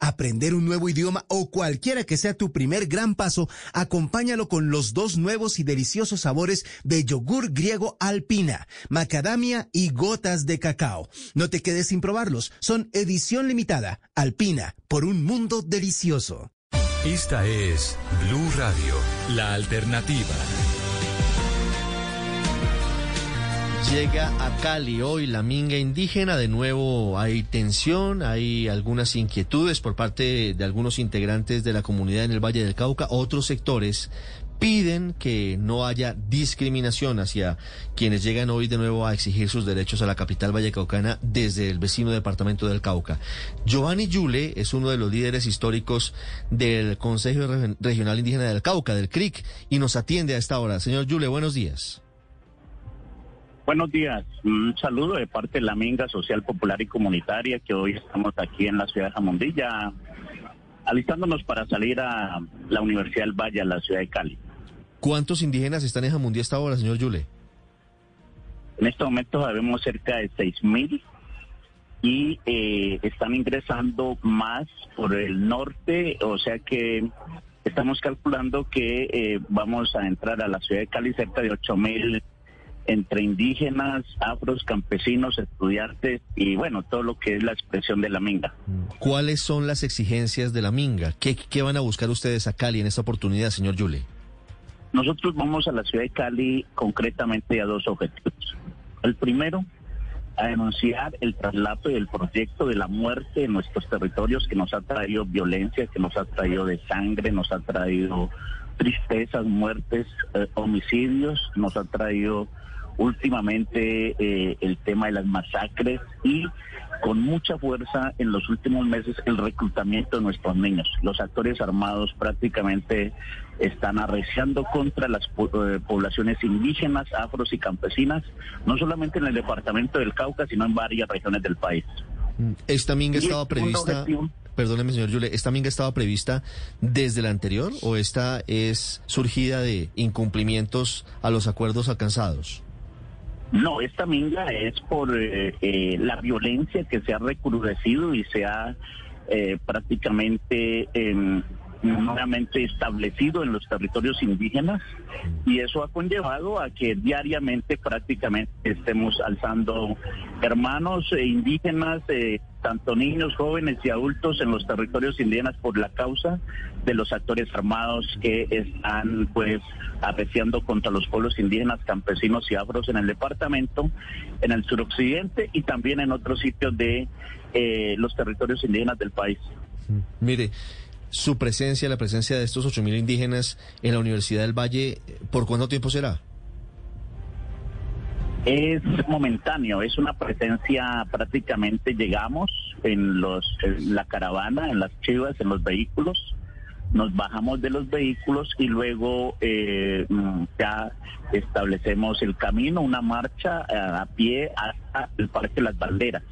aprender un nuevo idioma o cualquiera que sea tu primer gran paso, acompáñalo con los dos nuevos y deliciosos sabores de yogur griego alpina, macadamia y gotas de cacao. No te quedes sin probarlos, son edición limitada, alpina, por un mundo delicioso. Esta es Blue Radio, la alternativa. Llega a Cali hoy la minga indígena, de nuevo hay tensión, hay algunas inquietudes por parte de algunos integrantes de la comunidad en el Valle del Cauca, otros sectores piden que no haya discriminación hacia quienes llegan hoy de nuevo a exigir sus derechos a la capital vallecaucana desde el vecino departamento del Cauca. Giovanni Yule es uno de los líderes históricos del Consejo Regional Indígena del Cauca, del CRIC, y nos atiende a esta hora. Señor Yule, buenos días. Buenos días, un saludo de parte de la Minga Social Popular y Comunitaria que hoy estamos aquí en la ciudad de Jamondilla, alistándonos para salir a la Universidad del Valle, a la ciudad de Cali. ¿Cuántos indígenas están en Jamundí esta hora, señor Yule? En este momento sabemos cerca de 6.000 y eh, están ingresando más por el norte, o sea que estamos calculando que eh, vamos a entrar a la ciudad de Cali cerca de 8.000 entre indígenas, afros, campesinos, estudiantes y bueno, todo lo que es la expresión de la minga. ¿Cuáles son las exigencias de la minga? ¿Qué, qué van a buscar ustedes a Cali en esta oportunidad, señor Yule? Nosotros vamos a la ciudad de Cali concretamente a dos objetivos. El primero, a denunciar el traslado y el proyecto de la muerte en nuestros territorios que nos ha traído violencia, que nos ha traído de sangre, nos ha traído tristezas, muertes, eh, homicidios, nos ha traído últimamente eh, el tema de las masacres y con mucha fuerza en los últimos meses el reclutamiento de nuestros niños. Los actores armados prácticamente están arreciando contra las eh, poblaciones indígenas, afros y campesinas, no solamente en el departamento del Cauca, sino en varias regiones del país. Esta minga estaba prevista, perdóneme señor Yule, ¿esta minga estaba prevista desde la anterior o esta es surgida de incumplimientos a los acuerdos alcanzados? No, esta minga es por eh, eh, la violencia que se ha recrudecido y se ha eh, prácticamente nuevamente establecido en los territorios indígenas y eso ha conllevado a que diariamente prácticamente estemos alzando hermanos e indígenas, tanto niños, jóvenes y adultos en los territorios indígenas por la causa de los actores armados que están pues apreciando contra los pueblos indígenas, campesinos y afros en el departamento, en el suroccidente y también en otros sitios de eh, los territorios indígenas del país. Mire, su presencia, la presencia de estos 8.000 indígenas en la Universidad del Valle, ¿por cuánto tiempo será? Es momentáneo, es una presencia prácticamente llegamos en los la caravana, en las chivas, en los vehículos, nos bajamos de los vehículos y luego eh, ya establecemos el camino, una marcha eh, a pie hasta el Parque Las Banderas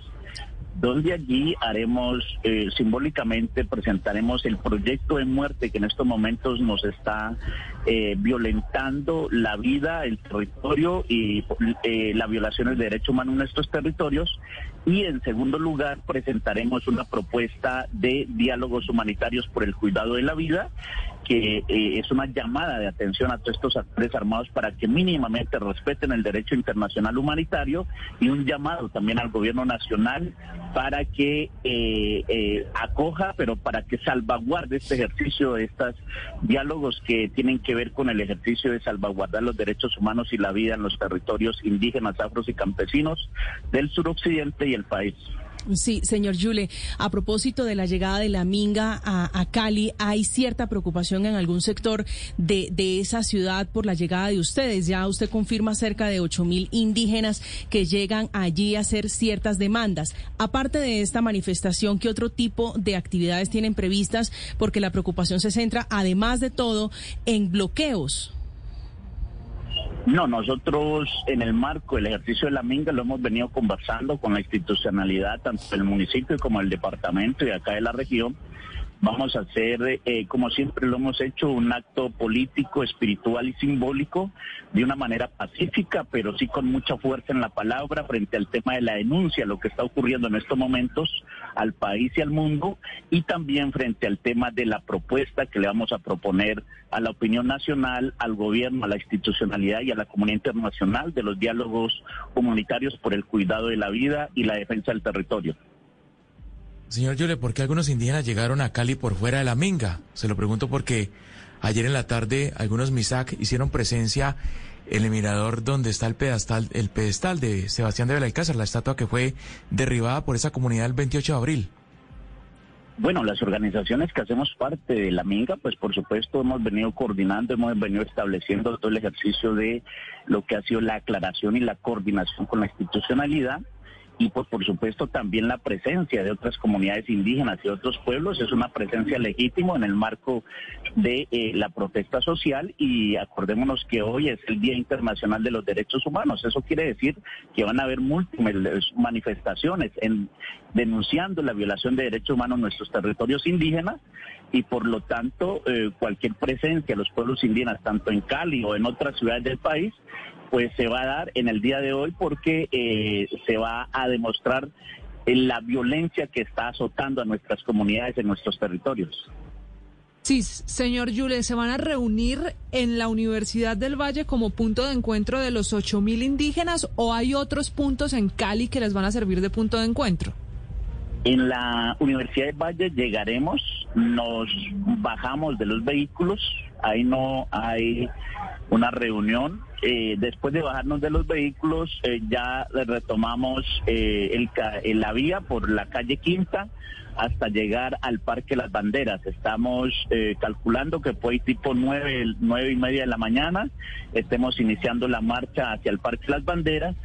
donde allí haremos eh, simbólicamente presentaremos el proyecto de muerte que en estos momentos nos está eh, violentando la vida, el territorio y eh, la violación del derecho humano en nuestros territorios. Y en segundo lugar presentaremos una propuesta de diálogos humanitarios por el cuidado de la vida que eh, es una llamada de atención a todos estos actores armados para que mínimamente respeten el derecho internacional humanitario y un llamado también al gobierno nacional para que eh, eh, acoja, pero para que salvaguarde este ejercicio de estos diálogos que tienen que ver con el ejercicio de salvaguardar los derechos humanos y la vida en los territorios indígenas, afros y campesinos del suroccidente y el país. Sí, señor Yule, a propósito de la llegada de la Minga a, Cali, hay cierta preocupación en algún sector de, de, esa ciudad por la llegada de ustedes. Ya usted confirma cerca de ocho mil indígenas que llegan allí a hacer ciertas demandas. Aparte de esta manifestación, ¿qué otro tipo de actividades tienen previstas? Porque la preocupación se centra, además de todo, en bloqueos. No, nosotros en el marco del ejercicio de la minga lo hemos venido conversando con la institucionalidad, tanto del municipio como del departamento y acá de la región, Vamos a hacer, eh, como siempre lo hemos hecho, un acto político, espiritual y simbólico de una manera pacífica, pero sí con mucha fuerza en la palabra frente al tema de la denuncia, lo que está ocurriendo en estos momentos al país y al mundo, y también frente al tema de la propuesta que le vamos a proponer a la opinión nacional, al gobierno, a la institucionalidad y a la comunidad internacional de los diálogos comunitarios por el cuidado de la vida y la defensa del territorio. Señor Yule, ¿por qué algunos indígenas llegaron a Cali por fuera de la Minga? Se lo pregunto porque ayer en la tarde algunos MISAC hicieron presencia en el mirador donde está el pedestal, el pedestal de Sebastián de Belalcázar, la estatua que fue derribada por esa comunidad el 28 de abril. Bueno, las organizaciones que hacemos parte de la Minga, pues por supuesto hemos venido coordinando, hemos venido estableciendo todo el ejercicio de lo que ha sido la aclaración y la coordinación con la institucionalidad y pues por supuesto también la presencia de otras comunidades indígenas y otros pueblos es una presencia legítima en el marco de eh, la protesta social y acordémonos que hoy es el Día Internacional de los Derechos Humanos. Eso quiere decir que van a haber múltiples manifestaciones en, denunciando la violación de derechos humanos en nuestros territorios indígenas y por lo tanto eh, cualquier presencia de los pueblos indígenas tanto en Cali o en otras ciudades del país pues se va a dar en el día de hoy porque eh, se va a demostrar la violencia que está azotando a nuestras comunidades en nuestros territorios. Sí, señor Yule, ¿se van a reunir en la Universidad del Valle como punto de encuentro de los 8.000 indígenas o hay otros puntos en Cali que les van a servir de punto de encuentro? En la Universidad del Valle llegaremos, nos bajamos de los vehículos, ahí no hay una reunión. Eh, después de bajarnos de los vehículos, eh, ya retomamos eh, el, la vía por la calle Quinta hasta llegar al Parque Las Banderas. Estamos calculando que fue tipo nueve, nueve y media de la mañana, estemos iniciando la marcha hacia el Parque Las Banderas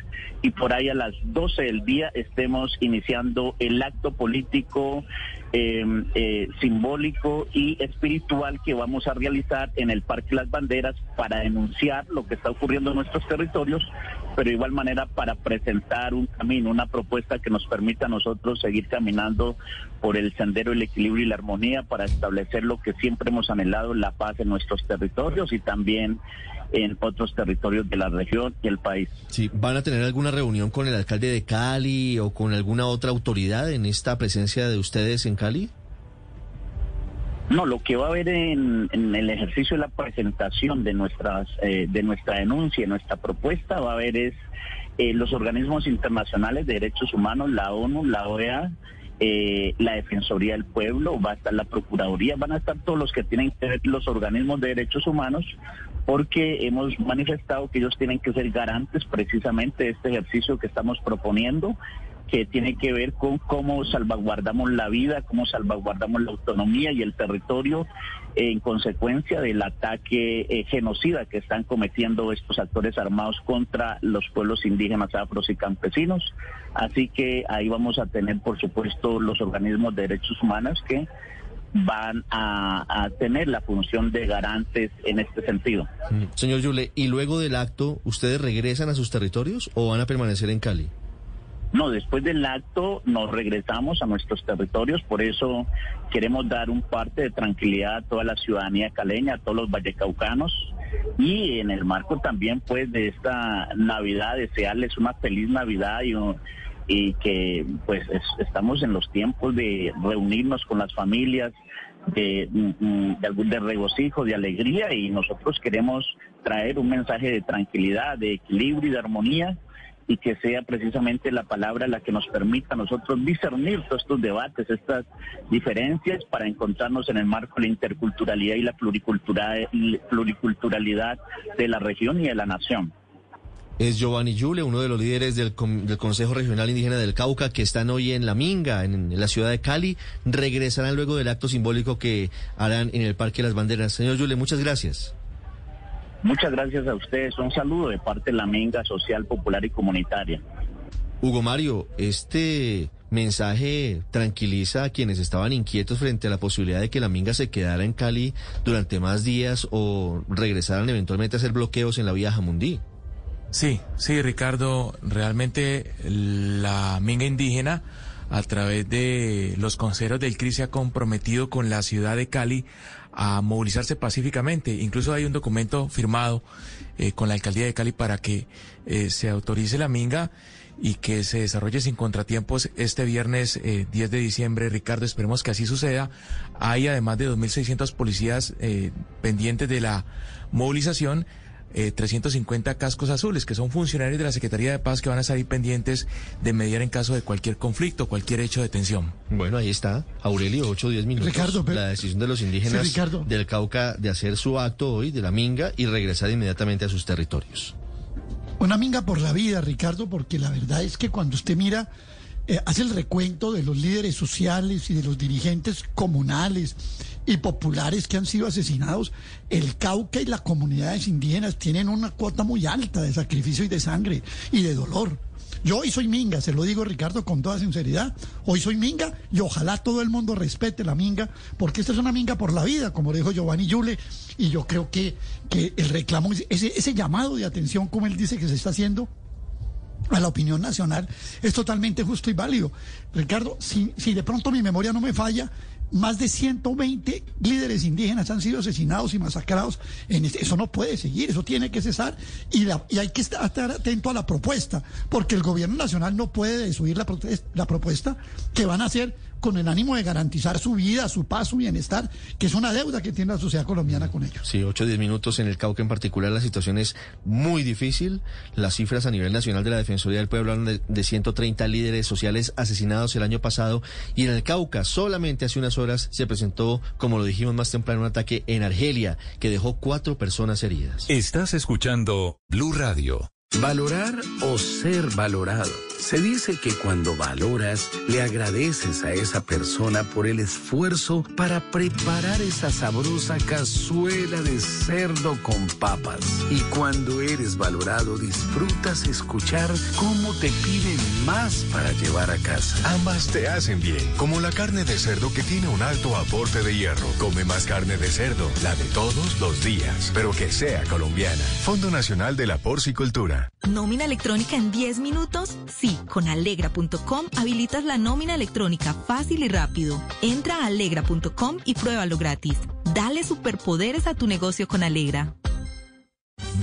y por ahí a las 12 del día estemos iniciando el acto político em, eh, simbólico y espiritual que vamos a realizar en el Parque Las Banderas para denunciar lo que está ocurriendo en nuestros territorios, pero de igual manera para presentar un camino, una propuesta que nos permita a nosotros seguir caminando por el sendero del equilibrio y la armonía para establecer lo que siempre hemos anhelado, la paz en nuestros territorios y también en otros territorios de la región y el país. Sí, ¿van a tener alguna reunión con el alcalde de Cali o con alguna otra autoridad en esta presencia de ustedes en Cali? No, lo que va a haber en, el ejercicio de la presentación de nuestras eh, de nuestra denuncia, nuestra propuesta, va a haber es eh, los organismos internacionales de derechos humanos, la ONU, la OEA, eh, la Defensoría del Pueblo, va a estar la Procuraduría, van a estar todos los que tienen que ver los organismos de derechos humanos, porque hemos manifestado que ellos tienen que ser garantes precisamente de este ejercicio que estamos proponiendo que tiene que ver con cómo salvaguardamos la vida, cómo salvaguardamos la autonomía y el territorio en consecuencia del ataque eh, genocida que están cometiendo estos actores armados contra los pueblos indígenas, afros y campesinos. Así que ahí vamos a tener, por supuesto, los organismos de derechos humanos que van a, tener la función de garantes en este sentido. Mm. Señor Yule, ¿y luego del acto ustedes regresan a sus territorios o van a permanecer en Cali? No, después del acto nos regresamos a nuestros territorios, por eso queremos dar un parte de tranquilidad a toda la ciudadanía caleña, a todos los vallecaucanos y en el marco también pues de esta Navidad desearles una feliz Navidad y, y que pues estamos en los tiempos de reunirnos con las familias, de, de, de, regocijo, de alegría y nosotros queremos traer un mensaje de tranquilidad, de equilibrio y de armonía y que sea precisamente la palabra la que nos permita nosotros discernir todos estos debates, estas diferencias para encontrarnos en el marco de la interculturalidad y la pluriculturalidad de la región y de la nación. Es Giovanni Yule, uno de los líderes del, del, Consejo Regional Indígena del Cauca, que están hoy en La Minga, en, en, la ciudad de Cali. Regresarán luego del acto simbólico que harán en el Parque de las Banderas. Señor Yule, muchas gracias. Muchas gracias a ustedes. Un saludo de parte de la Minga Social, Popular y Comunitaria. Hugo Mario, este mensaje tranquiliza a quienes estaban inquietos frente a la posibilidad de que la Minga se quedara en Cali durante más días o regresaran eventualmente a hacer bloqueos en la vía Jamundí. Sí, sí, Ricardo, realmente la Minga indígena a través de los consejeros del CRI se ha comprometido con la ciudad de Cali a movilizarse pacíficamente. Incluso hay un documento firmado eh, con la alcaldía de Cali para que eh, se autorice la minga y que se desarrolle sin contratiempos este viernes 10 de diciembre. Ricardo, esperemos que así suceda. Hay además de 2.600 policías pendientes de la movilización eh, 350 cascos azules, que son funcionarios de la Secretaría de Paz que van a estar pendientes de mediar en caso de cualquier conflicto, cualquier hecho de tensión. Bueno, ahí está, Aurelio, 8 o 10 minutos. Ricardo, la decisión de los indígenas del Cauca de hacer su acto hoy de la minga y regresar inmediatamente a sus territorios. Una minga por la vida, Ricardo, porque la verdad es que cuando usted mira eh, hace el recuento de los líderes sociales y de los dirigentes comunales y populares que han sido asesinados, el Cauca y las comunidades indígenas tienen una cuota muy alta de sacrificio y de sangre y de dolor. Yo hoy soy minga, se lo digo Ricardo con toda sinceridad. Hoy soy minga y ojalá todo el mundo respete la minga, porque esta es una minga por la vida, como dijo Giovanni Yule. Y yo creo que, que el reclamo, ese, ese llamado de atención, como él dice que se está haciendo, a la opinión nacional es totalmente justo y válido. Ricardo, si, si de pronto mi memoria no me falla, más de 120 líderes indígenas han sido asesinados y masacrados. En este, eso no puede seguir, eso tiene que cesar y, la, hay que estar atento a la propuesta, porque el gobierno nacional no puede desuir la, la propuesta que van a hacer con el ánimo de garantizar su vida, su paz, su bienestar, que es una deuda que tiene la sociedad colombiana con ellos. Sí, 8 o 10 minutos en el Cauca en particular, la situación es muy difícil. Las cifras a nivel nacional de la Defensoría del Pueblo hablan de, de 130 líderes sociales asesinados el año pasado y en el Cauca solamente hace unas horas se presentó, como lo dijimos más temprano, un ataque en Argelia que dejó cuatro personas heridas. Estás escuchando Blue Radio. Valorar o ser valorado. Se dice que cuando valoras, le agradeces a esa persona por el esfuerzo para preparar esa sabrosa cazuela de cerdo con papas. Y cuando eres valorado, disfrutas escuchar cómo te piden más para llevar a casa. Ambas te hacen bien, como la carne de cerdo que tiene un alto aporte de hierro. Come más carne de cerdo, la de todos los días, pero que sea colombiana. Fondo Nacional de la Porcicultura. ¿Nómina electrónica en 10 minutos? Sí, con alegra.com habilitas la nómina electrónica fácil y rápido. Entra a alegra.com y pruébalo gratis. Dale superpoderes a tu negocio con Alegra.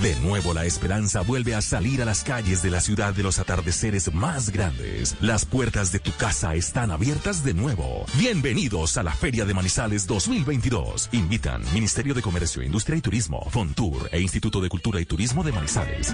De nuevo la esperanza vuelve a salir a las calles de la ciudad de los atardeceres más grandes. Las puertas de tu casa están abiertas de nuevo. Bienvenidos a la Feria de Manizales 2022. Invitan Ministerio de Comercio, Industria y Turismo, Fontour e Instituto de Cultura y Turismo de Manizales.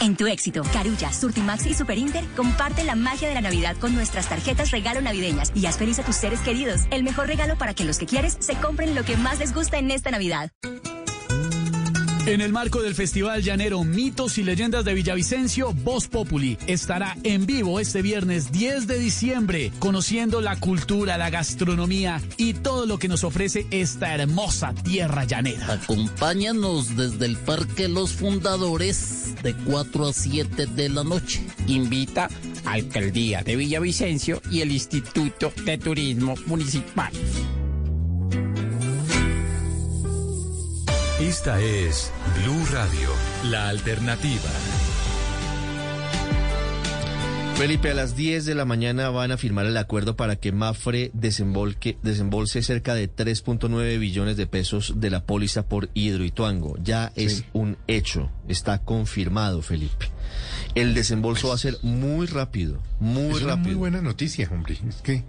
En tu éxito, Carulla, Surtimax y Super Inter comparte la magia de la Navidad con nuestras tarjetas regalo navideñas y haz feliz a tus seres queridos. El mejor regalo para que los que quieres se compren lo que más les gusta en esta Navidad. En el marco del Festival Llanero Mitos y Leyendas de Villavicencio, Voz Populi estará en vivo este viernes 10 de diciembre, conociendo la cultura, la gastronomía y todo lo que nos ofrece esta hermosa tierra llanera. Acompáñanos desde el Parque Los Fundadores de 4 a 7 de la noche. Invita Alcaldía de Villavicencio y el Instituto de Turismo Municipal. Esta es Blue Radio, la alternativa. Felipe, a las 10 de la mañana van a firmar el acuerdo para que Mafre desembolse cerca de 3.9 billones de pesos de la póliza por Hidroituango. Ya es un hecho, está confirmado, Felipe. El desembolso va a ser muy rápido, muy es rápido. Una muy buena noticia, hombre. Es que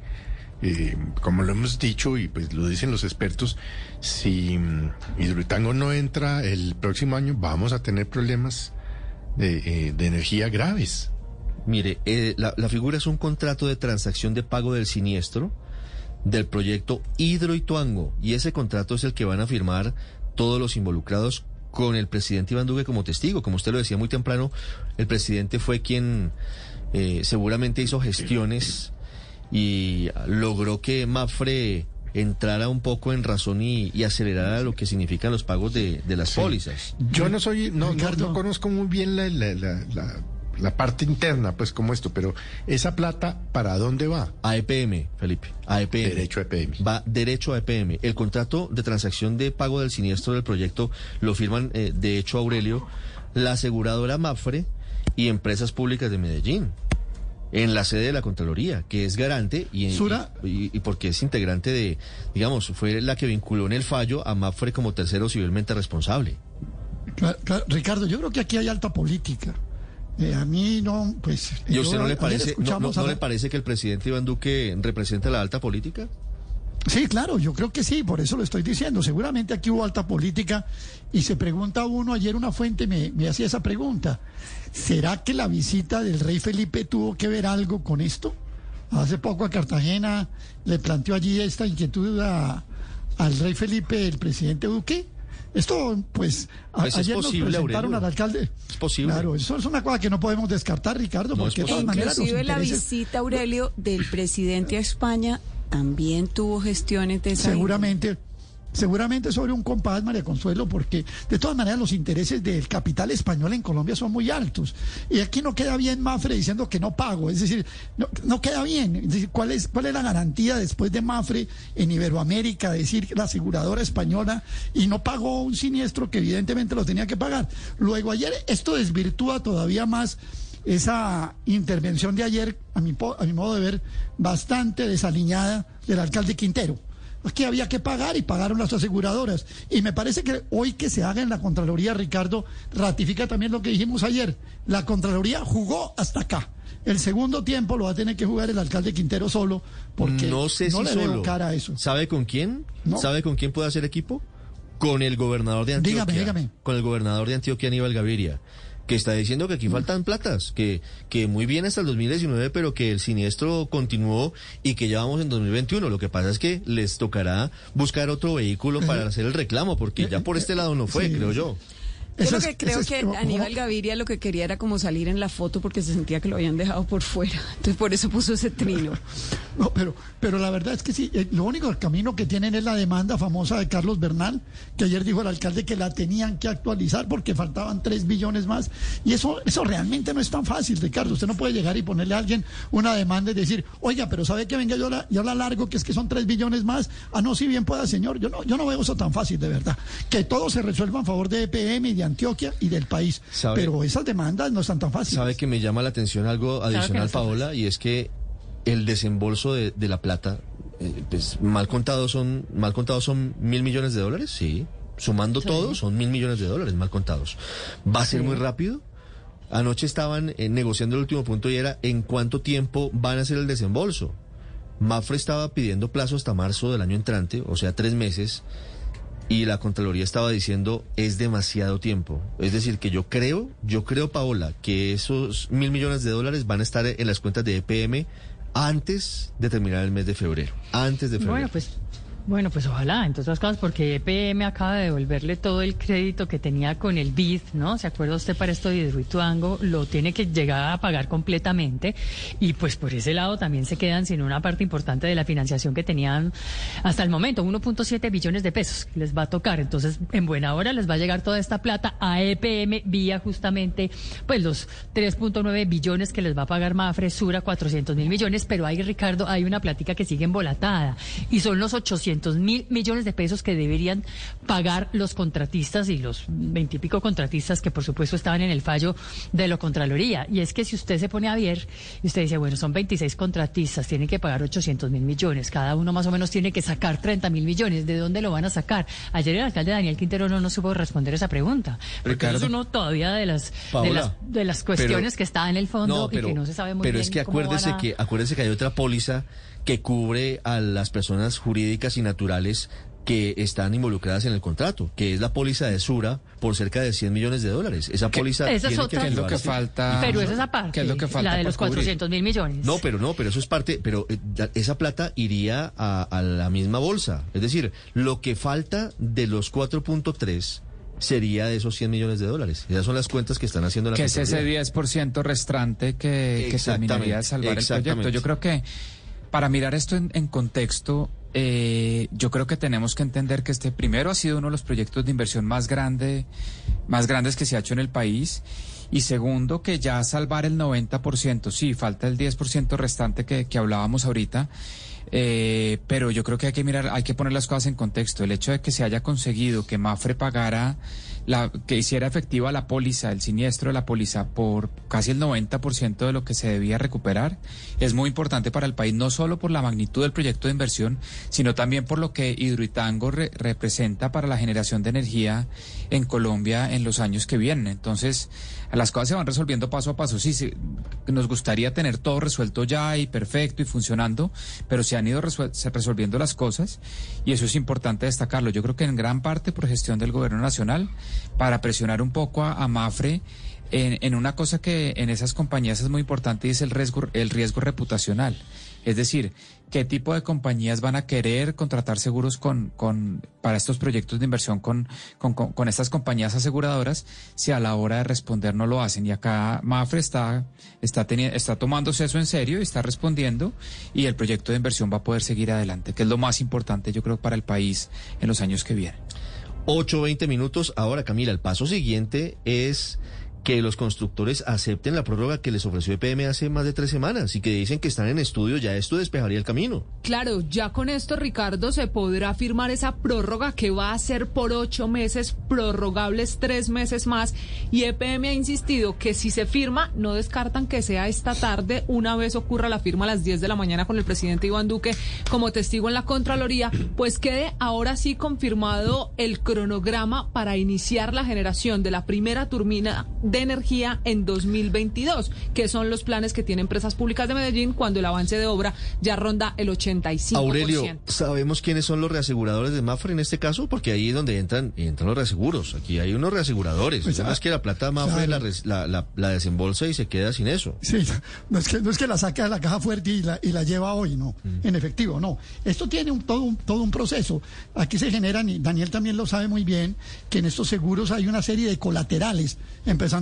eh, como lo hemos dicho y pues lo dicen los expertos, si um, Hidroitango no entra el próximo año, vamos a tener problemas de, eh, energía graves. Mire, eh, la, la, figura es un contrato de transacción de pago del siniestro del proyecto Hidroituango y ese contrato es el que van a firmar todos los involucrados con el presidente Iván Duque como testigo. Como usted lo decía muy temprano, el presidente fue quien eh, seguramente hizo gestiones y logró que Mafre entrara un poco en razón y, y acelerara lo que significan los pagos de, de las pólizas. Yo no soy, no, no, no conozco muy bien la, la, la, la, la parte interna, pues como esto, pero esa plata, ¿para dónde va? A EPM, Felipe, a EPM. Derecho a EPM. Va derecho a EPM. El contrato de transacción de pago del siniestro del proyecto lo firman, eh, de hecho, Aurelio, la aseguradora Mafre y empresas públicas de Medellín en la sede de la Contraloría, que es garante y, Sura. y, y, porque es integrante de, digamos, fue la que vinculó en el fallo a Mafre como tercero civilmente responsable. Claro, claro, Ricardo, yo creo que aquí hay alta política. Eh, a mí no, pues... ¿Y a usted no le parece, no, no- escuchamos no a la- le parece que el presidente Iván Duque representa la alta política? Sí, claro, yo creo que sí, por eso lo estoy diciendo. Seguramente aquí hubo alta política y se pregunta uno, ayer una fuente me, me hacía esa pregunta, ¿será que la visita del rey Felipe tuvo que ver algo con esto? Hace poco a Cartagena le planteó allí esta inquietud a- al rey Felipe, el presidente Duque. Esto, pues, a- Pues es ayer posible, nos presentaron Aurelio. al alcalde. Es posible. Claro, eso es una cosa que no podemos descartar, Ricardo, No porque de todas maneras los Inclusive la visita, Aurelio, del presidente a España también tuvo gestiones de esa Seguramente, seguramente sobre un compás, María Consuelo, porque de todas maneras los intereses del capital español en Colombia son muy altos. Y aquí no queda bien Mafre diciendo que no pago, es decir, no, no queda bien. ¿cuál es, ¿cuál es la garantía después de Mafre en Iberoamérica decir la aseguradora española y no pagó un siniestro que evidentemente lo tenía que pagar? Luego ayer esto desvirtúa todavía más esa intervención de ayer, a mi, a mi modo de ver, bastante desaliñada del alcalde Quintero. Aquí había que pagar y pagaron las aseguradoras. Y me parece que hoy que se haga en la Contraloría, Ricardo, ratifica también lo que dijimos ayer. La Contraloría jugó hasta acá. El segundo tiempo lo va a tener que jugar el alcalde Quintero solo, porque no sé no si le solo. veo cara a eso. ¿Sabe con quién? No. ¿Sabe con quién puede hacer equipo? Con el gobernador de Antioquia. Dígame, dígame. Con el gobernador de Antioquia, Aníbal Gaviria, que está diciendo que aquí faltan platas, que, que muy bien hasta el 2019, pero que el siniestro continuó y que ya vamos en 2021. Lo que pasa es que les tocará buscar otro vehículo para hacer el reclamo, porque ya por este lado no fue, Sí. creo yo. Yo Eso lo es- que creo es que Aníbal Gaviria lo que quería era como salir en la foto porque se sentía que lo habían dejado por fuera. Entonces por eso puso ese trino. No, pero, pero la verdad es que sí, eh, lo único el camino que tienen es la demanda famosa de Carlos Bernal, que ayer dijo el alcalde que la tenían que actualizar porque faltaban tres billones más. Y eso, eso realmente no es tan fácil, Ricardo. Usted no puede llegar y ponerle a alguien una demanda y decir, oiga, pero sabe que venga yo la, yo la largo, que es que son tres billones más. Ah, no, si bien pueda, señor. Yo no, yo no veo eso tan fácil, de verdad. Que todo se resuelva en favor de EPM y de Antioquia y del país. ¿Sabe? Pero esas demandas no están tan fáciles. Sabe que me llama la atención algo Claro adicional, no está Paola, y es que el desembolso de, de la plata, eh, pues mal contado son, mal contados son mil millones de dólares, sí. Sumando todo, son mil millones de dólares mal contados. ¿Va a ser muy rápido? Anoche estaban eh, negociando el último punto y era en cuánto tiempo van a hacer el desembolso. Mafre estaba pidiendo plazo hasta marzo del año entrante, o sea, tres meses, y la Contraloría estaba diciendo es demasiado tiempo. Es decir, que yo creo, yo creo, Paola, que esos mil millones de dólares van a estar en las cuentas de EPM antes de terminar el mes de febrero. Antes de febrero. Bueno, pues bueno, pues ojalá, entre otras cosas, porque EPM acaba de devolverle todo el crédito que tenía con el BID, ¿no? ¿Se acuerda usted para esto de Hidroituango? Lo tiene que llegar a pagar completamente y pues por ese lado también se quedan sin una parte importante de la financiación que tenían hasta el momento, 1.7 billones de pesos les va a tocar. Entonces, en buena hora les va a llegar toda esta plata a EPM vía justamente pues los 3.9 billones que les va a pagar Mafre, Sura, 400 mil millones, pero ahí, Ricardo, hay una plática que sigue embolatada y son los 800 mil millones de pesos que deberían pagar los contratistas y los veintipico contratistas que por supuesto estaban en el fallo de la Contraloría. Y es que si usted se pone a ver y usted dice, bueno, son 26 contratistas, tienen que pagar 800 mil millones, cada uno más o menos tiene que sacar 30 mil millones, ¿de dónde lo van a sacar? Ayer el alcalde Daniel Quintero no nos supo responder esa pregunta, porque Ricardo. es uno todavía de las, de las, de las cuestiones pero- que está en el fondo y que no se sabe muy pero bien es que acuérdese a- que acuérdese que hay otra póliza que cubre a las personas jurídicas y naturales que están involucradas en el contrato, que es la póliza de Sura por cerca de 100 millones de dólares. Esa póliza Esa es otra. que ¿Qué es lo que falta? Pero esa es aparte, ¿Qué es lo que falta la de los cubrir? 400 mil millones. No, pero no, pero eso es parte, pero eh, esa plata iría a, a la misma bolsa. Es decir, lo que falta de los 4.3 sería de esos 100 millones de dólares. Esas son las cuentas que están haciendo la Que es ese Contraloría. 10% restante que, que terminaría de salvar el proyecto. Yo creo que para mirar esto en, contexto, eh, yo creo que tenemos que entender que este primero ha sido uno de los proyectos de inversión más grande, más grandes que se ha hecho en el país. Y segundo, que ya salvar el 90%, sí, falta el 10% restante que, que hablábamos ahorita. Eh, pero yo creo que hay que mirar, hay que poner las cosas en contexto. El hecho de que se haya conseguido que Mafre pagara, la, que hiciera efectiva la póliza, el siniestro de la póliza por casi el 90% de lo que se debía recuperar, es muy importante para el país, no solo por la magnitud del proyecto de inversión, sino también por lo que Hidroitango re- representa para la generación de energía en Colombia en los años que vienen. Entonces, las cosas se van resolviendo paso a paso. Sí, sí, nos gustaría tener todo resuelto ya y perfecto y funcionando, pero se han ido resolviendo las cosas y eso es importante destacarlo. Yo creo que en gran parte por gestión del gobierno nacional para presionar un poco a, a Mafre en, en una cosa que en esas compañías es muy importante y es el riesgo, el riesgo reputacional. Es decir, qué tipo de compañías van a querer contratar seguros con, con, para estos proyectos de inversión con, con, con, estas compañías aseguradoras si a la hora de responder no lo hacen. Y acá Mafre está, está, está tomándose eso en serio y está respondiendo y el proyecto de inversión va a poder seguir adelante, que es lo más importante yo creo para el país en los años que vienen. 8, 20 minutos. Ahora, Camila, el paso siguiente es que los constructores acepten la prórroga que les ofreció EPM hace más de tres semanas y que dicen que están en estudio, ya esto despejaría el camino. Claro, ya con esto, Ricardo, se podrá firmar esa prórroga que va a ser por ocho meses, prorrogables tres meses más. Y EPM ha insistido que si se firma, no descartan que sea esta tarde, una vez ocurra la firma a las 10 de la mañana con el presidente Iván Duque como testigo en la Contraloría, pues quede ahora sí confirmado el cronograma para iniciar la generación de la primera turbina de energía en 2022, que son los planes que tiene Empresas Públicas de Medellín cuando el avance de obra ya ronda el 85%. Aurelio, ¿sabemos quiénes son los reaseguradores de Mafre en este caso? Porque ahí es donde entran, entran los reaseguros. Aquí hay unos reaseguradores. Pues, no ah, es que la plata Mafre claro. la, res- la, la- la desembolsa y se queda sin eso. Sí, no es que, no es que la saca de la caja fuerte y la, y la lleva hoy, no, Mm. en efectivo, no. Esto tiene un, todo, un, todo un proceso. Aquí se generan, y Daniel también lo sabe muy bien, que en estos seguros hay una serie de colaterales,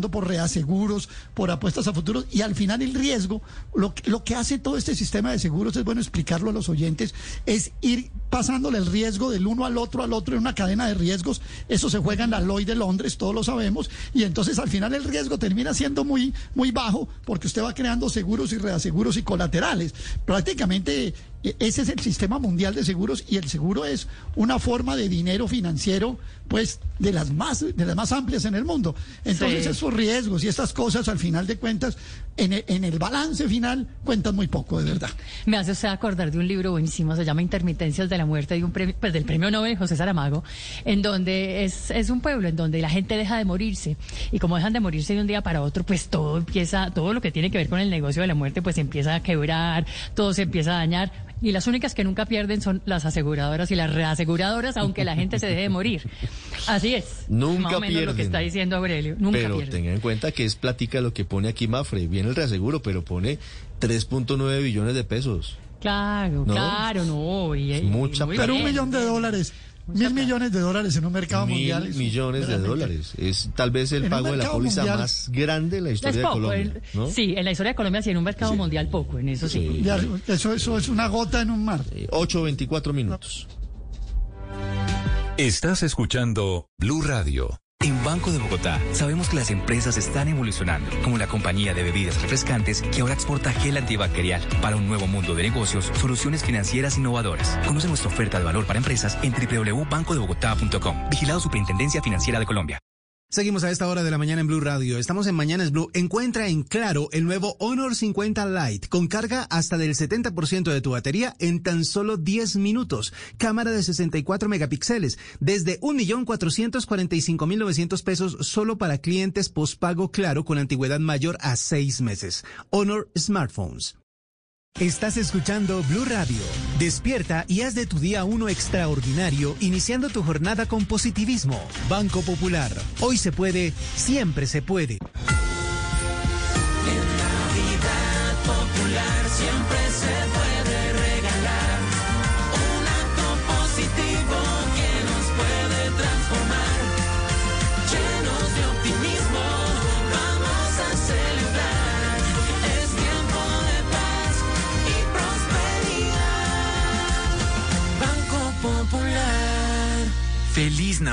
por reaseguros, por apuestas a futuros, y al final el riesgo, lo, lo que hace todo este sistema de seguros, es bueno explicarlo a los oyentes, es ir pasándole el riesgo del uno al otro, al otro, en una cadena de riesgos. Eso se juega en la Lloyd de Londres, todos lo sabemos, y entonces al final el riesgo termina siendo muy, muy bajo porque usted va creando seguros y reaseguros y colaterales. Prácticamente e- ese es el sistema mundial de seguros y el seguro es una forma de dinero financiero pues de las más de las más amplias en el mundo. Entonces Sí. esos riesgos y estas cosas al final de cuentas en el, en el balance final cuentan muy poco de verdad. Me hace usted acordar de un libro buenísimo, se llama Intermitencias de la Muerte, de un premio, pues del premio Nobel José Saramago, en donde es, es un pueblo en donde la gente deja de morirse. Y como dejan de morirse de un día para otro, pues todo empieza, todo lo que tiene que ver con el negocio de la muerte, pues empieza a quebrar, todo se empieza a dañar. Y las únicas que nunca pierden son las aseguradoras y las reaseguradoras, aunque la gente se deje de morir. Así es. Nunca Más o menos lo pierden. que está diciendo Aurelio. Nunca pero pierden. tengan en cuenta que es platica lo que pone aquí Mafre. Viene el reaseguro, pero pone 3.9 billones de pesos. Claro, ¿No? claro, no. Y, y mucha muy plata. Pero un millón de dólares, mil millones de dólares en un mercado Mil mundial. es millones de dólares. Es tal vez el En pago de la póliza mundial. más grande de la historia de Colombia. el- ¿no? sí, en la historia de Colombia sí, en un mercado mundial poco, en eso sí. Eso, eso es una gota en un mar. 8.24 minutos. Estás escuchando Blue Radio. En Banco de Bogotá sabemos que las empresas están evolucionando, como la compañía de bebidas refrescantes que ahora exporta gel antibacterial para un nuevo mundo de negocios, soluciones financieras innovadoras. Conoce nuestra oferta de valor para empresas en www.bancodebogotá.com. Vigilado Superintendencia Financiera de Colombia. Seguimos a esta hora de la mañana en Blue Radio. Estamos en Mañanas Blue. Encuentra en Claro el nuevo Honor 50 Lite con carga hasta del 70% de tu batería en tan solo 10 minutos. Cámara de 64 megapíxeles desde 1.445.900 pesos solo para clientes postpago Claro con antigüedad mayor a 6 meses. Honor Smartphones. Estás escuchando Blue Radio. Despierta y haz de tu día uno extraordinario, iniciando tu jornada con positivismo. Banco Popular. Hoy se puede, siempre se puede. Navidad Popular siempre se puede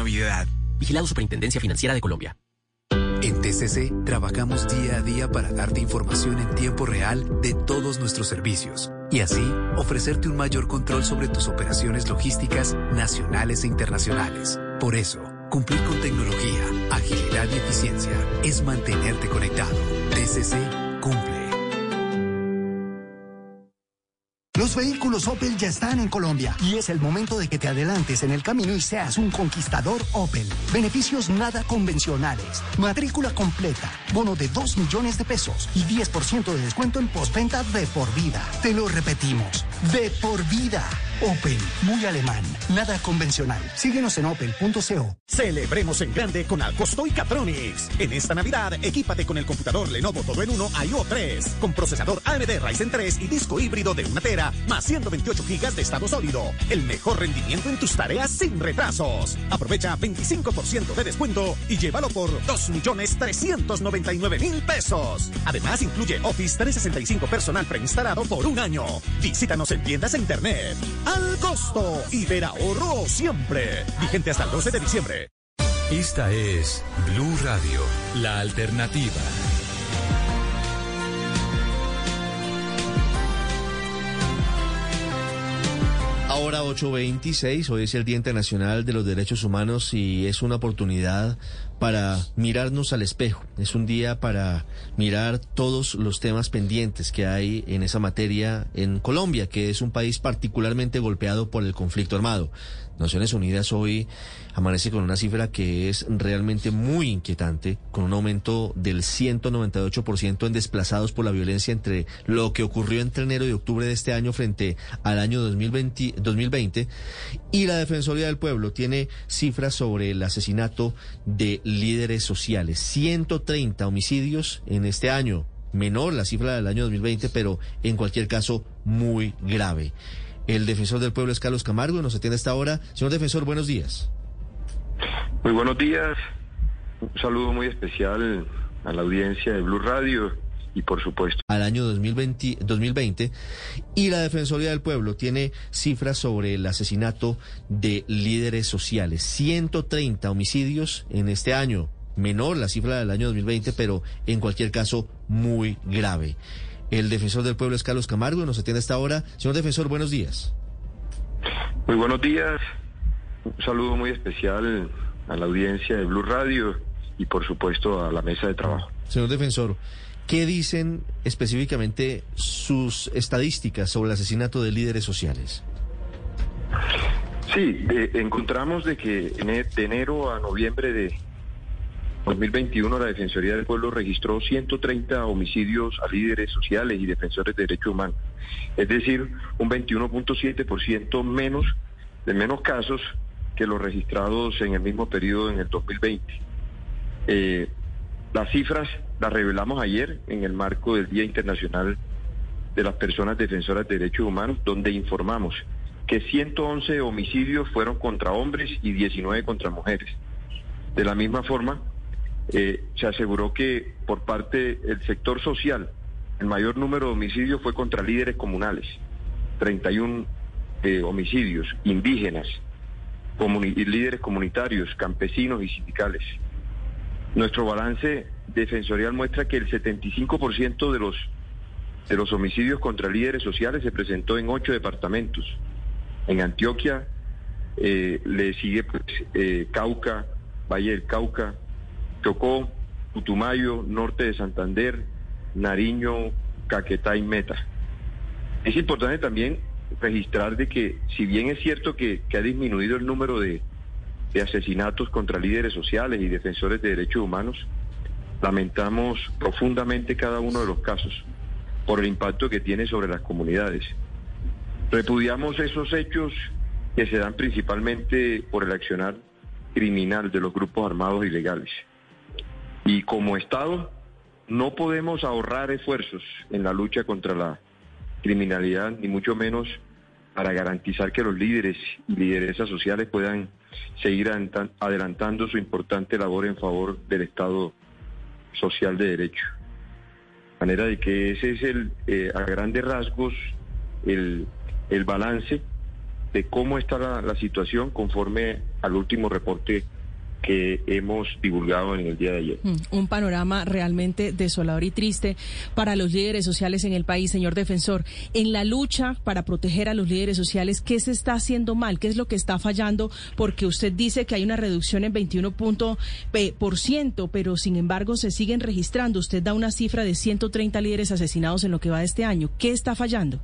Navidad. Vigilado Superintendencia Financiera de Colombia. En TCC trabajamos día a día para darte información en tiempo real de todos nuestros servicios y así ofrecerte un mayor control sobre tus operaciones logísticas nacionales e internacionales. Por eso, cumplir con tecnología, agilidad y eficiencia es mantenerte conectado. TCC cumple. Los vehículos Opel ya están en Colombia y es el momento de que te adelantes en el camino y seas un conquistador Opel. Beneficios nada convencionales, matrícula completa, bono de 2 millones de pesos y 10% de descuento en postventa de por vida. Te lo repetimos, de por vida. Opel, muy alemán, nada convencional. Síguenos en opel.co. Celebremos en grande con Alcosto y Catronics. En esta Navidad, equípate con el computador Lenovo Todo en 1 IO 3, con procesador AMD Ryzen 3 y disco híbrido de una tera, más 128 GB de estado sólido. El mejor rendimiento en tus tareas sin retrasos. Aprovecha 25% de descuento y llévalo por 2.399.000 pesos. Además, incluye Office 365 personal preinstalado por un año. Visítanos en tiendas e internet al costo y ver ahorro siempre. Vigente hasta el 12 de diciembre. Esta es Blue Radio, la alternativa. Ahora 8.26, hoy es el Día Internacional de los Derechos Humanos y es una oportunidad para mirarnos al espejo. Es un día para mirar todos los temas pendientes que hay en esa materia en Colombia, que es un país particularmente golpeado por el conflicto armado. Naciones Unidas hoy amanece con una cifra que es realmente muy inquietante, con un aumento del 198% en desplazados por la violencia entre lo que ocurrió entre enero y octubre de este año frente al año 2020, 2020 y la Defensoría del Pueblo tiene cifras sobre el asesinato de líderes sociales. 130 homicidios en este año, menor la cifra del año 2020, pero en cualquier caso muy grave. El defensor del pueblo es Carlos Camargo, nos atiende a esta hora. Señor defensor, buenos días. Muy buenos días. Un saludo muy especial a la audiencia de Blue Radio y por supuesto al año 2020, 2020 y la Defensoría del Pueblo tiene cifras sobre el asesinato de líderes sociales. 130 homicidios en este año, menor la cifra del año 2020, pero en cualquier caso muy grave. El defensor del pueblo es Carlos Camargo, nos atiende a esta hora. Señor defensor, buenos días. Muy buenos días. Un saludo muy especial a la audiencia de Blue Radio y por supuesto a la mesa de trabajo. Señor defensor, ¿qué dicen específicamente sus estadísticas sobre el asesinato de líderes sociales? Sí, de, encontramos de que de enero a noviembre de 2021 la Defensoría del Pueblo registró 130 homicidios a líderes sociales y defensores de derechos humanos, es decir, un 21.7% menos de menos casos que los registrados en el mismo periodo en el 2020. Eh, las cifras las revelamos ayer en el marco del Día Internacional de las Personas Defensoras de Derechos Humanos, donde informamos que 111 homicidios fueron contra hombres y 19 contra mujeres. De la misma forma, eh, se aseguró que por parte del sector social el mayor número de homicidios fue contra líderes comunales, 31 eh, homicidios, indígenas, líderes comunitarios, campesinos y sindicales. Nuestro balance defensorial muestra que el 75% de los, de los homicidios contra líderes sociales se presentó en ocho departamentos. En Antioquia eh, le sigue pues, Cauca, Valle del Cauca, Chocó, Putumayo, norte de Santander, Nariño, Caquetá y Meta. Es importante también registrar de que si bien es cierto que, ha disminuido el número de, de asesinatos contra líderes sociales y defensores de derechos humanos, lamentamos profundamente cada uno de los casos por el impacto que tiene sobre las comunidades. Repudiamos esos hechos que se dan principalmente por el accionar criminal de los grupos armados ilegales. Y como Estado no podemos ahorrar esfuerzos en la lucha contra la criminalidad, ni mucho menos para garantizar que los líderes y lideresas sociales puedan seguir adelantando su importante labor en favor del Estado social de derecho. De manera de que ese es el, eh, a grandes rasgos, el, el balance de cómo está la, la situación conforme al último reporte que hemos divulgado en el día de ayer. Mm, Un panorama realmente desolador y triste para los líderes sociales en el país, señor defensor. En la lucha para proteger a los líderes sociales, ¿qué se está haciendo mal? ¿Qué es lo que está fallando? Porque usted dice que hay una reducción en 21 punto, eh, por ciento, pero sin embargo se siguen registrando. Usted da una cifra de 130 líderes asesinados en lo que va de este año. ¿Qué está fallando?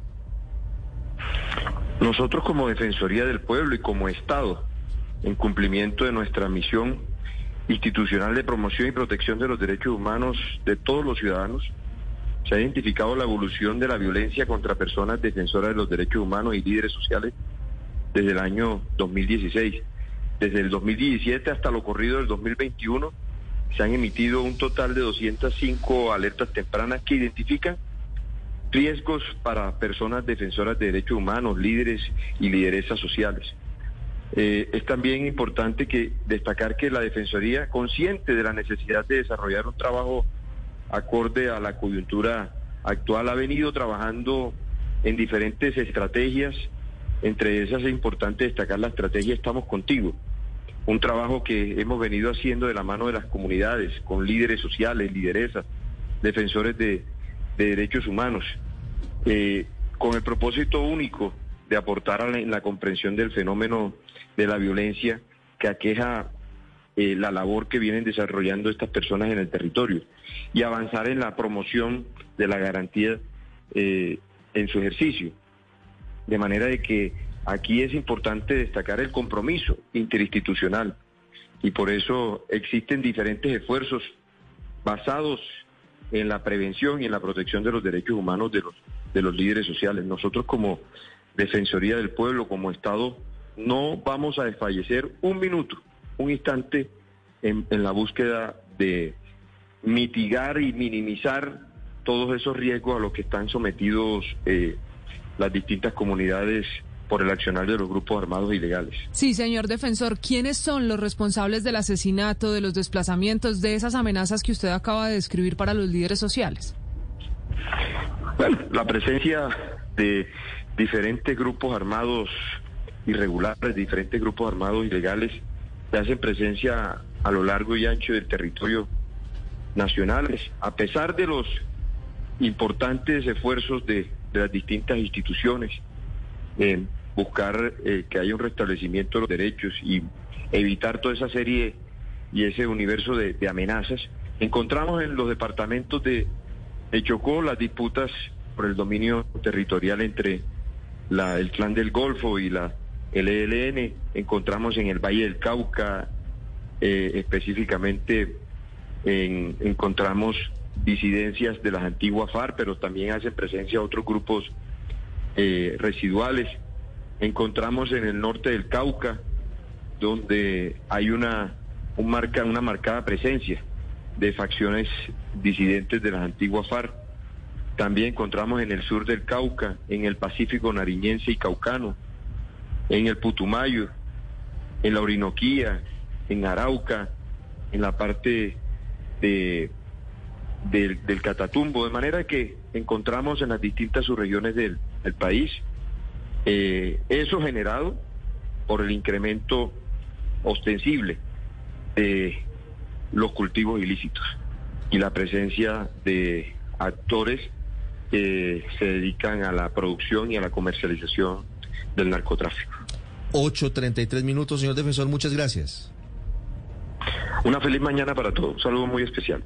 Nosotros como Defensoría del Pueblo y como Estado, en cumplimiento de nuestra misión institucional de promoción y protección de los derechos humanos de todos los ciudadanos, se ha identificado la evolución de la violencia contra personas defensoras de los derechos humanos y líderes sociales desde el año 2016. Desde el 2017 hasta lo corrido del 2021 se han emitido un total de 205 alertas tempranas que identifican riesgos para personas defensoras de derechos humanos, líderes y lideresas sociales. Eh, es también importante que destacar que la Defensoría, consciente de la necesidad de desarrollar un trabajo acorde a la coyuntura actual, ha venido trabajando en diferentes estrategias. Entre esas es importante destacar la estrategia Estamos contigo, un trabajo que hemos venido haciendo de la mano de las comunidades, con líderes sociales, lideresas, defensores de, de derechos humanos, eh, con el propósito único de aportar a la, la comprensión del fenómeno de la violencia que aqueja eh, la labor que vienen desarrollando estas personas en el territorio y avanzar en la promoción de la garantía eh, en su ejercicio. De manera de que aquí es importante destacar el compromiso interinstitucional y por eso existen diferentes esfuerzos basados en la prevención y en la protección de los derechos humanos de los, de los líderes sociales. Nosotros como Defensoría del Pueblo, como Estado, no vamos a desfallecer un minuto, un instante en, en la búsqueda de mitigar y minimizar todos esos riesgos a los que están sometidos eh, las distintas comunidades por el accionar de los grupos armados ilegales. Sí, señor defensor, ¿quiénes son los responsables del asesinato, de los desplazamientos, de esas amenazas que usted acaba de describir para los líderes sociales? Bueno, la presencia de diferentes grupos armados irregulares, diferentes grupos armados ilegales, que hacen presencia a lo largo y ancho del territorio nacional, a pesar de los importantes esfuerzos de, las distintas instituciones en buscar eh, que haya un restablecimiento de los derechos y evitar toda esa serie y ese universo de, amenazas. Encontramos en los departamentos de, de Chocó las disputas por el dominio territorial entre la, el clan del Golfo y la el ELN. Encontramos en el Valle del Cauca, eh, específicamente en- encontramos disidencias de las antiguas FARC, pero también hacen presencia otros grupos eh, residuales. Encontramos en el norte del Cauca, donde hay una, un marca, una marcada presencia de facciones disidentes de las antiguas FARC. También encontramos en el sur del Cauca, en el Pacífico nariñense y caucano, en el Putumayo, en la Orinoquía, en Arauca, en la parte de, del, Catatumbo, de manera que encontramos en las distintas subregiones del, del país eh, eso generado por el incremento ostensible de los cultivos ilícitos y la presencia de actores que se dedican a la producción y a la comercialización del narcotráfico. 8.33 minutos, señor defensor, muchas gracias. Una feliz mañana para todos. Un saludo muy especial.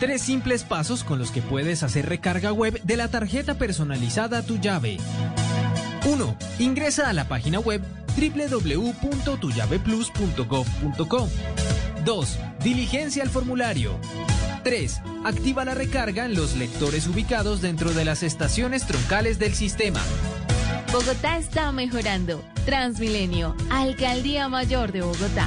Tres simples pasos con los que puedes hacer recarga web de la tarjeta personalizada Tu Llave. 1. Ingresa a la página web www.tuyaveplus.gov.co. 2. Diligencia el formulario. 3. Activa la recarga en los lectores ubicados dentro de las estaciones troncales del sistema. Bogotá está mejorando. Transmilenio, Alcaldía Mayor de Bogotá.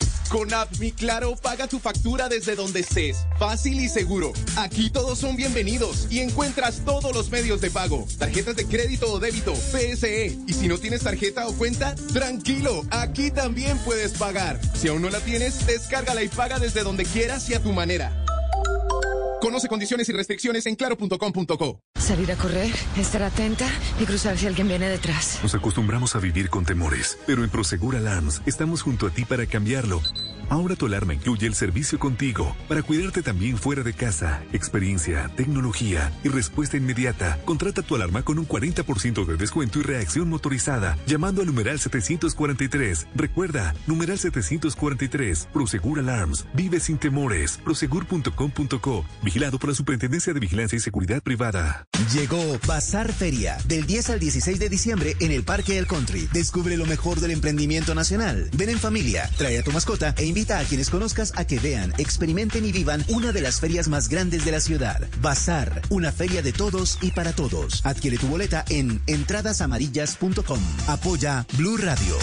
Con App Claro, paga tu factura desde donde estés. Fácil y seguro. Aquí todos son bienvenidos y encuentras todos los medios de pago. Tarjetas de crédito o débito, PSE. Y si no tienes tarjeta o cuenta, tranquilo, aquí también puedes pagar. Si aún no la tienes, descárgala y paga desde donde quieras y a tu manera. Conoce condiciones y restricciones en claro.com.co. Salir a correr, estar atenta y cruzar si alguien viene detrás. Nos acostumbramos a vivir con temores, pero en Prosegur Alarms estamos junto a ti para cambiarlo. Ahora tu alarma incluye el servicio contigo para cuidarte también fuera de casa, experiencia, tecnología y respuesta inmediata. Contrata tu alarma con un 40% de descuento y reacción motorizada llamando al numeral 743. Recuerda, numeral 743. Prosegur Alarms. Vive sin temores. Prosegur.com.co. Vigilado por la Superintendencia de Vigilancia y Seguridad Privada. Llegó Bazar Feria del 10 al 16 de diciembre en el Parque del Country. Descubre lo mejor del emprendimiento nacional. Ven en familia, trae a tu mascota e invita a quienes conozcas a que vean, experimenten y vivan una de las ferias más grandes de la ciudad. Bazar, una feria de todos y para todos. Adquiere tu boleta en entradasamarillas.com. Apoya Blue Radio.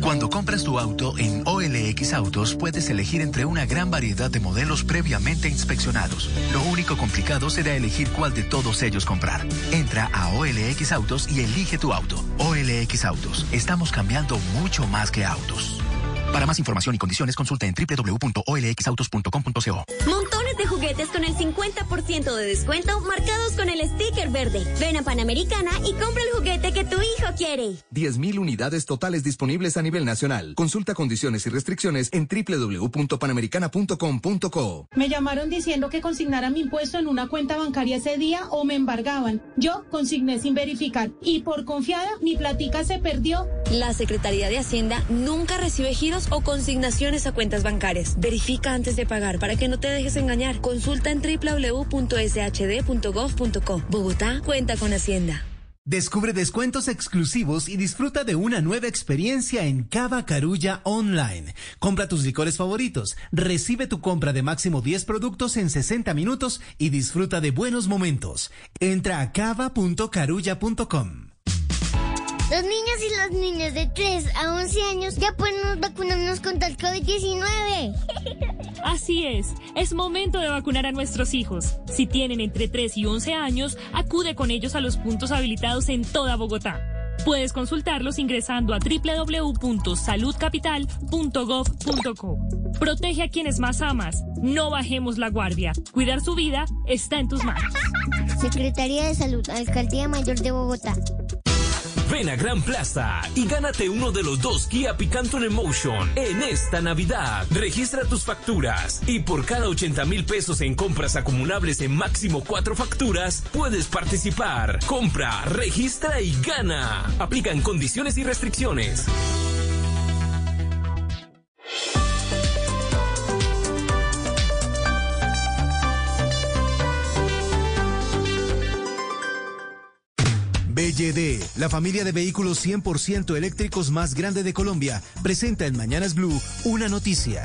Cuando compras tu auto en OLX Autos puedes elegir entre una gran variedad de modelos previamente inspeccionados. Lo único complicado será elegir cuál de todos ellos comprar. Entra a OLX Autos y elige tu auto. OLX Autos, estamos cambiando mucho más que autos. Para más información y condiciones consulta en www.olxautos.com.co. Montones de juguetes con el 50% de descuento marcados con el sticker verde. Ven a Panamericana y compra el juguete que tu hijo quiere. 10.000 unidades totales disponibles a nivel nacional. Consulta condiciones y restricciones en www.panamericana.com.co. Me llamaron diciendo que consignara mi impuesto en una cuenta bancaria ese día o me embargaban. Yo consigné sin verificar y por confiada mi platica se perdió. La Secretaría de Hacienda nunca recibe o consignaciones a cuentas bancarias. Verifica antes de pagar para que no te dejes engañar. Consulta en www.shd.gov.co. Bogotá cuenta con Hacienda. Descubre descuentos exclusivos y disfruta de una nueva experiencia en Cava Carulla Online. Compra tus licores favoritos, recibe tu compra de máximo 10 productos en 60 minutos y disfruta de buenos momentos. Entra a cava.carulla.com. Los niños y las niñas de 3 a 11 años ya podemos vacunarnos contra el COVID-19. Así es, es momento de vacunar a nuestros hijos. Si tienen entre 3 y 11 años, acude con ellos a los puntos habilitados en toda Bogotá. Puedes consultarlos ingresando a www.saludcapital.gov.co. Protege a quienes más amas. No bajemos la guardia. Cuidar su vida está en tus manos. Secretaría de Salud, Alcaldía Mayor de Bogotá. Ven a Gran Plaza y gánate uno de los dos Kia Picanton Emotion en esta Navidad. Registra tus facturas y por cada 80 mil pesos en compras acumulables en máximo cuatro facturas, puedes participar. Compra, registra y gana. Aplican condiciones y restricciones. BYD, la familia de vehículos 100% eléctricos más grande de Colombia, presenta en Mañanas Blue una noticia.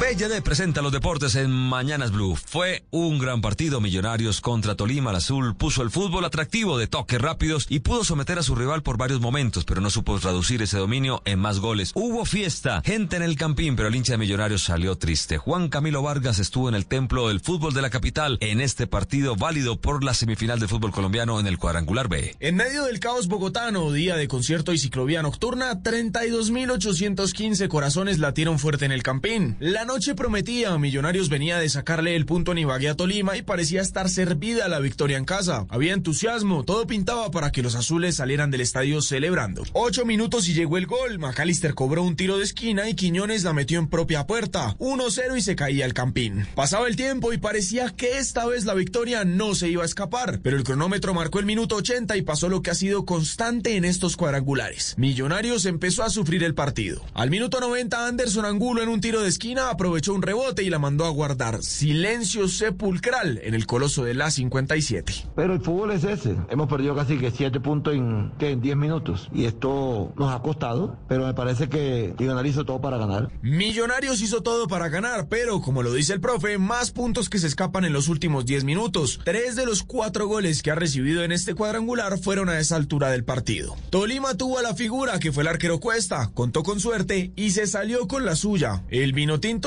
BYD presenta los deportes en Mañanas Blue. Fue un gran partido. Millonarios contra Tolima. El azul puso el fútbol atractivo de toques rápidos y pudo someter a su rival por varios momentos, pero no supo traducir ese dominio en más goles. Hubo fiesta, gente en el campín, pero el hincha de Millonarios salió triste. Juan Camilo Vargas estuvo en el templo del fútbol de la capital en este partido válido por la semifinal del fútbol colombiano en el cuadrangular B. En medio del caos bogotano, día de concierto y ciclovía nocturna, 32.815 corazones latieron fuerte en el campín. La noche prometía. Millonarios venía de sacarle el punto a Ibagué a Tolima y parecía estar servida la victoria en casa. Había entusiasmo, todo pintaba para que los azules salieran del estadio celebrando. Ocho minutos y llegó el gol. McAllister cobró un tiro de esquina y Quiñones la metió en propia puerta. 1-0 y se caía el campín. Pasaba el tiempo y parecía que esta vez la victoria no se iba a escapar, pero el cronómetro marcó el minuto 80 y pasó lo que ha sido constante en estos cuadrangulares. Millonarios empezó a sufrir el partido. Al minuto 90 Anderson Angulo en un tiro de esquina aprovechó un rebote y la mandó a guardar. Silencio sepulcral en el coloso de la 57. Pero el fútbol es ese. Hemos perdido casi que 7 puntos en, en 10 minutos. Y esto nos ha costado, pero me parece que Millonarios hizo todo para ganar. Millonarios hizo todo para ganar, pero como lo dice el profe, más puntos que se escapan en los últimos 10 minutos. Tres de los cuatro goles que ha recibido en este cuadrangular fueron a esa altura del partido. Tolima tuvo a la figura que fue el arquero Cuesta, contó con suerte y se salió con la suya. El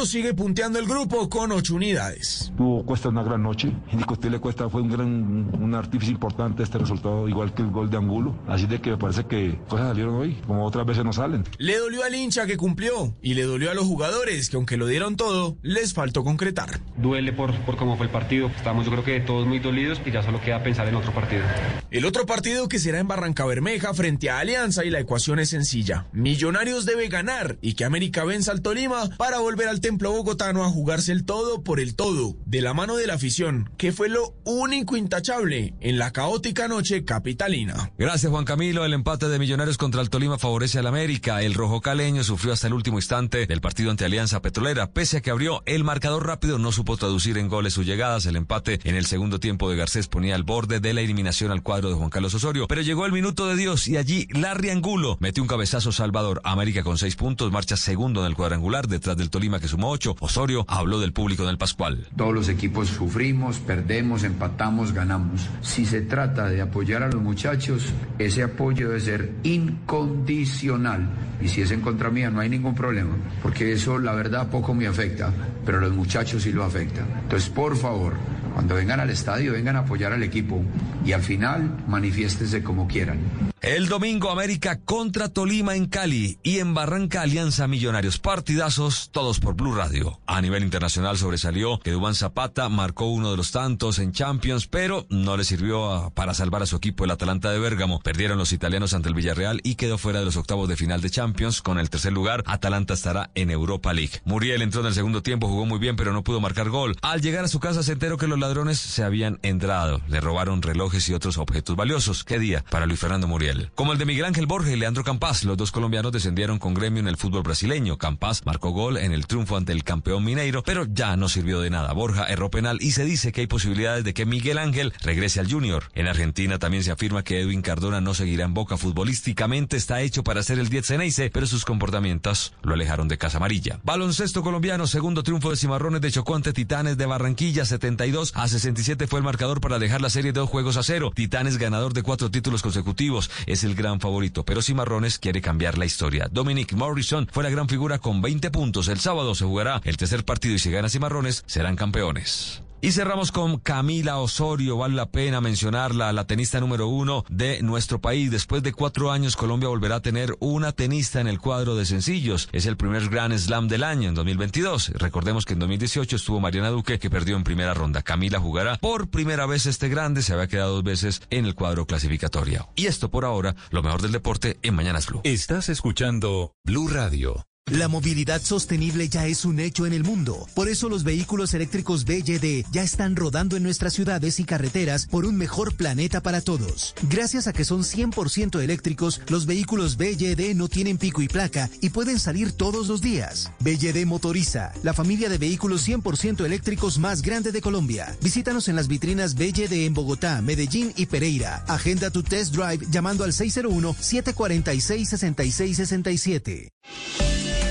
Sigue punteando el grupo con ocho unidades. Tuvo Cuesta una gran noche. Y le Cuesta fue un gran un artífice importante este resultado, igual que el gol de Angulo. Así de que me parece que cosas salieron hoy, como otras veces no salen. Le dolió al hincha que cumplió y le dolió a los jugadores que aunque lo dieron todo, les faltó concretar. Duele por, por cómo fue el partido. Estamos yo creo que todos muy dolidos y ya solo queda pensar en otro partido. El otro partido que será en Barranca Bermeja frente a Alianza y la ecuación es sencilla. Millonarios debe ganar y que América venza al Tolima para volver al templo bogotano a jugarse el todo por el todo, de la mano de la afición, que fue lo único intachable en la caótica noche capitalina. Gracias Juan Camilo, el empate de Millonarios contra el Tolima favorece al América. El rojo caleño sufrió hasta el último instante del partido ante Alianza Petrolera, pese a que abrió el marcador rápido, no supo traducir en goles sus llegadas. El empate en el segundo tiempo de Garcés ponía al borde de la eliminación al cuadro de Juan Carlos Osorio, pero llegó el minuto de Dios y allí Larry Angulo metió un cabezazo Salvador. América con seis puntos, marcha segundo en el cuadrangular detrás del Tolima que sumó ocho. Osorio habló del público en el Pascual. Todos los equipos sufrimos, perdemos, empatamos, ganamos. Si se trata de apoyar a los muchachos, ese apoyo debe ser incondicional. Y si es en contra mía, no hay ningún problema, porque eso la verdad poco me afecta, pero a los muchachos sí lo afecta. Entonces, por favor, cuando vengan al estadio, vengan a apoyar al equipo y al final manifiéstese como quieran. El domingo América contra Tolima en Cali y en Barranca Alianza Millonarios. Partidazos, todos por Blue Radio. A nivel internacional sobresalió que Dubán Zapata marcó uno de los tantos en Champions, pero no le sirvió para salvar a su equipo el Atalanta de Bérgamo. Perdieron los italianos ante el Villarreal y quedó fuera de los octavos de final de Champions. Con el tercer lugar, Atalanta estará en Europa League. Muriel entró en el segundo tiempo, jugó muy bien, pero no pudo marcar gol. Al llegar a su casa se enteró que los ladrones se habían entrado. Le robaron relojes y otros objetos valiosos. ¿Qué día para Luis Fernando Muriel? Como el de Miguel Ángel Borges y Leandro Campas, los dos colombianos descendieron con gremio en el fútbol brasileño. Campas marcó gol en el triunfo ante el campeón mineiro, pero ya no sirvió de nada. Borja erró penal y se dice que hay posibilidades de que Miguel Ángel regrese al Junior. En Argentina también se afirma que Edwin Cardona no seguirá en Boca futbolísticamente, está hecho para ser el 10 Ceneice, pero sus comportamientos lo alejaron de Casa Amarilla. Baloncesto colombiano, segundo triunfo de Cimarrones de Chocó ante Titanes de Barranquilla, 72 a 67 fue el marcador para dejar la serie de dos juegos a cero. Titanes ganador de cuatro títulos consecutivos es el gran favorito, pero Cimarrones quiere cambiar la historia. Dominic Morrison fue la gran figura con 20 puntos. El sábado se jugará el tercer partido y si gana Cimarrones serán campeones. Y cerramos con Camila Osorio, vale la pena mencionarla, la tenista número uno de nuestro país. Después de cuatro años, Colombia volverá a tener una tenista en el cuadro de sencillos. Es el primer Grand Slam del año en 2022. Recordemos que en 2018 estuvo Mariana Duque, que perdió en primera ronda. Camila jugará por primera vez este grande, se había quedado dos veces en el cuadro clasificatorio. Y esto por ahora, lo mejor del deporte en Mañanas Blue. Estás escuchando Blue Radio. La movilidad sostenible ya es un hecho en el mundo. Por eso los vehículos eléctricos BYD ya están rodando en nuestras ciudades y carreteras por un mejor planeta para todos. Gracias a que son 100% eléctricos, los vehículos BYD no tienen pico y placa y pueden salir todos los días. BYD motoriza, la familia de vehículos 100% eléctricos más grande de Colombia. Visítanos en las vitrinas BYD en Bogotá, Medellín y Pereira. Agenda tu test drive llamando al 601 746 6667.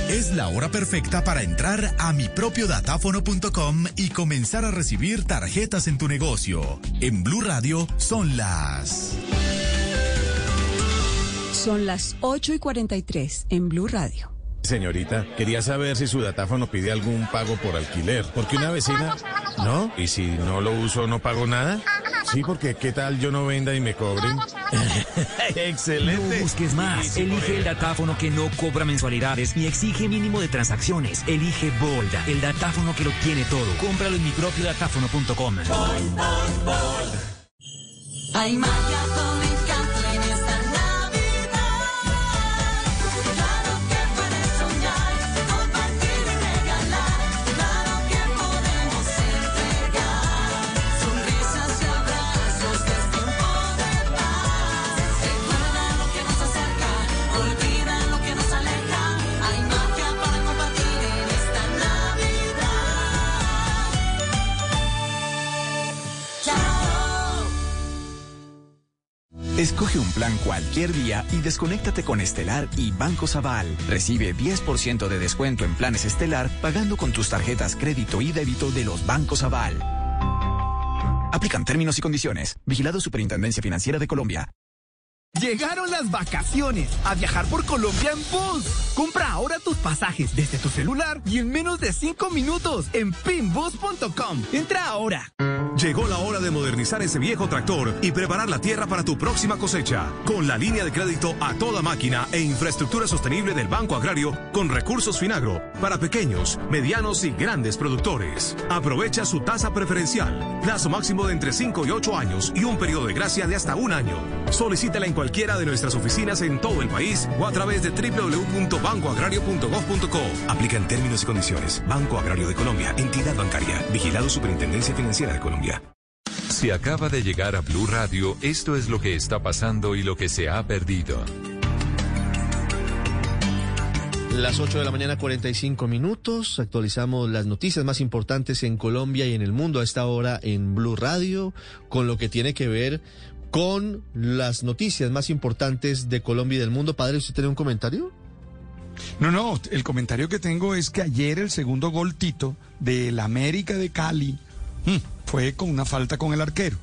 Es la hora perfecta para entrar a mipropiodatáfono.com y comenzar a recibir tarjetas en tu negocio. En Blue Radio son las... Son las 8 y 43 en Blue Radio. Señorita, quería saber si su datáfono pide algún pago por alquiler, porque una vecina... ¿No? ¿Y si no lo uso no pago nada? Sí, porque qué tal yo no venda y me cobren. Excelente. No busques más. Elige el datáfono que no cobra mensualidades ni exige mínimo de transacciones. Elige Bolda, el datáfono que lo tiene todo. Cómpralo en mi propio datáfono.com. Hay magia con Escoge un plan cualquier día y desconéctate con Estelar y Banco Sabal. Recibe 10% de descuento en planes Estelar pagando con tus tarjetas crédito y débito de los bancos Aval. Aplican términos y condiciones. Vigilado Superintendencia Financiera de Colombia. Llegaron las vacaciones a viajar por Colombia en bus. Compra ahora tus pasajes desde tu celular y en menos de 5 minutos en pinbus.com. Entra ahora. Llegó la hora de modernizar ese viejo tractor y preparar la tierra para tu próxima cosecha. Con la línea de crédito a toda máquina e infraestructura sostenible del Banco Agrario con recursos Finagro para pequeños, medianos y grandes productores. Aprovecha su tasa preferencial, plazo máximo de entre 5 y 8 años y un periodo de gracia de hasta un año. Solicítala en cualquiera de nuestras oficinas en todo el país o a través de www.bancoagrario.gov.co. Aplica en términos y condiciones. Banco Agrario de Colombia, entidad bancaria, vigilado Superintendencia Financiera de Colombia. Si acaba de llegar a Blue Radio, esto es lo que está pasando y lo que se ha perdido. Las 8 de la mañana, 45 minutos. Actualizamos las noticias más importantes en Colombia y en el mundo a esta hora en Blue Radio, con lo que tiene que ver con las noticias más importantes de Colombia y del mundo. Padre, ¿usted tiene un comentario? No, no, el comentario que tengo es que ayer el segundo gol Tito del América de Cali mm, fue con una falta con el arquero.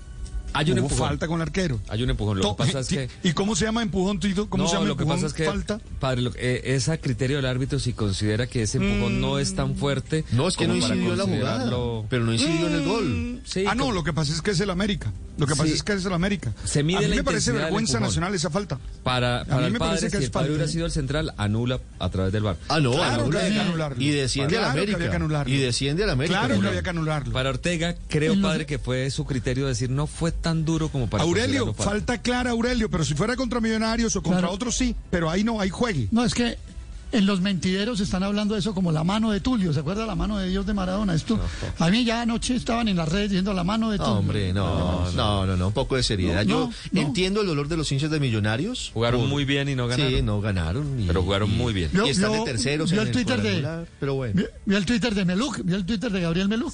Hay un Hubo empujón. falta con el arquero. Hay un empujón. Lo To- que pasa es que. ¿Y cómo se llama empujón, Tito? ¿Cómo no, se llama lo que empujón? pasa es que, falta? padre, lo- eh, es a criterio del árbitro si considera que ese empujón no es tan fuerte. No, es que no incidió en la jugada, pero no incidió en el gol. Sí, ah, no, lo que pasa es que es el América. Lo que pasa Sí. es que es el América. Se mide a mí la me parece vergüenza nacional esa falta. Para, A para mí el me padre, parece que si es el padre hubiera sido el central, anula a través del bar. Ah, no, Claro anula que y- que anularlo. y desciende a Claro que América. había que anularlo. Y desciende a la América. Claro que había que anularlo. Para Ortega, creo, padre, que fue su criterio decir no fue tan duro como para Aurelio, falta. clara, Aurelio, pero si fuera contra Millonarios o contra Claro. otros sí, pero ahí no, hay juegue. No, es que en los mentideros están hablando de eso como la mano de Tulio. ¿Se acuerda la mano de Dios de Maradona? Esto, a mí ya anoche estaban en las redes diciendo la mano de Tulio. No, hombre, no, no, no, no, un poco de seriedad. No, Yo no, no. entiendo el dolor de los hinchas de Millonarios. Jugaron por- muy bien y no ganaron. Sí, no ganaron. y- Pero jugaron y- muy bien. Y están de terceros en el el Twitter de, pero bueno. vio el Twitter de Meluc, vio el Twitter de Gabriel Meluc.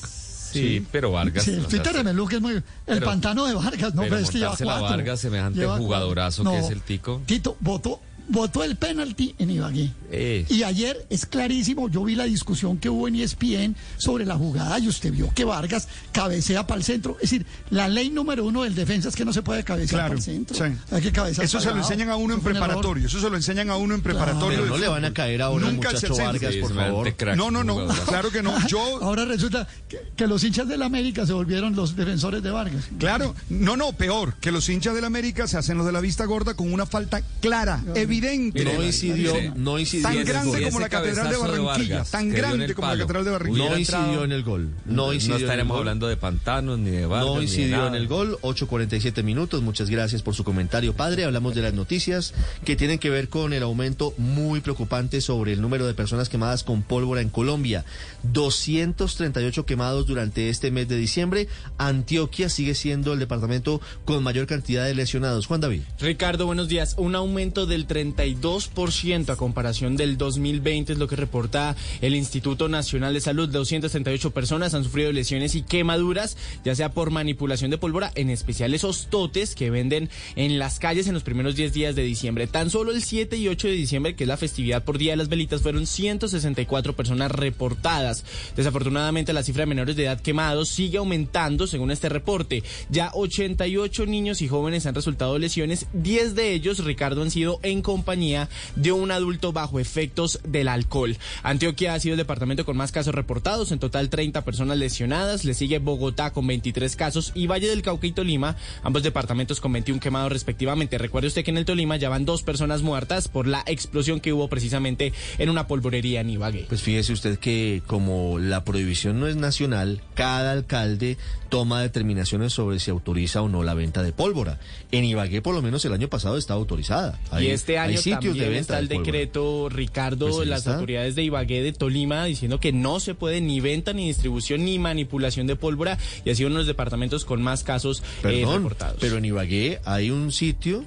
Sí, pero Vargas. Sí, el o sea, Meluc es muy... El Pero- pantano de Vargas, no, pero pero es que lleva montársela a cuatro. Vargas, semejante Lleva jugadorazo cuatro. que No, es el Tico. Tito, votó, votó el penalti en Ibagué. Eh, Y ayer es clarísimo, yo vi la discusión que hubo en ESPN sobre la jugada y usted vio que Vargas cabecea para el centro. Es decir, la ley número uno del defensa es que no se puede cabecear Claro, para el centro. sí. Hay que cabecear Eso se lo enseñan a uno en preparatorio, eso se lo enseñan a uno en preparatorio. Pero no le van a caer ahora Nunca muchacho. Vargas, por favor. crack, No, no, no, claro que no. Yo, Ahora resulta que, que los hinchas del América se volvieron los defensores de Vargas. claro, no, no, peor, que los hinchas del América se hacen los de la vista gorda con una falta clara, evidente. No incidió, no incidió Tan en el grande gol. como la Catedral de Barranquilla, tan grande como la. Catedral de Barranquilla. No incidió en el gol. No No incidió en el estaremos gol. hablando de pantanos ni de Vargas. No incidió en el gol, 8.47 minutos. Muchas gracias por su comentario, padre. Hablamos de las noticias que tienen que ver con el aumento muy preocupante sobre el número de personas quemadas con pólvora en Colombia. 238 quemados durante este mes de diciembre. Antioquia sigue siendo el departamento con mayor cantidad de lesionados. Juan David. Ricardo, buenos días. Un aumento del 32% a comparación del 2020 es lo que reporta el Instituto Nacional de Salud. 238 personas han sufrido lesiones y quemaduras, ya sea por manipulación de pólvora, en especial esos totes que venden en las calles en los primeros 10 días de diciembre. Tan solo el 7 y 8 de diciembre, que es la festividad por Día de las Velitas, fueron 164 personas reportadas. Desafortunadamente, la cifra de menores de edad quemados sigue aumentando según este reporte. Ya 88 niños y jóvenes han resultado lesiones, 10 de ellos, Ricardo, han sido en compañía de un adulto bajo efectos del alcohol. Antioquia ha sido el departamento con más casos reportados, en total 30 personas lesionadas, le sigue Bogotá con 23 casos y Valle del Cauca y Tolima, ambos departamentos con 21 quemados respectivamente. Recuerde usted que en el Tolima ya van dos personas muertas por la explosión que hubo precisamente en una polvorería en Ibagué. Pues fíjese usted que como la prohibición no es nacional, cada alcalde toma determinaciones sobre si autoriza o no la venta de pólvora. En Ibagué por lo menos el año pasado está autorizada. Hay- y este hay año sitios de también venta está el de decreto, Ricardo, Pues las está. autoridades de Ibagué, de Tolima, diciendo que no se puede ni venta, ni distribución, ni manipulación de pólvora, y ha sido uno de los departamentos con más casos eh, reportados. pero en Ibagué hay un sitio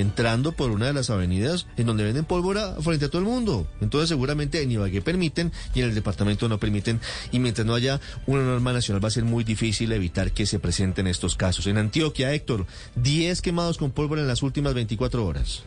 entrando por una de las avenidas en donde venden pólvora frente a todo el mundo. Entonces seguramente en Ibagué permiten y en el departamento no permiten. Y mientras no haya una norma nacional va a ser muy difícil evitar que se presenten estos casos. En Antioquia, Héctor, 10 quemados con pólvora en las últimas 24 horas.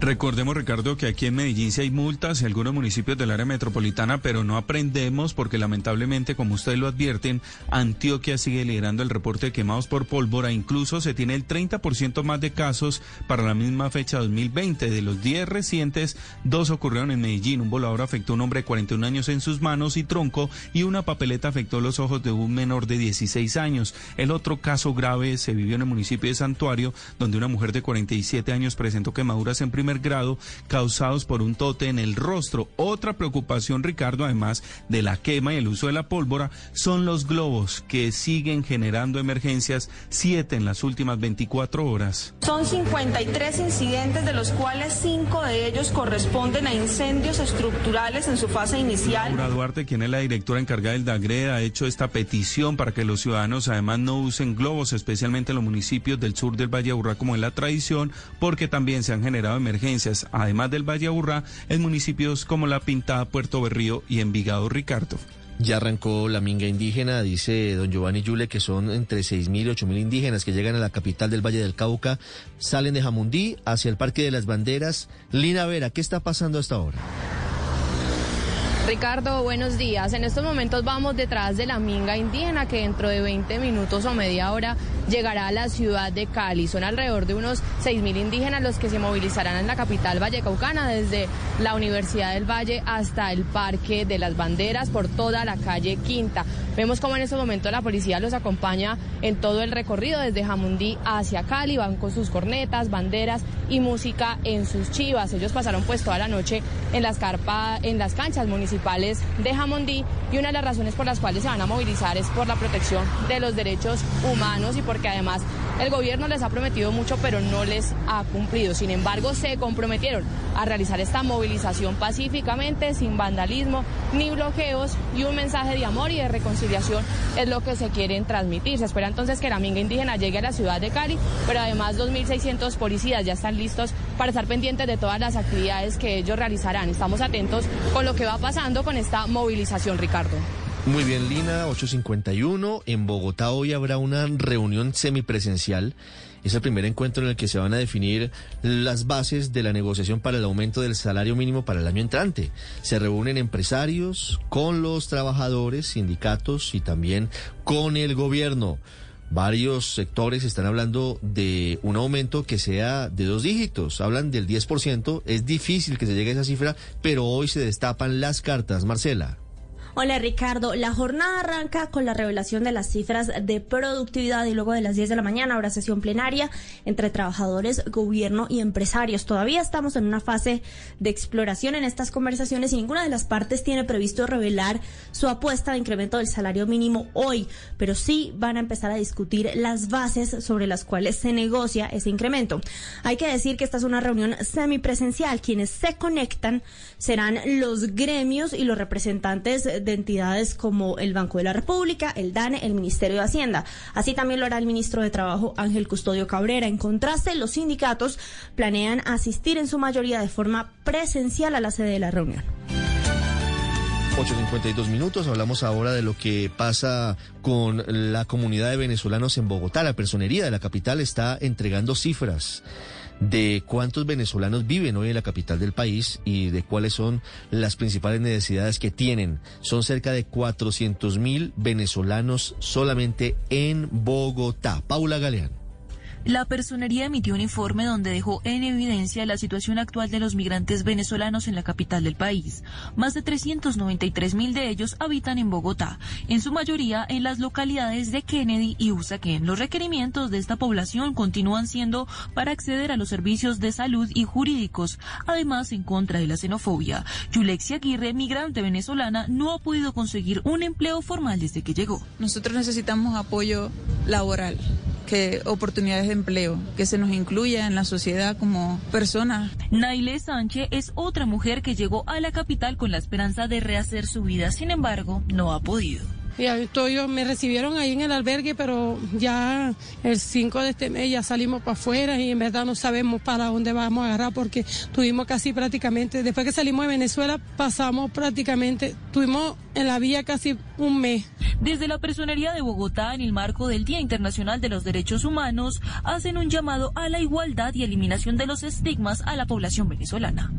Recordemos, Ricardo, que aquí en Medellín sí hay multas en algunos municipios del área metropolitana, pero no aprendemos porque lamentablemente, como ustedes lo advierten, Antioquia sigue liderando el reporte de quemados por pólvora. Incluso se tiene el 30% más de casos para la misma fecha 2020. De los 10 recientes, dos ocurrieron en Medellín. Un volador afectó a un hombre de 41 años en sus manos y tronco y una papeleta afectó los ojos de un menor de 16 años. El otro caso grave se vivió en el municipio de Santuario, donde una mujer de 47 años presentó quemaduras en primer grado causados por un tote en el rostro. Otra preocupación, Ricardo, además de la quema y el uso de la pólvora, son los globos que siguen generando emergencias, siete en las últimas 24 horas. Son 53 incidentes, de los cuales cinco de ellos corresponden a incendios estructurales en su fase inicial. Laura Duarte, quien es la directora encargada del DAGRE, ha hecho esta petición para que los ciudadanos además no usen globos, especialmente en los municipios del sur del Valle Aburrá, como es la tradición, porque también se han generado emergencias, además del Valle Aburrá, en municipios como La Pintada, Puerto Berrío y Envigado, Ricardo. Ya arrancó la minga indígena, dice don Giovanni Yule, que son entre 6.000 y 8.000 indígenas que llegan a la capital del Valle del Cauca, salen de Jamundí hacia el Parque de las Banderas. Lina Vera, ¿qué está pasando hasta ahora? Ricardo, buenos días. En estos momentos vamos detrás de la minga indígena que dentro de 20 minutos o media hora llegará a la ciudad de Cali. Son alrededor de unos 6.000 indígenas los que se movilizarán en la capital vallecaucana desde la Universidad del Valle hasta el Parque de las Banderas por toda la calle Quinta. Vemos como en estos momentos la policía los acompaña en todo el recorrido desde Jamundí hacia Cali. Van con sus cornetas, banderas y música en sus chivas. Ellos pasaron pues toda la noche en las carpas, en las canchas municipales de Jamundí y una de las razones por las cuales se van a movilizar es por la protección de los derechos humanos y porque además el gobierno les ha prometido mucho pero no les ha cumplido. Sin embargo, se comprometieron a realizar esta movilización pacíficamente, sin vandalismo ni bloqueos y un mensaje de amor y de reconciliación es lo que se quieren transmitir. Se espera entonces que la minga indígena llegue a la ciudad de Cali, pero además 2.600 policías ya están listos para estar pendientes de todas las actividades que ellos realizarán. Estamos atentos con lo que va pasando con esta movilización, Ricardo. Muy bien, Lina, 851. En Bogotá hoy habrá una reunión semipresencial. Es el primer encuentro en el que se van a definir las bases de la negociación para el aumento del salario mínimo para el año entrante. Se reúnen empresarios con los trabajadores, sindicatos y también con el gobierno. Varios sectores están hablando de un aumento que sea de dos dígitos. Hablan del 10%. Es difícil que se llegue a esa cifra, pero hoy se destapan las cartas. Marcela. Hola Ricardo, la jornada arranca con la revelación de las cifras de productividad y luego de las 10 de la mañana habrá sesión plenaria entre trabajadores, gobierno y empresarios. Todavía estamos en una fase de exploración en estas conversaciones y ninguna de las partes tiene previsto revelar su apuesta de incremento del salario mínimo hoy, pero sí van a empezar a discutir las bases sobre las cuales se negocia ese incremento. Hay que decir que esta es una reunión semipresencial. Quienes se conectan serán los gremios y los representantes de entidades como el Banco de la República, el DANE, el Ministerio de Hacienda. Así también lo hará el ministro de Trabajo Ángel Custodio Cabrera. En contraste, los sindicatos planean asistir en su mayoría de forma presencial a la sede de la reunión. 8.52 minutos, hablamos ahora de lo que pasa con la comunidad de venezolanos en Bogotá. La personería de la capital está entregando cifras de cuántos venezolanos viven hoy en la capital del país y de cuáles son las principales necesidades que tienen. Son cerca de 400 mil venezolanos solamente en Bogotá. Paula Galeán. La personería emitió un informe donde dejó en evidencia la situación actual de los migrantes venezolanos en la capital del país. Más de 393 mil de ellos habitan en Bogotá, en su mayoría en las localidades de Kennedy y Usaquén. Los requerimientos de esta población continúan siendo para acceder a los servicios de salud y jurídicos, además en contra de la xenofobia. Yulexia Aguirre, migrante venezolana, no ha podido conseguir un empleo formal desde que llegó. Nosotros necesitamos apoyo laboral que oportunidades de empleo, que se nos incluya en la sociedad como personas. Naile Sánchez es otra mujer que llegó a la capital con la esperanza de rehacer su vida, sin embargo, no ha podido. Estoy, yo- me recibieron ahí en el albergue, pero ya el 5 de este mes ya salimos para afuera y en verdad no sabemos para dónde vamos a agarrar porque tuvimos casi prácticamente, después que salimos de Venezuela, pasamos prácticamente, tuvimos en la vía casi un mes. Desde la Personería de Bogotá, en el marco del Día Internacional de los Derechos Humanos, hacen un llamado a la igualdad y eliminación de los estigmas a la población venezolana.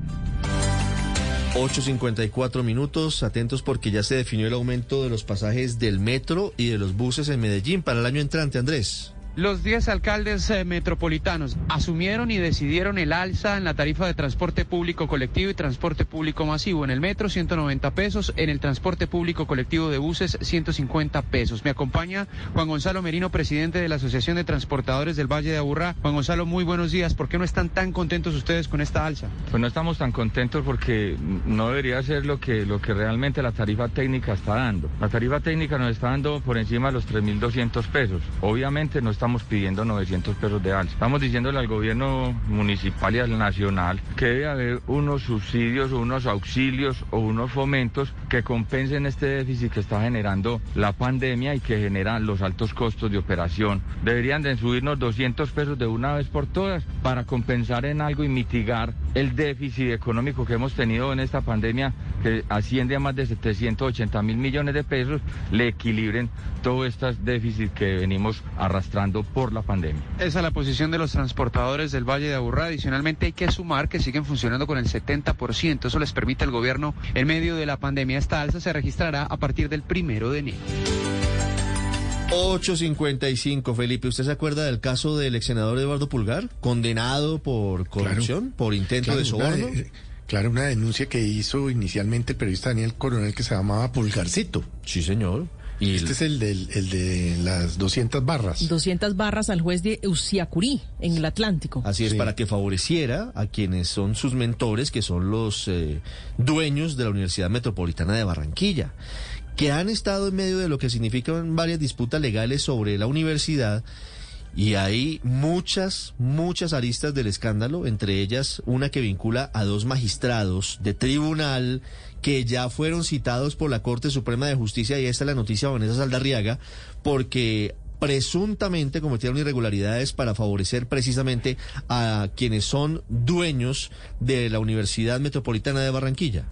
8.54 minutos, atentos porque ya se definió el aumento de los pasajes del metro y de los buses en Medellín para el año entrante, Andrés. Los 10 alcaldes eh, metropolitanos asumieron y decidieron el alza en la tarifa de transporte público colectivo y transporte público masivo. En el metro 190 pesos, en el transporte público colectivo de buses 150 pesos. Me acompaña Juan Gonzalo Merino, presidente de la Asociación de Transportadores del Valle de Aburrá. Juan Gonzalo, muy buenos días. ¿Por qué no están tan contentos ustedes con esta alza? Pues no estamos tan contentos porque no debería ser lo que, lo que realmente la tarifa técnica está dando. La tarifa técnica nos está dando por encima de los 3.200 pesos. Obviamente no estamos pidiendo 900 pesos de alza. Estamos diciéndole al gobierno municipal y al nacional que debe haber unos subsidios o unos auxilios o unos fomentos que compensen este déficit que está generando la pandemia y que generan los altos costos de operación. Deberían de subirnos 200 pesos de una vez por todas para compensar en algo y mitigar el déficit económico que hemos tenido en esta pandemia que asciende a más de 780 mil millones de pesos, le equilibren todos estos déficits que venimos arrastrando por la pandemia. Esa es la posición de los transportadores del Valle de Aburrá. Adicionalmente hay que sumar que siguen funcionando con el 70%. Eso les permite al gobierno en medio de la pandemia. Esta alza se registrará a partir del primero de enero. 8.55, Felipe. ¿Usted se acuerda del caso del ex senador Eduardo Pulgar, condenado por corrupción, por intento Claro, de una soborno? de- claro, una denuncia que hizo inicialmente el periodista Daniel Coronel que se llamaba Pulgarcito. Sí, señor. Y este es el, del, el de las 200 barras. 200 barras al juez de Usiacurí, en el Atlántico. Así es, para que favoreciera a quienes son sus mentores, que son los eh, dueños de la Universidad Metropolitana de Barranquilla, que han estado en medio de lo que significan varias disputas legales sobre la universidad. Y hay muchas, muchas aristas del escándalo, entre ellas una que vincula a dos magistrados de tribunal que ya fueron citados por la Corte Suprema de Justicia, y esta es la noticia de Vanessa Saldarriaga, porque presuntamente cometieron irregularidades para favorecer precisamente a quienes son dueños de la Universidad Metropolitana de Barranquilla.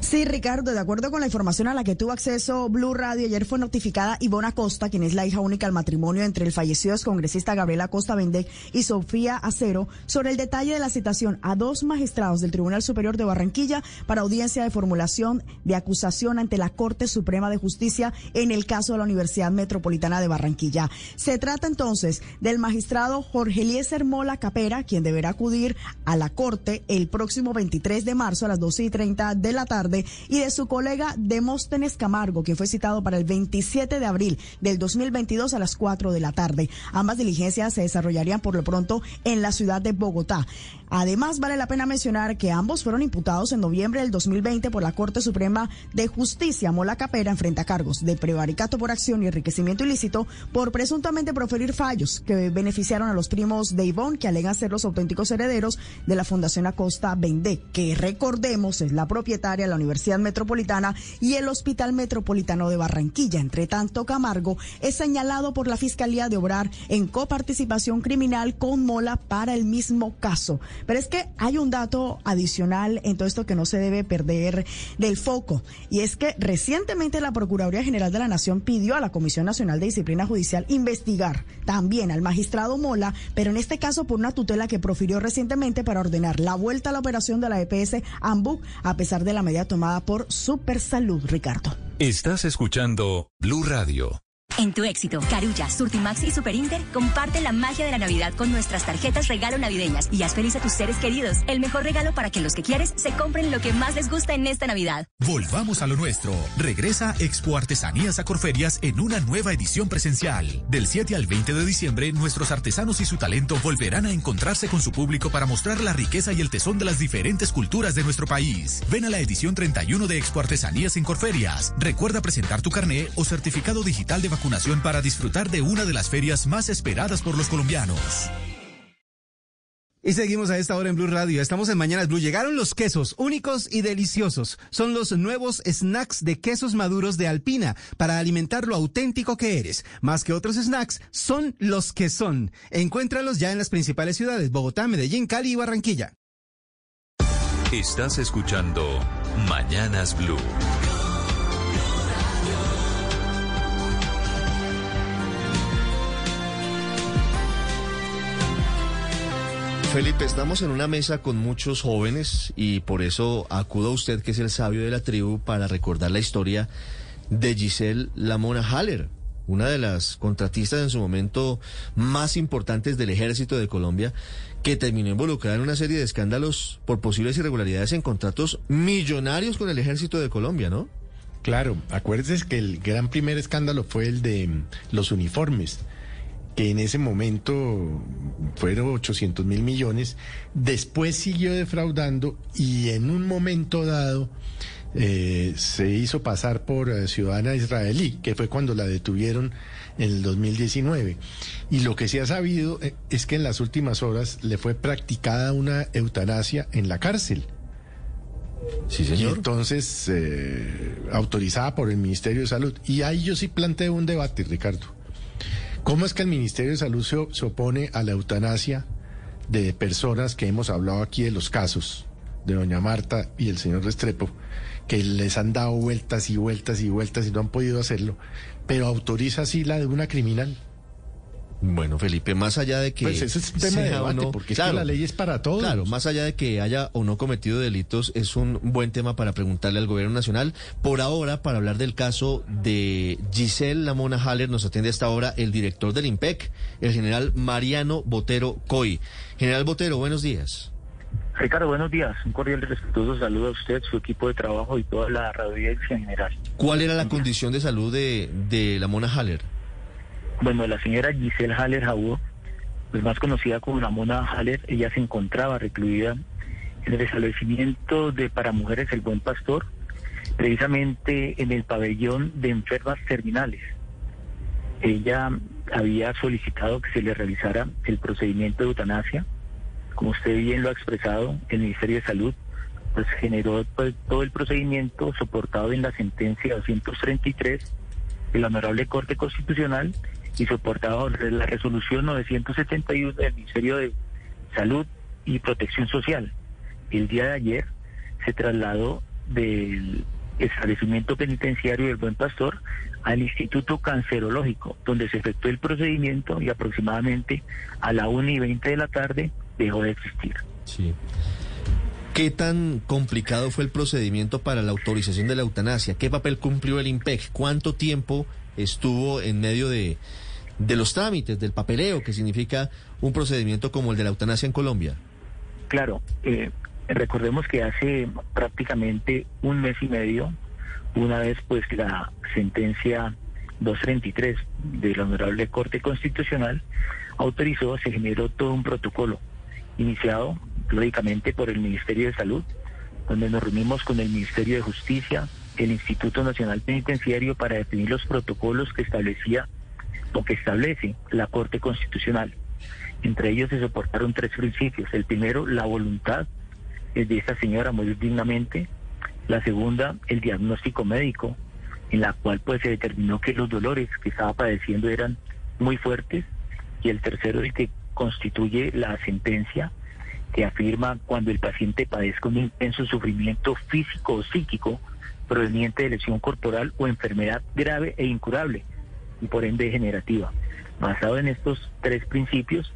Sí, Ricardo, de acuerdo con la información a la que tuvo acceso Blue Radio, ayer fue notificada Ivona Costa, quien es la hija única al matrimonio entre el fallecido excongresista Gabriela Costa Bendec y Sofía Acero, sobre el detalle de la citación a dos magistrados del Tribunal Superior de Barranquilla para audiencia de formulación de acusación ante la Corte Suprema de Justicia en el caso de la Universidad Metropolitana de Barranquilla. Se trata entonces del magistrado Jorge Eliezer Mola Capera, quien deberá acudir a la Corte el próximo 23 de marzo a las 12 y 30 de la tarde, y de su colega Demóstenes Camargo, quien fue citado para el 27 de abril del 2022 a las 4 de la tarde. Ambas diligencias se desarrollarían por lo pronto en la ciudad de Bogotá. Además, vale la pena mencionar que ambos fueron imputados en noviembre del 2020 por la Corte Suprema de Justicia. Mola Capera enfrenta cargos de prevaricato por acción y enriquecimiento ilícito por presuntamente proferir fallos que beneficiaron a los primos de Ivonne, que alegan ser los auténticos herederos de la Fundación Acosta Vendé, que recordemos es la propietaria de la Universidad Metropolitana y el Hospital Metropolitano de Barranquilla. Entre tanto, Camargo es señalado por la Fiscalía de obrar en coparticipación criminal con Mola para el mismo caso. Pero es que hay un dato adicional en todo esto que no se debe perder del foco, y es que recientemente la Procuraduría General de la Nación pidió a la Comisión Nacional de Disciplina Judicial investigar también al magistrado Mola, pero en este caso por una tutela que profirió recientemente para ordenar la vuelta a la operación de la EPS AMBUC, a pesar de la medida tomada por Supersalud, Ricardo. Estás escuchando Blue Radio. En tu éxito, Carulla, Surtimax y Super Inter comparten la magia de la Navidad con nuestras tarjetas regalo navideñas y haz feliz a tus seres queridos. El mejor regalo para que los que quieres se compren lo que más les gusta en esta Navidad. Volvamos a lo nuestro. Regresa Expo Artesanías a Corferias en una nueva edición presencial. Del 7 al 20 de diciembre, nuestros artesanos y su talento volverán a encontrarse con su público para mostrar la riqueza y el tesón de las diferentes culturas de nuestro país. Ven a la edición 31 de Expo Artesanías en Corferias. Recuerda presentar tu carné o certificado digital de vacunación para disfrutar de una de las ferias más esperadas por los colombianos. Y seguimos a esta hora en Blue Radio. Estamos en Mañanas Blue. Llegaron los quesos únicos y deliciosos. Son los nuevos snacks de quesos maduros de Alpina para alimentar lo auténtico que eres. Más que otros snacks, son los que son. Encuéntralos ya en las principales ciudades: Bogotá, Medellín, Cali y Barranquilla. Estás escuchando Mañanas Blue. Felipe, estamos en una mesa con muchos jóvenes y por eso acudo a usted, que es el sabio de la tribu, para recordar la historia de Giselle Lamona Haller, una de las contratistas en su momento más importantes del ejército de Colombia, que terminó involucrada en una serie de escándalos por posibles irregularidades en contratos millonarios con el ejército de Colombia, ¿no? Claro, acuérdense que el gran primer escándalo fue el de los uniformes que en ese momento fueron 800 mil millones, después siguió defraudando y en un momento dado eh, se hizo pasar por eh, ciudadana israelí, que fue cuando la detuvieron en el 2019. Y lo que se ha sabido eh, es que en las últimas horas le fue practicada una eutanasia en la cárcel. Sí, señor. Y entonces, autorizada por el Ministerio de Salud. Y ahí yo sí planteo un debate, Ricardo. ¿Cómo es que el Ministerio de Salud se, opone a la eutanasia de personas que hemos hablado aquí de los casos de doña Marta y el señor Restrepo, que les han dado vueltas y vueltas y vueltas y no han podido hacerlo, pero autoriza así la de una criminal? Bueno, Felipe, más allá de que... Pues ese es un tema de debate, porque es que la ley es para todos. Claro, más allá de que haya o no cometido delitos, es un buen tema para preguntarle al gobierno nacional. Por ahora, para hablar del caso de Giselle Lamona Haller, nos atiende hasta ahora el director del IMPEC, el general Mariano Botero Coy. General Botero, buenos días. Ricardo, buenos días. Un cordial y respetuoso saludo a usted, su equipo de trabajo y toda la radio en general. ¿Cuál era la condición de salud de, de Lamona Haller? Bueno, la señora Giselle Haller Jabó, pues más conocida como la Mona Haller, ella se encontraba recluida en el establecimiento de para mujeres El Buen Pastor, precisamente en el pabellón de enfermas terminales. Ella había solicitado que se le realizara el procedimiento de eutanasia. Como usted bien lo ha expresado, el Ministerio de Salud pues generó pues, todo el procedimiento soportado en la sentencia 233 de la Honorable Corte Constitucional y soportado la resolución 971 del Ministerio de Salud y Protección Social. El día de ayer se trasladó del establecimiento penitenciario del Buen Pastor al Instituto Cancerológico, donde se efectuó el procedimiento y aproximadamente a la 1 y 20 de la tarde dejó de existir. Sí. ¿Qué tan complicado fue el procedimiento para la autorización de la eutanasia? ¿Qué papel cumplió el IMPEC? ¿Cuánto tiempo estuvo en medio de, de los trámites, del papeleo, que significa un procedimiento como el de la eutanasia en Colombia? Claro, eh, recordemos que hace prácticamente un mes y medio, una vez pues la sentencia 233 de la Honorable Corte Constitucional autorizó, se generó todo un protocolo iniciado lógicamente por el Ministerio de Salud, donde nos reunimos con el Ministerio de Justicia, el Instituto Nacional Penitenciario para definir los protocolos que establecía o que establece la Corte Constitucional. Entre ellos se soportaron tres principios. El primero, la voluntad de esta señora morir dignamente. La segunda, el diagnóstico médico, en la cual pues se determinó que los dolores que estaba padeciendo eran muy fuertes. Y el tercero, el que constituye la sentencia que afirma cuando el paciente padezca un intenso sufrimiento físico o psíquico proveniente de lesión corporal o enfermedad grave e incurable y por ende degenerativa. Basado en estos tres principios,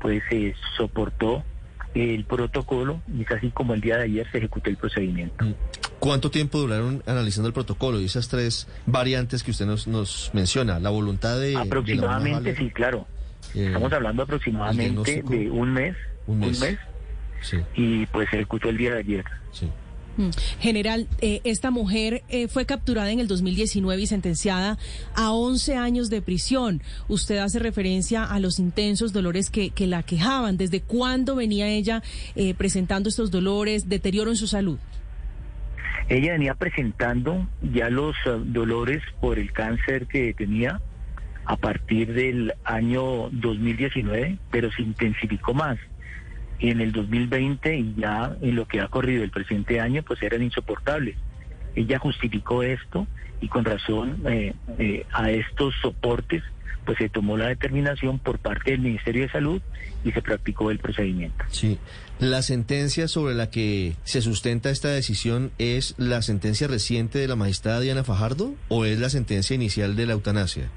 pues se soportó el protocolo y es así como el día de ayer se ejecutó el procedimiento. ¿Cuánto tiempo duraron analizando el protocolo y esas tres variantes que usted nos, nos menciona? La voluntad de... Aproximadamente, sí, claro. Eh, Estamos hablando aproximadamente de un mes. Un mes. Sí. Y pues se ejecutó el día de ayer. Sí. Mm. General, eh, esta mujer eh, fue capturada en el 2019 y sentenciada a 11 años de prisión. Usted hace referencia a los intensos dolores que, que la quejaban. ¿Desde cuándo venía ella eh, presentando estos dolores, deterioro en su salud? Ella venía presentando ya los dolores por el cáncer que tenía a partir del año 2019, pero se intensificó más. Y en el 2020 y ya en lo que ha corrido el presente año, pues eran insoportables. Ella justificó esto y con razón eh, eh, a estos soportes, pues se tomó la determinación por parte del Ministerio de Salud y se practicó el procedimiento. Sí. ¿La sentencia sobre la que se sustenta esta decisión es la sentencia reciente de la magistrada Diana Fajardo o es la sentencia inicial de la eutanasia?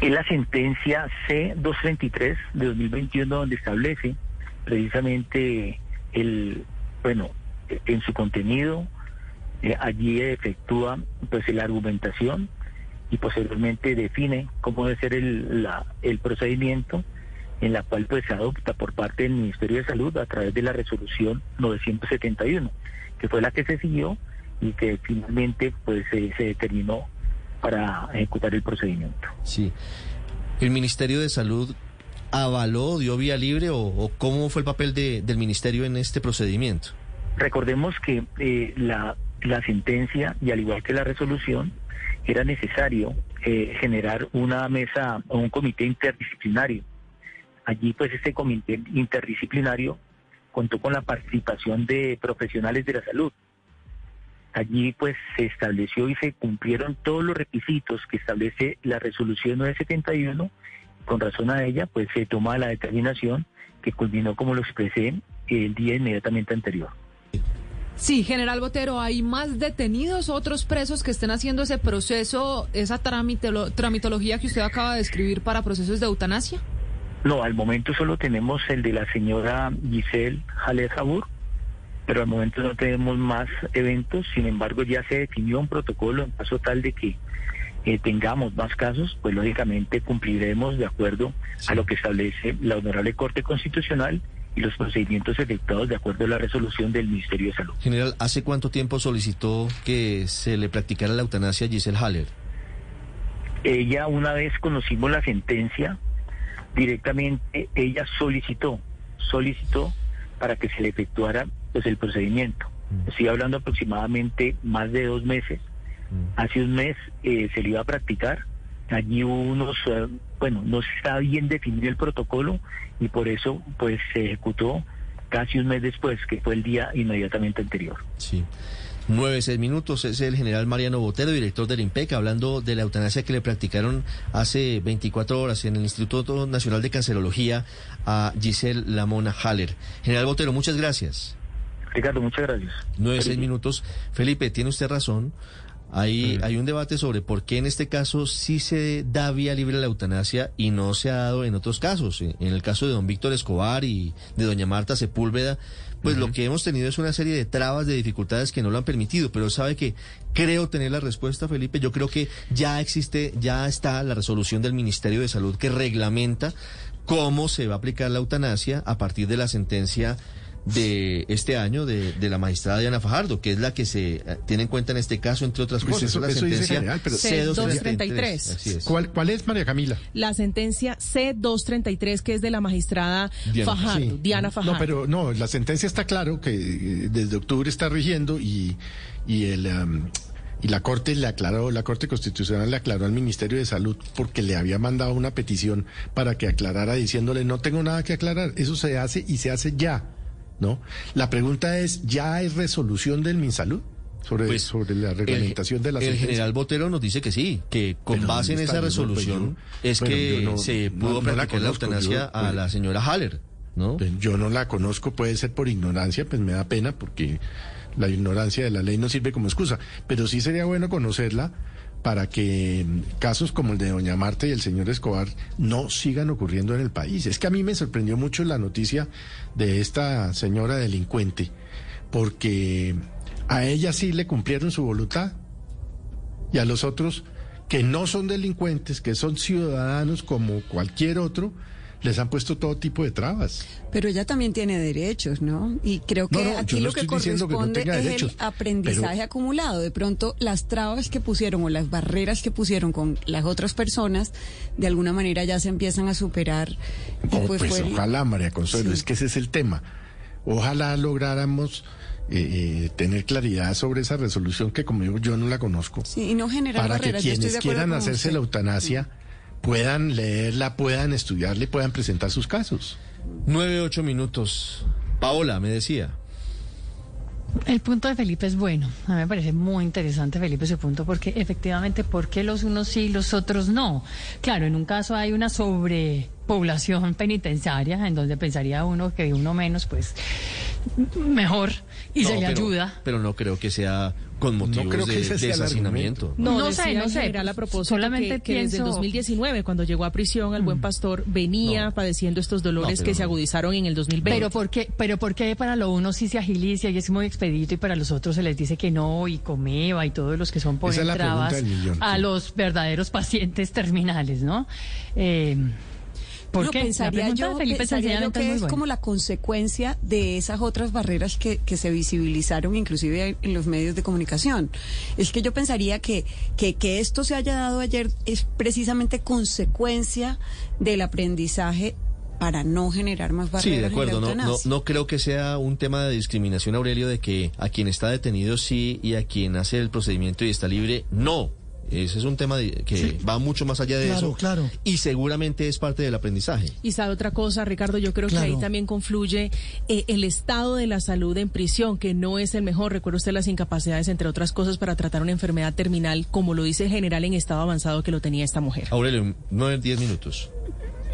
Es la sentencia C-233 de 2021 donde establece precisamente el, bueno, en su contenido, eh, allí efectúa pues la argumentación y posteriormente define cómo debe ser el, la, el procedimiento en la cual pues se adopta por parte del Ministerio de Salud a través de la resolución 971, que fue la que se siguió y que finalmente pues se, se determinó para ejecutar el procedimiento. Sí. ¿El Ministerio de Salud avaló, dio vía libre o, cómo fue el papel de, del Ministerio en este procedimiento? Recordemos que eh, la, la sentencia y al igual que la resolución era necesario eh, generar una mesa o un comité interdisciplinario. Allí pues este comité interdisciplinario contó con la participación de profesionales de la salud. Allí pues se estableció y se cumplieron todos los requisitos que establece la resolución 971. Con razón a ella pues se toma la determinación que culminó como lo expresé el día inmediatamente anterior. Sí, general Botero, ¿hay más detenidos, otros presos que estén haciendo ese proceso, esa tramitolo tramitología que usted acaba de describir para procesos de eutanasia? No, al momento solo tenemos el de la señora Giselle Haller Jabur, pero al momento no tenemos más eventos, sin embargo ya se definió un protocolo en caso tal de que eh, tengamos más casos, pues lógicamente cumpliremos de acuerdo a lo que establece la Honorable Corte Constitucional y los procedimientos efectuados de acuerdo a la resolución del Ministerio de Salud. General, ¿hace cuánto tiempo solicitó que se le practicara la eutanasia a Giselle Haller? Ella, una vez conocimos la sentencia, directamente ella solicitó, solicitó para que se le efectuara pues el procedimiento. Estoy hablando aproximadamente más de dos meses. Hace un mes eh, se le iba a practicar. Allí hubo unos, eh, bueno, no está bien definido el protocolo y por eso pues se ejecutó casi un mes después, que fue el día inmediatamente anterior. Sí. Nueve, seis minutos, es el general Mariano Botero, director del IMPEC, hablando de la eutanasia que le practicaron hace 24 horas en el Instituto Nacional de Cancerología a Giselle Lamona Haller. General Botero, muchas gracias. Ricardo, muchas gracias. Nueve, seis minutos. Felipe, tiene usted razón. Hay, hay un debate sobre por qué en este caso sí se da vía libre a la eutanasia y no se ha dado en otros casos. En el caso de don Víctor Escobar y de doña Marta Sepúlveda, pues lo que hemos tenido es una serie de trabas, de dificultades que no lo han permitido. Pero sabe que creo tener la respuesta, Felipe. Yo creo que ya existe, ya está la resolución del Ministerio de Salud que reglamenta cómo se va a aplicar la eutanasia a partir de la sentencia de este año de, de, la magistrada Diana Fajardo, que es la que se eh, tiene en cuenta en este caso, entre otras Pues cosas. eso- es la eso sentencia general, pero- C233. Así es. ¿Cuál, ¿Cuál es, María Camila? La sentencia C233, que es de la magistrada Diana, Fajardo, sí. Diana Fajardo. No, pero no, la sentencia está claro que eh, desde octubre está rigiendo y, y el am, y la corte le aclaró, la corte constitucional le aclaró al Ministerio de Salud porque le había mandado una petición para que aclarara diciéndole no tengo nada que aclarar, eso se hace y se hace ya, ¿no? La pregunta es, ¿ya hay resolución del Minsalud sobre, sobre la reglamentación de la Pues, El sentencia? general Botero nos dice que sí, que con Pero base en ¿dónde esa pues resolución yo- es bueno, que no- se no- pudo no la practicar la, eutanasia yo, a pues, la señora Haller, ¿no? Pues yo no la conozco, puede ser por ignorancia, pues me da pena porque la ignorancia de la ley no sirve como excusa, pero sí sería bueno conocerla para que casos como el de doña Marta y el señor Escobar no sigan ocurriendo en el país. Es que a mí me sorprendió mucho la noticia de esta señora delincuente, porque A ella sí le cumplieron su voluntad. Y a los otros que no son delincuentes, que son ciudadanos como cualquier otro, les han puesto todo tipo de trabas. Pero ella también tiene derechos, ¿no? Y creo que No, no, aquí lo que no corresponde es derechos, el aprendizaje pero- acumulado. De pronto, las trabas que pusieron o las barreras que pusieron con las otras personas, de alguna manera ya se empiezan a superar. Oh, pues, pues fue- ojalá, María Consuelo, Sí. es que ese es el tema. Ojalá lográramos eh, eh, tener claridad sobre esa resolución que, como digo, yo no la conozco. Sí, y no generar para barreras. que quienes quieran hacerse usted. la eutanasia puedan leerla, puedan estudiarla y puedan presentar sus casos. Nueve, ocho minutos. Paola, me decía. El punto de Felipe es bueno. A mí me parece muy interesante, Felipe, ese punto, porque efectivamente, ¿por qué los unos sí y los otros no? Claro, en un caso hay una sobrepoblación penitenciaria, en donde pensaría uno que uno menos, pues mejor, y No, se le pero- ayuda. Pero no creo que sea con motivos creo que de, asesinamiento. No, No sé, no sé, a propósito solamente que, que desde el pienso- 2019, cuando llegó a prisión, el buen pastor venía padeciendo estos dolores No, que se no. agudizaron en el 2020. Pero ¿por qué, pero por qué para lo uno sí se agilicia y es muy expedito y para los otros se les dice que no y comeba y todos los que son por trabas millón, a sí. los verdaderos pacientes terminales, ¿no? Eh, ¿Por No, qué? La pensaría yo, de Felipe pensaría yo sencillamente que es como la consecuencia de esas otras barreras que, que se visibilizaron inclusive en los medios de comunicación. Es que yo pensaría que, que, que esto se haya dado ayer es precisamente consecuencia del aprendizaje para no generar más barreras. Sí, de acuerdo. No, no creo que sea un tema de discriminación, Aurelio, de que a quien está detenido sí y a quien hace el procedimiento y está libre no. Ese es un tema de- que va mucho más allá de Claro, eso. claro. Y seguramente es parte del aprendizaje. Y sabe otra cosa, Ricardo, yo creo Claro. que ahí también confluye eh, el estado de la salud en prisión, que no es el mejor. Recuerda usted las incapacidades, entre otras cosas, para tratar una enfermedad terminal, como lo dice el general en estado avanzado que lo tenía esta mujer. Aurelio, nueve, diez minutos.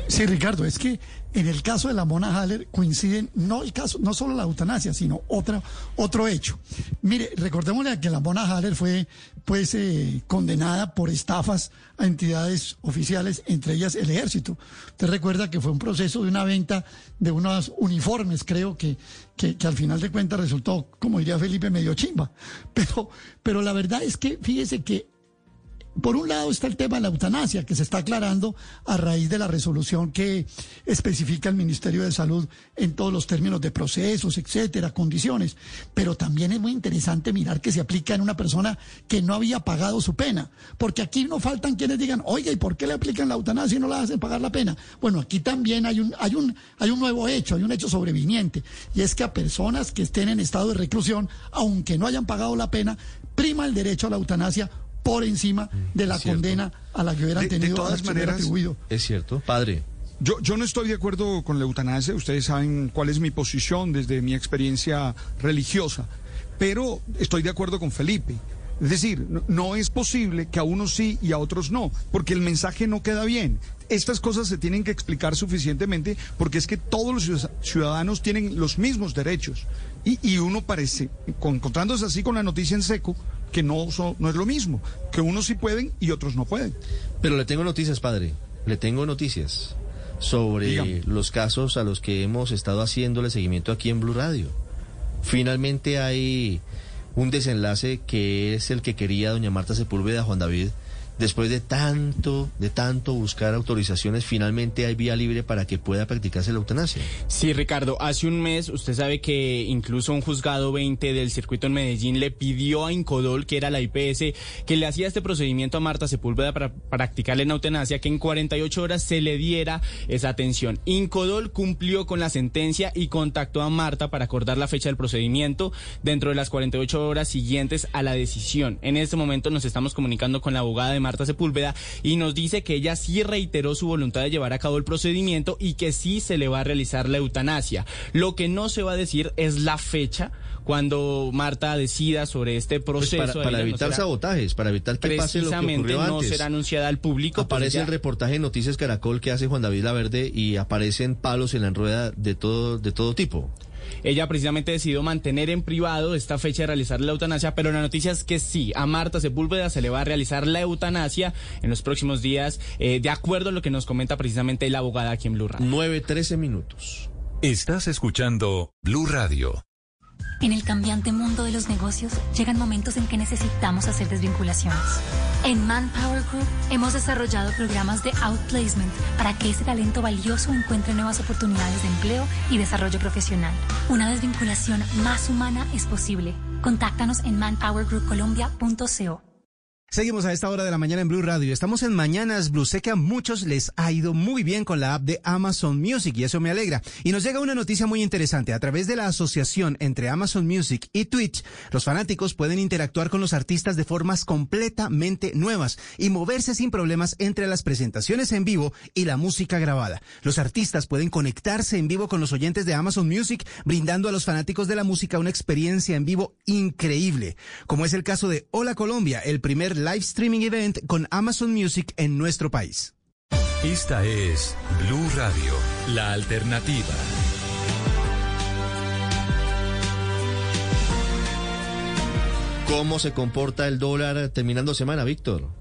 Sí, Ricardo, es que en el caso de la Mona Haller coinciden no el caso, no solo la eutanasia, sino otra, otro hecho. Mire, recordémosle que la Mona Haller fue pues eh, condenada por estafas a entidades oficiales, entre ellas el ejército. Usted recuerda que fue un proceso de una venta de unos uniformes, creo que, que, que al final de cuentas resultó, como diría Felipe, medio chimba. Pero, pero la verdad es que fíjese que por un lado está el tema de la eutanasia, que se está aclarando a raíz de la resolución que especifica el Ministerio de Salud en todos los términos de procesos, etcétera, condiciones. Pero también es muy interesante mirar que se aplica en una persona que no había pagado su pena. Porque aquí no faltan quienes digan, oiga, ¿y por qué le aplican la eutanasia y no la hacen pagar la pena? Bueno, aquí también hay un, hay un, hay un nuevo hecho, hay un hecho sobreviniente. Y es que a personas que estén en estado de reclusión, aunque no hayan pagado la pena, prima el derecho a la eutanasia por encima de la es cierto. condena a la que hubieran De- de tenido, la todas maneras- atribuido. Es cierto. Padre. Yo, yo no estoy de acuerdo con la eutanasia, ustedes saben cuál es mi posición desde mi experiencia religiosa, pero estoy de acuerdo con Felipe. Es decir, no, no es posible que a unos sí y a otros no, porque el mensaje no queda bien. Estas cosas se tienen que explicar suficientemente porque es que todos los ciudad- ciudadanos tienen los mismos derechos. Y, y uno parece, con- encontrándose así con la noticia en seco, que no, son- no es lo mismo, que unos sí pueden y otros no pueden. Pero le tengo noticias, padre. Le tengo noticias sobre Dígame. los casos a los que hemos estado haciéndole seguimiento aquí en Blue Radio. Finalmente hay un desenlace que es el que quería doña Marta Sepúlveda, Juan David. Después de tanto, de tanto buscar autorizaciones, finalmente hay vía libre para que pueda practicarse la eutanasia. Sí, Ricardo, hace un mes usted sabe que incluso un juzgado 20 del circuito en Medellín le pidió a Incodol, que era la IPS, que le hacía este procedimiento a Marta Sepúlveda para practicarle en eutanasia, que en 48 horas se le diera esa atención. Incodol cumplió con la sentencia y contactó a Marta para acordar la fecha del procedimiento dentro de las 48 horas siguientes a la decisión. En este momento nos estamos comunicando con la abogada de Marta Sepúlveda y nos dice que ella sí reiteró su voluntad de llevar a cabo el procedimiento y que sí se le va a realizar la eutanasia. Lo que no se va a decir es la fecha cuando Marta decida sobre este Pues proceso. para, para Ella no evitar será- sabotajes, para evitar que pase lo que Precisamente ocurrió no antes. será anunciada al público. Aparece el reportaje de Noticias Caracol que hace Juan David Laverde y aparecen palos en la rueda de todo, de todo tipo. Ella precisamente decidió mantener en privado esta fecha de realizar la eutanasia, pero la noticia es que sí, a Marta Sepúlveda se le va a realizar la eutanasia en los próximos días, eh, de acuerdo a lo que nos comenta precisamente la abogada aquí en Blue Radio. 9, 13 minutos. Estás escuchando Blue Radio. En el cambiante mundo de los negocios, llegan momentos en que necesitamos hacer desvinculaciones. En Manpower Group hemos desarrollado programas de outplacement para que ese talento valioso encuentre nuevas oportunidades de empleo y desarrollo profesional. Una desvinculación más humana es posible. Contáctanos en manpowergroupcolombia.co. Seguimos a esta hora de la mañana en Blue Radio. Estamos en Mañanas Blue. Sé que a muchos les ha ido muy bien con la app de Amazon Music y eso me alegra. Y nos llega una noticia muy interesante. A través de la asociación entre Amazon Music y Twitch, los fanáticos pueden interactuar con los artistas de formas completamente nuevas y moverse sin problemas entre las presentaciones en vivo y la música grabada. Los artistas pueden conectarse en vivo con los oyentes de Amazon Music, brindando a los fanáticos de la música una experiencia en vivo increíble, como es el caso de Hola Colombia, el primer live streaming event con Amazon Music en nuestro país. Esta es Blue Radio, la alternativa. ¿Cómo se comporta el dólar terminando semana, Víctor?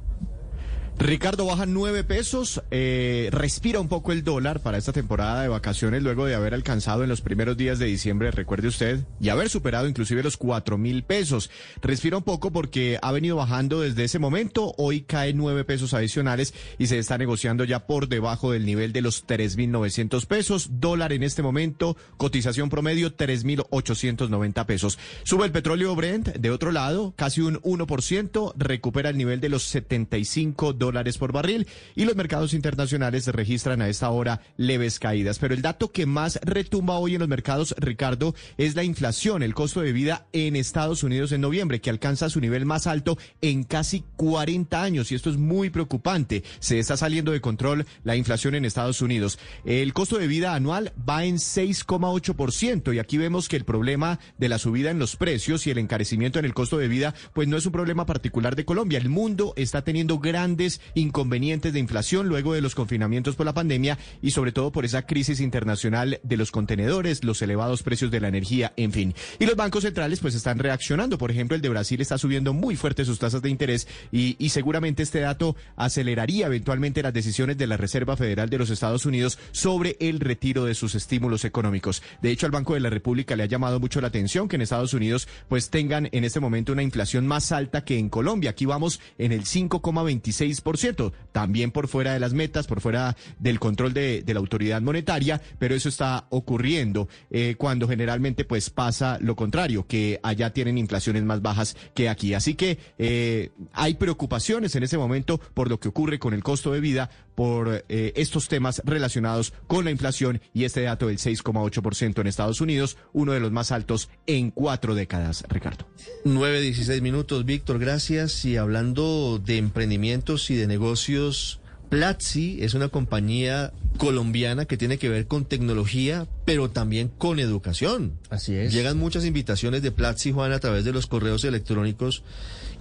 Ricardo baja nueve pesos, eh, respira un poco el dólar para esta temporada de vacaciones luego de haber alcanzado en los primeros días de diciembre, recuerde usted, y haber superado inclusive los cuatro mil pesos. Respira un poco porque ha venido bajando desde ese momento, hoy cae nueve pesos adicionales y se está negociando ya por debajo del nivel de los tres mil novecientos pesos. Dólar en este momento, cotización promedio tres mil ochocientos noventa pesos. Sube el petróleo Brent, de otro lado, casi un 1%, recupera el nivel de los 75 dólares dólares por barril y los mercados internacionales registran a esta hora leves caídas. Pero el dato que más retumba hoy en los mercados, Ricardo, es la inflación, el costo de vida en Estados Unidos en noviembre, que alcanza su nivel más alto en casi 40 años y esto es muy preocupante. Se está saliendo de control la inflación en Estados Unidos. El costo de vida anual va en 6,8% y aquí vemos que el problema de la subida en los precios y el encarecimiento en el costo de vida pues no es un problema particular de Colombia. El mundo está teniendo grandes inconvenientes de inflación luego de los confinamientos por la pandemia y sobre todo por esa crisis internacional de los contenedores, los elevados precios de la energía, en fin. Y los bancos centrales pues están reaccionando. Por ejemplo, el de Brasil está subiendo muy fuerte sus tasas de interés y, y seguramente este dato aceleraría eventualmente las decisiones de la Reserva Federal de los Estados Unidos sobre el retiro de sus estímulos económicos. De hecho, al Banco de la República le ha llamado mucho la atención que en Estados Unidos pues tengan en este momento una inflación más alta que en Colombia. Aquí vamos en el 5,26% cierto, también por fuera de las metas, por fuera del control de, la autoridad monetaria, pero eso está ocurriendo eh, cuando generalmente pues pasa lo contrario, que allá tienen inflaciones más bajas que aquí. Así que eh, hay preocupaciones en ese momento por lo que ocurre con el costo de vida, por eh, estos temas relacionados con la inflación y este dato del 6,8% en Estados Unidos, uno de los más altos en cuatro décadas, Ricardo. 9.16 minutos, Víctor, gracias. Y hablando de emprendimientos y de negocios, Platzi es una compañía colombiana que tiene que ver con tecnología, pero también con educación. Así es. Llegan muchas invitaciones de Platzi, Juan, a través de los correos electrónicos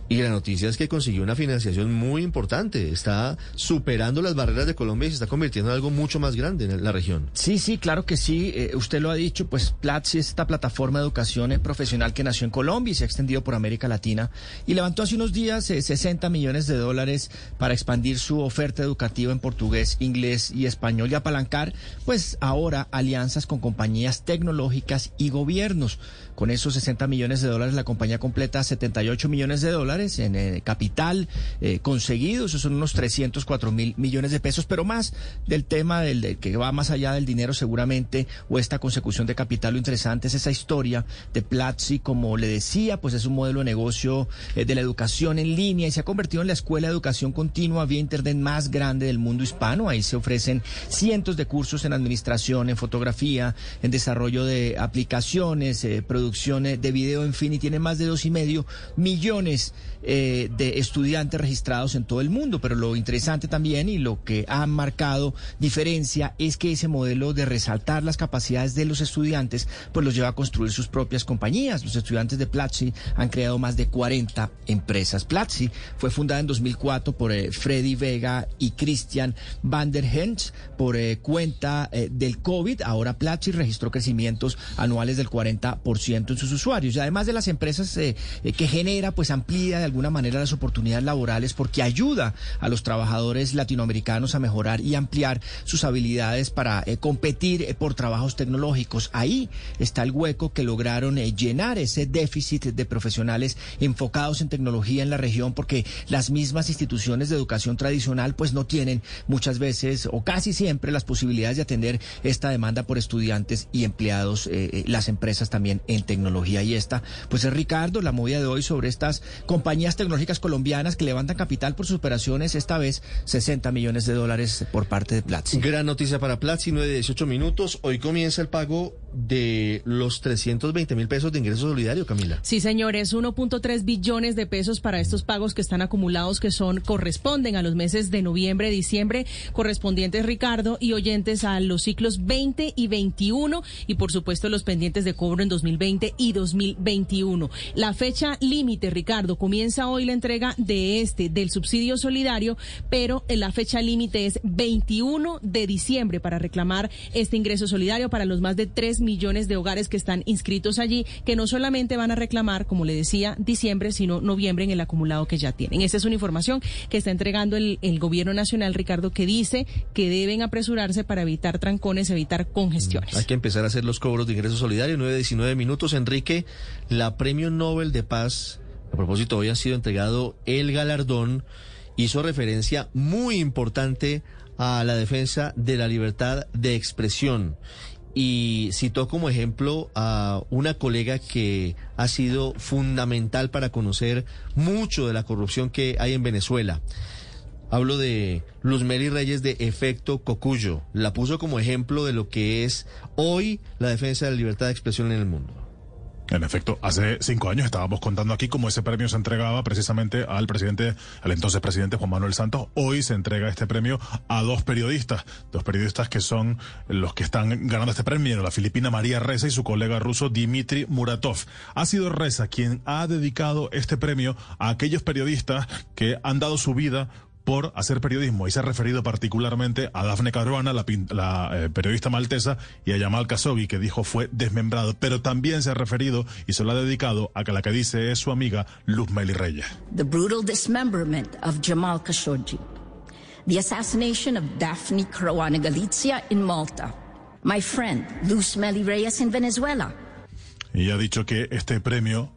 y la noticia es que consiguió una financiación muy importante. Está superando las barreras de Colombia y se está convirtiendo en algo mucho más grande en la región. Sí, sí, claro que sí. Eh, usted lo ha dicho, pues Platzi es esta plataforma de educación eh, profesional que nació en Colombia y se ha extendido por América Latina y levantó hace unos días 60 eh, millones de dólares para expandir su oferta educativa en portugués, inglés y español y apalancar, pues ahora alianzas con compañías tecnológicas y gobiernos. Con esos 60 millones de dólares la compañía completa 78 millones de dólares en eh, capital eh, conseguido, esos son unos 304 mil millones de pesos, pero más del tema del, que va más allá del dinero seguramente, o esta consecución de capital, lo interesante es esa historia de Platzi, como le decía, pues es un modelo de negocio eh, de la educación en línea y se ha convertido en la escuela de educación continua vía internet más grande del mundo hispano. Ahí se ofrecen cientos de cursos en administración, en fotografía, en desarrollo de aplicaciones, producción de video, en fin, y tiene más de dos y medio millones eh, de estudiantes registrados en todo el mundo. Pero lo interesante también y lo que ha marcado diferencia es que ese modelo de resaltar las capacidades de los estudiantes, pues los lleva a construir sus propias compañías. Los estudiantes de Platzi han creado más de 40 empresas. Platzi fue fundada en 2004 por eh, Freddy Vega y Christian van der Hens por eh, cuenta del COVID. Ahora Platzi registró crecimientos anuales del 40% en sus usuarios. Y además de las empresas que genera, pues amplía de alguna manera las oportunidades laborales porque ayuda a los trabajadores latinoamericanos a mejorar y ampliar sus habilidades para eh, competir eh, por trabajos tecnológicos. Ahí está el hueco que lograron eh, llenar ese déficit de profesionales enfocados en tecnología en la región porque las mismas instituciones de educación tradicional pues no tienen muchas veces o casi siempre las posibilidades de atender esta demanda por estudiantes y empleados, las empresas también en tecnología. Y esta pues es Ricardo, la movida de hoy sobre estas compañías tecnológicas colombianas que levantan capital por sus operaciones, esta vez 60 millones de dólares por parte de Platzi. Gran noticia para Platzi, 9 de 18 minutos. Hoy comienza el pago de los 320 mil pesos de ingreso solidario, Camila. Sí, señores, 1.3 billones de pesos para estos pagos que están acumulados, que son, corresponden a los meses de noviembre, diciembre, correspondientes, Ricardo, y oyentes a los ciclos 20 y 21, y por supuesto los pendientes de cobro en 2020 y 2021. La fecha límite, Ricardo, comienza hoy la entrega de este, del subsidio solidario, pero la fecha límite es 21 de diciembre para reclamar este ingreso solidario para los más de 3 millones de hogares que están inscritos allí, que no solamente van a reclamar, como le decía, diciembre, sino noviembre en el acumulado que ya tienen. Esta es una información que está entregando el, gobierno nacional, Ricardo, que dice que deben apresurarse para evitar trancones, evitar congestiones. Hay que empezar a hacer los cobros de ingreso solidario. 9, 19 minutos. Enrique, la Premio Nobel de Paz, a propósito, hoy ha sido entregado el galardón, hizo referencia muy importante a la defensa de la libertad de expresión y citó como ejemplo a una colega que ha sido fundamental para conocer mucho de la corrupción que hay en Venezuela. Hablo de Luzmeli Reyes de Efecto Cocuyo. La puso como ejemplo de lo que es hoy la defensa de la libertad de expresión en el mundo. En efecto, hace cinco años estábamos contando aquí cómo ese premio se entregaba precisamente al presidente, al entonces presidente Juan Manuel Santos. Hoy se entrega este premio a dos periodistas, dos periodistas que son los que están ganando este premio, la filipina María Reza y su colega ruso Dmitry Muratov. Ha sido Reza quien ha dedicado este premio a aquellos periodistas que han dado su vida por hacer periodismo y se ha referido particularmente a Dafne Caruana, la, eh, periodista maltesa, y a Yamal Khashoggi, que dijo fue desmembrado, pero también se ha referido y se lo ha dedicado a que la que dice es su amiga Luz Meli Reyes. The brutal dismemberment of Jamal Khashoggi, the assassination of Daphne Caruana Galizia in Malta, my friend Luz Meli Reyes in Venezuela, y ha dicho que este premio,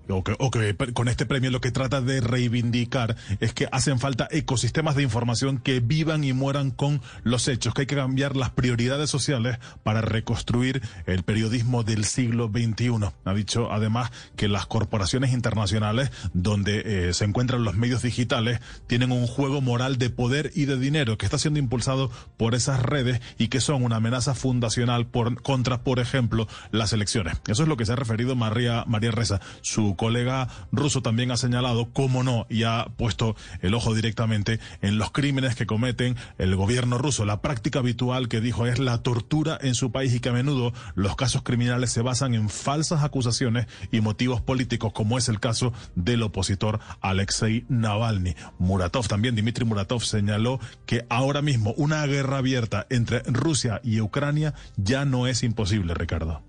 con este premio lo que trata de reivindicar es que hacen falta ecosistemas de información que vivan y mueran con los hechos, que hay que cambiar las prioridades sociales para reconstruir el periodismo del siglo XXI. Ha dicho además que las corporaciones internacionales donde eh, se encuentran los medios digitales tienen un juego moral de poder y de dinero que está siendo impulsado por esas redes y que son una amenaza fundacional por, contra, por ejemplo, las elecciones. Eso es lo que se ha referido María, María Reza. Su colega ruso también ha señalado, cómo no, y ha puesto el ojo directamente en los crímenes que cometen el gobierno ruso. La práctica habitual que dijo es la tortura en su país y que a menudo los casos criminales se basan en falsas acusaciones y motivos políticos, como es el caso del opositor Alexei Navalny. Muratov, también Dmitry Muratov señaló que ahora mismo una guerra abierta entre Rusia y Ucrania ya no es imposible, Ricardo.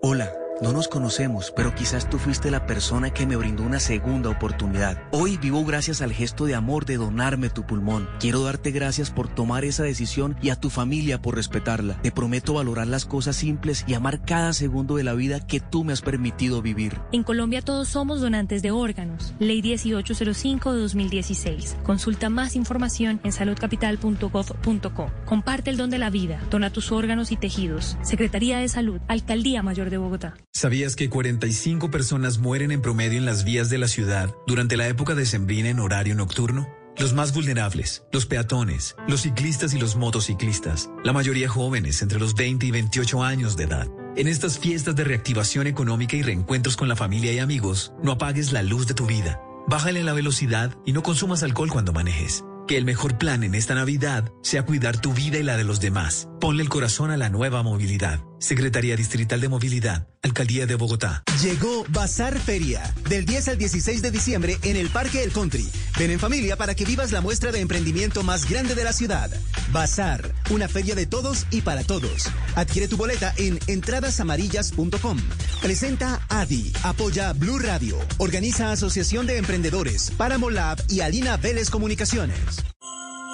Hola. No nos conocemos, pero quizás tú fuiste la persona que me brindó una segunda oportunidad. Hoy vivo gracias al gesto de amor de donarme tu pulmón. Quiero darte gracias por tomar esa decisión y a tu familia por respetarla. Te prometo valorar las cosas simples y amar cada segundo de la vida que tú me has permitido vivir. En Colombia todos somos donantes de órganos. Ley 1805 de 2016. Consulta más información en saludcapital.gov.co. Comparte el don de la vida. Dona tus órganos y tejidos. Secretaría de Salud. Alcaldía Mayor de Bogotá. ¿Sabías que 45 personas mueren en promedio en las vías de la ciudad durante la época de sembrina en horario nocturno? Los más vulnerables, los peatones, los ciclistas y los motociclistas, la mayoría jóvenes entre los 20 y 28 años de edad. En estas fiestas de reactivación económica y reencuentros con la familia y amigos, no apagues la luz de tu vida. Bájale la velocidad y no consumas alcohol cuando manejes. Que el mejor plan en esta Navidad sea cuidar tu vida y la de los demás. Ponle el corazón a la nueva movilidad. Secretaría Distrital de Movilidad, Alcaldía de Bogotá. Llegó Bazar Feria, del 10 al 16 de diciembre en el Parque El Country. Ven en familia para que vivas la muestra de emprendimiento más grande de la ciudad. Bazar, una feria de todos y para todos. Adquiere tu boleta en entradasamarillas.com Presenta ADI, apoya Blue Radio, organiza Asociación de Emprendedores, Paramolab y Alina Vélez Comunicaciones.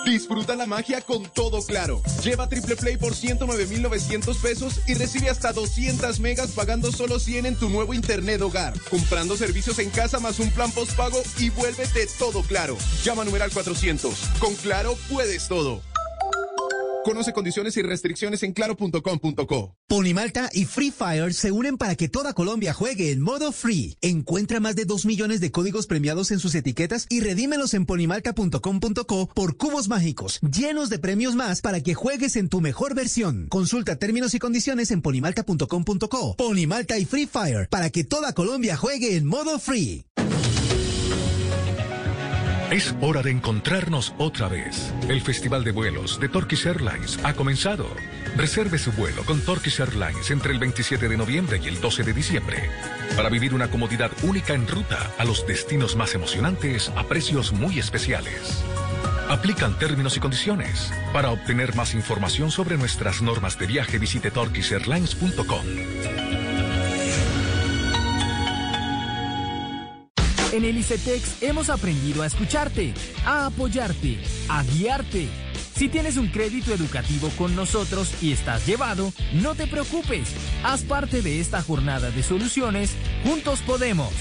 Disfruta la magia con todo claro. Lleva Triple Play por 109,900 pesos y recibe hasta 200 megas pagando solo 100 en tu nuevo internet hogar. Comprando servicios en casa más un plan postpago y vuélvete todo claro. Llama numeral 400. Con Claro puedes todo. Conoce condiciones y restricciones en claro.com.co. Ponimalta y Free Fire se unen para que toda Colombia juegue en modo free. Encuentra más de 2 millones de códigos premiados en sus etiquetas y redímelos en ponimalta.com.co por cubos mágicos, llenos de premios más para que juegues en tu mejor versión. Consulta términos y condiciones en ponimalta.com.co. Ponimalta y Free Fire para que toda Colombia juegue en modo free. Es hora de encontrarnos otra vez. El Festival de Vuelos de Turkish Airlines ha comenzado. Reserve su vuelo con Turkish Airlines entre el 27 de noviembre y el 12 de diciembre para vivir una comodidad única en ruta a los destinos más emocionantes a precios muy especiales. Aplican términos y condiciones. Para obtener más información sobre nuestras normas de viaje visite turkishairlines.com. En el ICETEX hemos aprendido a escucharte, a apoyarte, a guiarte. Si tienes un crédito educativo con nosotros y estás llevado, no te preocupes. Haz parte de esta jornada de soluciones. Juntos podemos.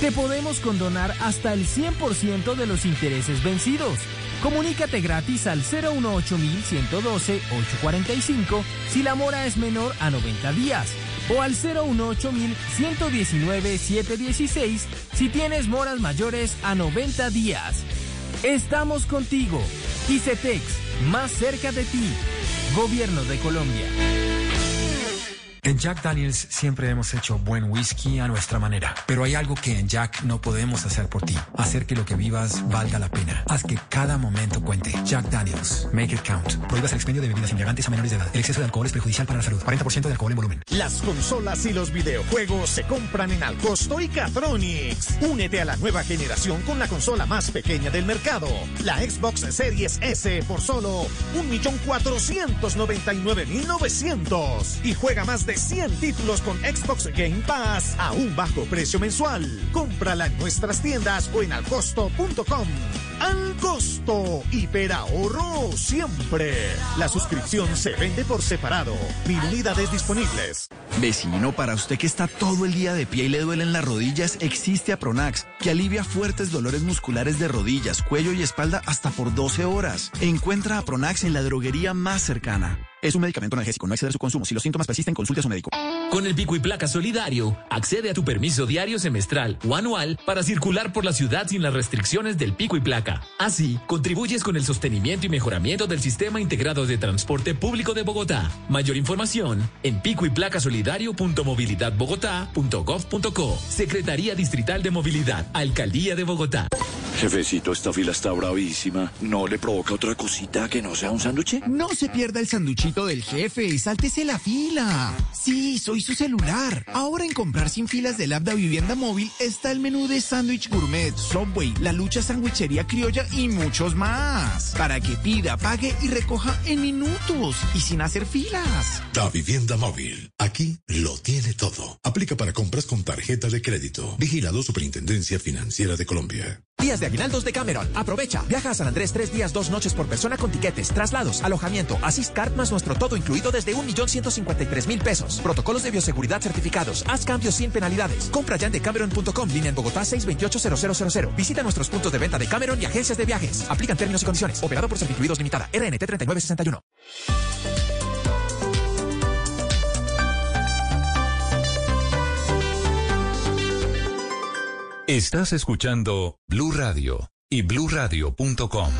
Te podemos condonar hasta el 100% de los intereses vencidos. Comunícate gratis al 018-112-845 si la mora es menor a 90 días o al 018-119-716 si tienes moras mayores a 90 días. Estamos contigo. ICETEX, más cerca de ti. Gobierno de Colombia. En Jack Daniels siempre hemos hecho buen whisky a nuestra manera, pero hay algo que en Jack no podemos hacer por ti, hacer que lo que vivas valga la pena. Haz que cada momento cuente. Jack Daniels, make it count. Prohíbas el expendio de bebidas embriagantes a menores de edad. El exceso de alcohol es perjudicial para la salud. 40% de alcohol en volumen. Las consolas y los videojuegos se compran en Alcosto y Catronics. Únete a la nueva generación con la consola más pequeña del mercado, la Xbox Series S por solo 1.499.900 y juega más de 100 títulos con Xbox Game Pass a un bajo precio mensual. Cómprala en nuestras tiendas o en alcosto.com. Al costo, hiperahorro siempre. La suscripción se vende por separado. Mil unidades disponibles. Vecino, para usted que está todo el día de pie y le duelen las rodillas, existe Apronax, que alivia fuertes dolores musculares de rodillas, cuello y espalda hasta por 12 horas. Encuentra Apronax en la droguería más cercana. Es un medicamento analgésico, no exceder su consumo. Si los síntomas persisten, consulte a su médico. Con el pico y placa solidario, accede a tu permiso diario, semestral o anual para circular por la ciudad sin las restricciones del pico y placa. Así, contribuyes con el sostenimiento y mejoramiento del sistema integrado de transporte público de Bogotá. Mayor información en pico y placa solidario.movilidadbogotá.gov.co. Secretaría Distrital de Movilidad, Alcaldía de Bogotá. Jefecito, esta fila está bravísima. ¿No le provoca otra cosita que no sea un sándwich? No se pierda el sanduchito del jefe y sáltese la fila. Sí, soy su celular. Ahora en comprar sin filas del app de Vivienda Móvil está el menú de sándwich gourmet, Subway, la lucha sandwichería criolla y muchos más. Para que pida, pague y recoja en minutos y sin hacer filas. Da Vivienda Móvil. Aquí lo tiene todo. Aplica para compras con tarjeta de crédito. Vigilado Superintendencia Financiera de Colombia. Días de aguinaldos de Cameron. Aprovecha. Viaja a San Andrés tres días, dos noches por persona con tiquetes, traslados, alojamiento, assist card más nuestro todo incluido desde 1.153.000 pesos. Protocolos de bioseguridad certificados. Haz cambios sin penalidades. Compra ya en decameron.com, línea en Bogotá 628-0000. Visita nuestros puntos de venta de Cameron y agencias de viajes. Aplican términos y condiciones. Operado por Servicluidos Limitada. RNT 3961. Estás escuchando Blue Radio y bluradio.com.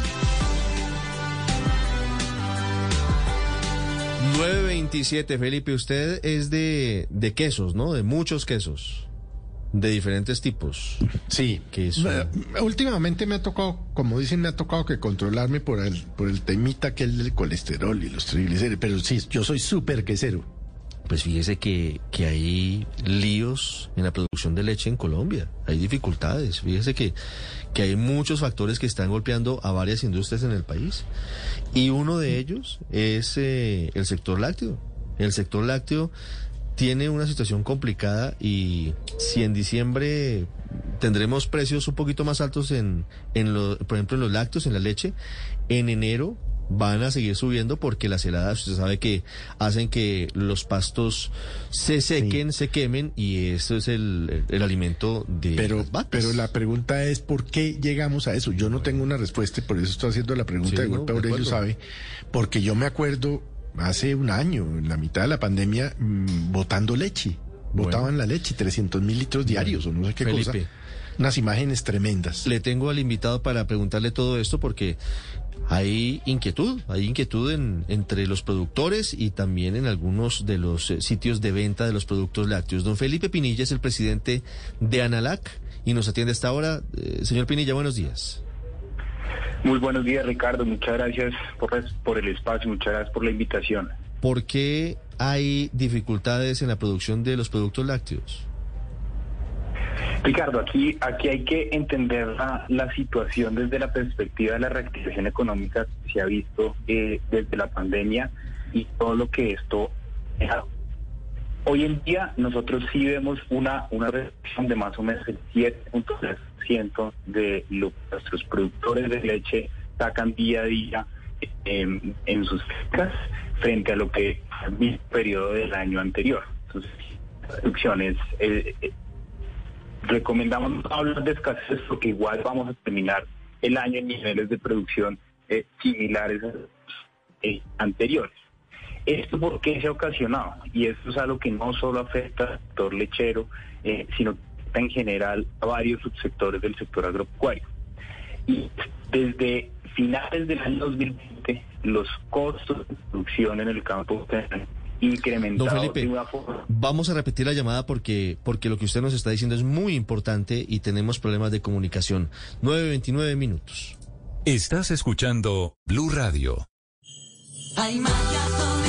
927, Felipe, usted es de, de quesos, ¿no? De muchos quesos. De diferentes tipos. Sí. Queso. Eh, Últimamente me ha tocado, como dicen, me ha tocado que controlarme por el, por el temita que es del colesterol y los triglicéridos. Pero sí, yo soy súper quesero. Pues fíjese que, que hay líos en la producción de leche en Colombia. Hay dificultades. Fíjese que, que hay muchos factores que están golpeando a varias industrias en el país. Y uno de ellos es eh, el sector lácteo. El sector lácteo tiene una situación complicada y si en diciembre tendremos precios un poquito más altos en, en lo, por ejemplo, en los lácteos, en la leche, en enero van a seguir subiendo porque las heladas, usted sabe que hacen que los pastos se sequen, se quemen y eso es el, el alimento de Pero, las vacas. pero la pregunta es ¿por qué llegamos a eso? Yo no tengo una respuesta y por eso estoy haciendo la pregunta Sí, de golpe Aurelio sabe, porque yo me acuerdo hace un año, en la mitad de la pandemia, mm, botando leche. Botaban la leche, 300 mil litros diarios o no sé qué cosa. Unas imágenes tremendas. Le tengo al invitado para preguntarle todo esto porque hay inquietud, hay inquietud en, entre los productores y también en algunos de los eh, sitios de venta de los productos lácteos. Don Felipe Pinilla es el presidente de Analac y nos atiende hasta ahora. Eh, señor Pinilla, buenos días. Muy buenos días, Ricardo. Muchas gracias por, por el espacio, muchas gracias por la invitación. ¿Por qué hay dificultades en la producción de los productos lácteos? Ricardo, aquí, aquí hay que entender la, la situación desde la perspectiva de la reactivación económica que se ha visto eh, desde la pandemia y todo lo que esto. Hoy en día nosotros sí vemos una, una reducción de más o menos el 7.3% de lo que nuestros productores de leche sacan día a día eh, en sus fincas frente a lo que el periodo del año anterior. Entonces, la reducción es, eh, eh, recomendamos hablar de escasez porque igual vamos a terminar el año en niveles de producción eh, similares a los eh, anteriores. ¿Esto por qué se ha ocasionado? Y esto es algo que no solo afecta al sector lechero, eh, sino que en general a varios subsectores del sector agropecuario. Y desde finales del año 2020, los costos de producción en el campo han Don incrementado Felipe, de una forma vamos a repetir la llamada porque, porque lo que usted nos está diciendo es muy importante y tenemos problemas de comunicación. 9.29 minutos. Estás escuchando Blue Radio. Hay magia con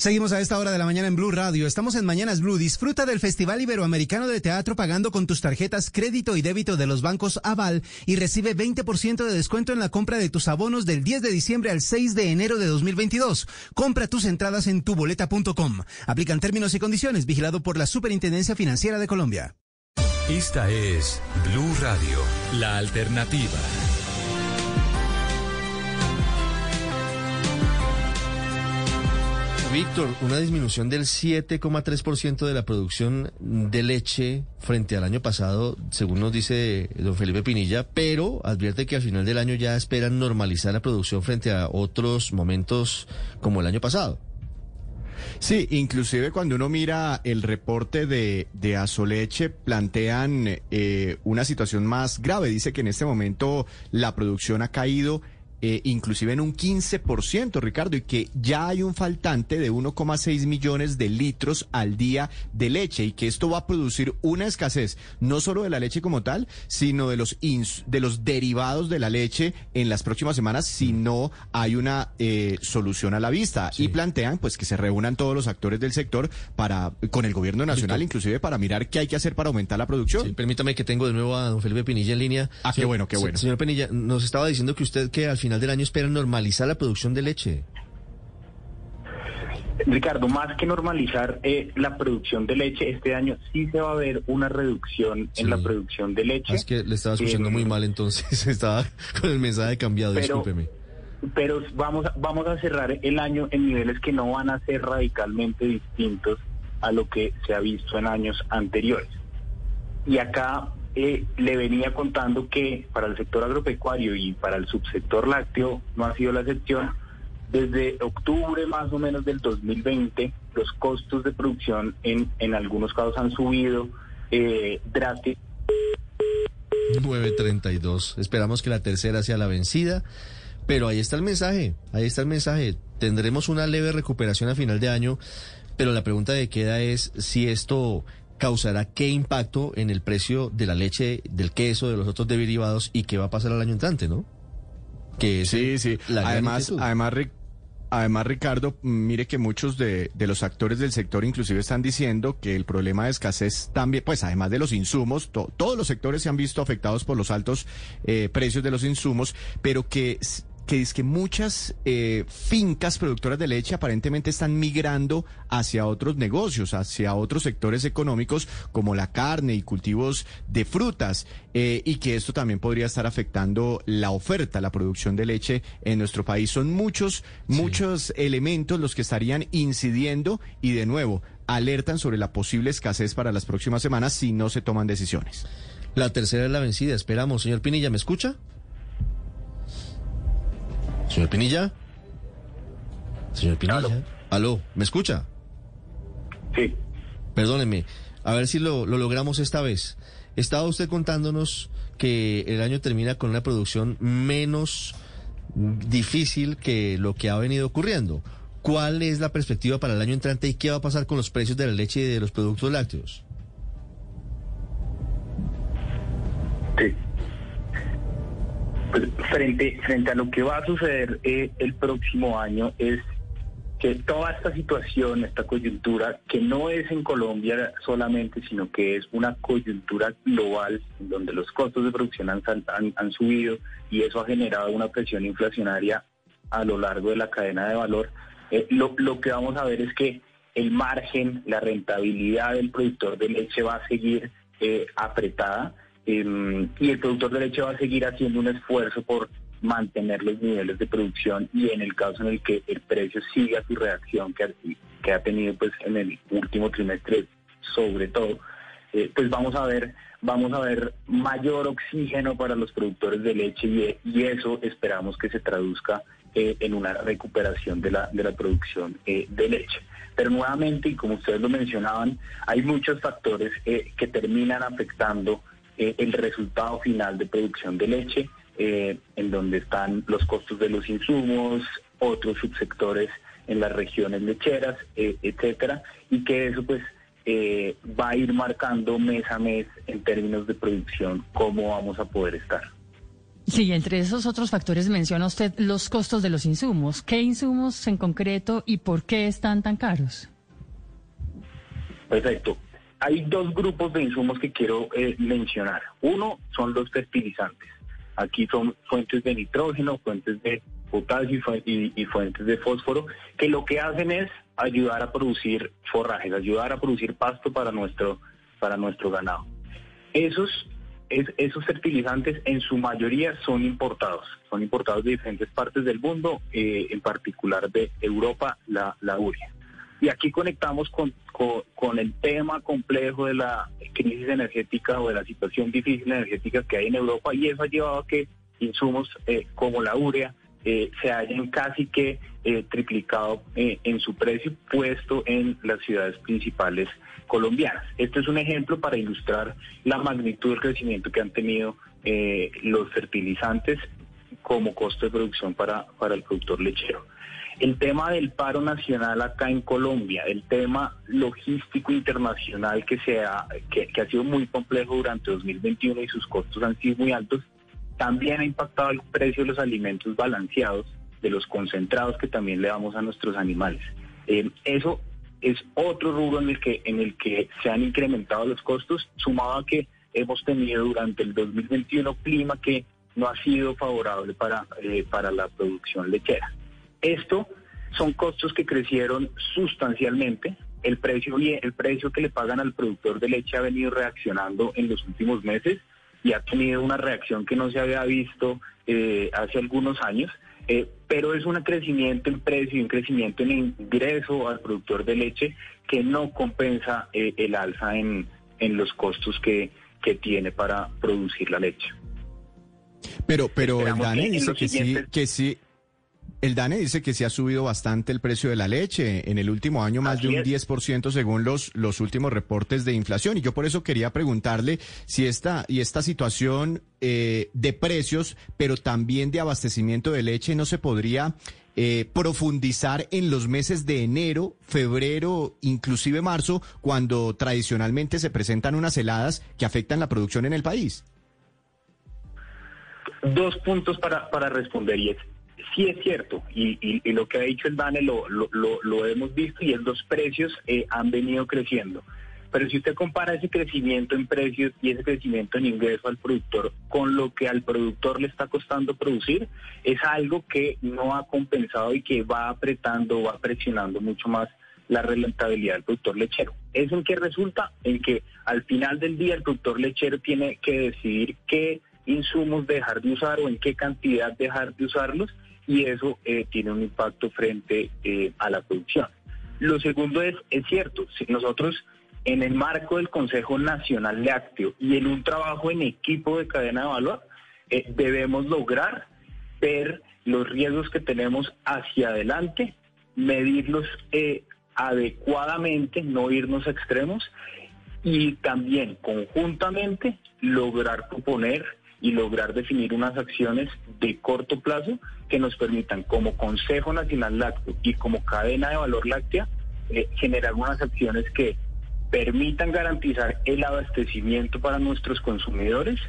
Seguimos a esta hora de la mañana en Blue Radio. Estamos en Mañanas Blue. Disfruta del Festival Iberoamericano de Teatro pagando con tus tarjetas crédito y débito de los bancos Aval y recibe 20% de descuento en la compra de tus abonos del 10 de diciembre al 6 de enero de 2022. Compra tus entradas en tuboleta.com. Aplican términos y condiciones. Vigilado por la Superintendencia Financiera de Colombia. Esta es Blue Radio, la alternativa. Víctor, una disminución del 7,3% de la producción de leche frente al año pasado, según nos dice don Felipe Pinilla, pero advierte que al final del año ya esperan normalizar la producción frente a otros momentos como el año pasado. Sí, inclusive cuando uno mira el reporte de, de Azoleche, plantean eh, una situación más grave. Dice que en este momento la producción ha caído eh, inclusive en un 15%, Ricardo, y que ya hay un faltante de 1,6 millones de litros al día de leche y que esto va a producir una escasez no solo de la leche como tal, sino de los de los derivados de la leche en las próximas semanas si no hay una eh, solución a la vista y plantean pues que se reúnan todos los actores del sector para con el gobierno nacional inclusive para mirar qué hay que hacer para aumentar la producción. Sí, permítame que tengo de nuevo a don Felipe Pinilla en línea. Ah, qué Señor- bueno, qué bueno. Señor Pinilla, nos estaba diciendo que usted que al final del año espera normalizar la producción de leche. Ricardo, más que normalizar eh, la producción de leche, este año sí se va a ver una reducción en la producción de leche. Ah, es que le estaba escuchando Eh, muy mal entonces, estaba con el mensaje cambiado, Pero- discúlpeme. Pero vamos, vamos a cerrar el año en niveles que no van a ser radicalmente distintos a lo que se ha visto en años anteriores. Y acá eh, le venía contando que para el sector agropecuario y para el subsector lácteo no ha sido la excepción. Desde octubre más o menos del 2020, los costos de producción en, en algunos casos han subido eh, drásticamente. 932. Esperamos que la tercera sea la vencida. Pero ahí está el mensaje, ahí está el mensaje. Tendremos una leve recuperación a final de año, pero la pregunta que queda es si esto causará qué impacto en el precio de la leche, del queso, de los otros derivados y qué va a pasar al año entrante, ¿no? Que Sí, sí. Además, además, además, Ricardo, mire que muchos de, de los actores del sector inclusive están diciendo que el problema de escasez también, pues además de los insumos, to- todos los sectores se han visto afectados por los altos eh, precios de los insumos, pero que... que es que muchas eh, fincas productoras de leche aparentemente están migrando hacia otros negocios, hacia otros sectores económicos como la carne y cultivos de frutas, eh, y que esto también podría estar afectando la oferta, la producción de leche en nuestro país. Son muchos, muchos elementos los que estarían incidiendo y de nuevo alertan sobre la posible escasez para las próximas semanas si no se toman decisiones. La tercera es la vencida. Esperamos. Señor Pinilla, ¿me escucha? Señor Pinilla. Señor Pinilla. Aló, ¿me escucha? Sí. Perdóneme. A ver si lo, lo logramos esta vez. Estaba usted contándonos que el año termina con una producción menos difícil que lo que ha venido ocurriendo. ¿Cuál es la perspectiva para el año entrante y qué va a pasar con los precios de la leche y de los productos lácteos? Pues, frente, frente a lo que va a suceder eh, el próximo año es que toda esta situación, esta coyuntura, que no es en Colombia solamente, sino que es una coyuntura global, donde los costos de producción han subido y eso ha generado una presión inflacionaria a lo largo de la cadena de valor, eh, lo, lo que vamos a ver es que el margen, la rentabilidad del productor de leche va a seguir eh, apretada eh, y el productor de leche va a seguir haciendo un esfuerzo por mantener los niveles de producción y en el caso en el que el precio siga su reacción que que ha tenido pues en el último trimestre sobre todo eh, pues vamos a ver vamos a ver mayor oxígeno para los productores de leche y, eso esperamos que se traduzca eh, en una recuperación de la de la producción eh, de leche. Pero nuevamente y como ustedes lo mencionaban hay muchos factores que terminan afectando eh, el resultado final de producción de leche, eh, en donde están los costos de los insumos, otros subsectores en las regiones lecheras, eh, etcétera, y que eso pues eh, va a ir marcando mes a mes en términos de producción cómo vamos a poder estar. Sí, entre esos otros factores menciona usted los costos de los insumos. ¿Qué insumos en concreto y por qué están tan caros? Perfecto. Hay dos grupos de insumos que quiero eh, mencionar. Uno son los fertilizantes. Aquí son fuentes de nitrógeno, fuentes de potasio y fu- y, y fuentes de fósforo, que lo que hacen es ayudar a producir forrajes, ayudar a producir pasto para nuestro, para nuestro ganado. Esos, es- esos fertilizantes en su mayoría son importados, son importados de diferentes partes del mundo, eh, en particular de Europa, la, la urea. Y aquí conectamos con, con, el tema complejo de la crisis energética o de la situación difícil energética que hay en Europa y eso ha llevado a que insumos eh, como la urea eh, se hayan casi que eh, triplicado en su precio puesto en las ciudades principales colombianas. Este es un ejemplo para ilustrar la magnitud del crecimiento que han tenido los fertilizantes como costo de producción para, para el productor lechero. El tema del paro nacional acá en Colombia, el tema logístico internacional que, se ha, que, ha sido muy complejo durante 2021 y sus costos han sido muy altos, también ha impactado el precio de los alimentos balanceados, de los concentrados que también le damos a nuestros animales. Eh, eso es otro rubro en el que en el que se han incrementado los costos, sumado a que hemos tenido durante el 2021 clima que no ha sido favorable para, eh, para la producción lechera. Esto son costos que crecieron sustancialmente. El precio, el precio que le pagan al productor de leche ha venido reaccionando en los últimos meses y ha tenido una reacción que no se había visto eh, hace algunos años. Eh, pero es un crecimiento en precio y un crecimiento en ingreso al productor de leche que no compensa eh, el alza en, en los costos que, que tiene para producir la leche. Pero, pero el que DANE en dice los que sí, que sí, El DANE dice que se ha subido bastante el precio de la leche. En el último año más de un 10% según los, los últimos reportes de inflación. Y yo por eso quería preguntarle si esta, y esta situación eh, de precios, pero también de abastecimiento de leche, no se podría eh, profundizar en los meses de enero, febrero, inclusive marzo, cuando tradicionalmente se presentan unas heladas que afectan la producción en el país. Dos puntos para, para responder y es, sí es cierto, y, lo que ha dicho el DANE lo hemos visto y es los precios eh, han venido creciendo. Pero si usted compara ese crecimiento en precios y ese crecimiento en ingreso al productor con lo que al productor le está costando producir, es algo que no ha compensado y que va apretando, va presionando mucho más la rentabilidad del productor lechero. ¿Eso en qué resulta? En que al final del día el productor lechero tiene que decidir qué insumos dejar de usar o en qué cantidad dejar de usarlos y eso eh, tiene un impacto frente eh, a la producción. Lo segundo es, es cierto, si nosotros en el marco del Consejo Nacional Lácteo y en un trabajo en equipo de cadena de valor, eh, debemos lograr ver los riesgos que tenemos hacia adelante, medirlos adecuadamente, no irnos a extremos y también conjuntamente lograr proponer y lograr definir unas acciones de corto plazo que nos permitan como Consejo Nacional Lácteo y como cadena de valor láctea eh, generar unas acciones que permitan garantizar el abastecimiento para nuestros consumidores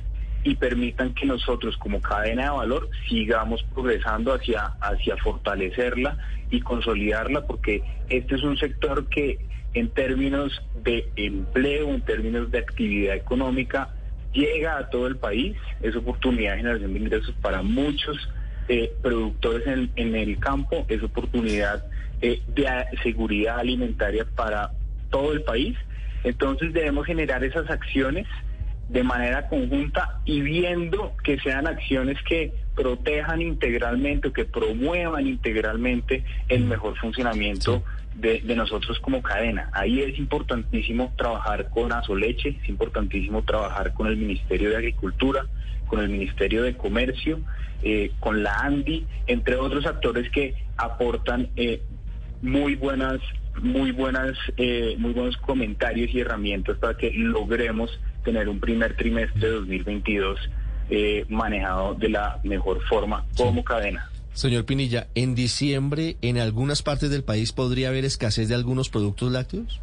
y permitan que nosotros como cadena de valor sigamos progresando hacia, hacia fortalecerla y consolidarla porque este es un sector que en términos de empleo, en términos de actividad económica, llega a todo el país, es oportunidad de generación de ingresos para muchos eh, productores en, el campo, es oportunidad eh, de seguridad alimentaria para todo el país. Entonces debemos generar esas acciones de manera conjunta y viendo que sean acciones que protejan integralmente o que promuevan integralmente el mejor funcionamiento de, de nosotros como cadena. Ahí es importantísimo trabajar con Azoleche, es importantísimo trabajar con el Ministerio de Agricultura, con el Ministerio de Comercio, eh, con la ANDI, entre otros actores que aportan eh, muy buenas muy buenas eh, muy buenos comentarios y herramientas para que logremos tener un primer trimestre de 2022 eh, manejado de la mejor forma como cadena. Señor Pinilla, ¿en diciembre en algunas partes del país podría haber escasez de algunos productos lácteos?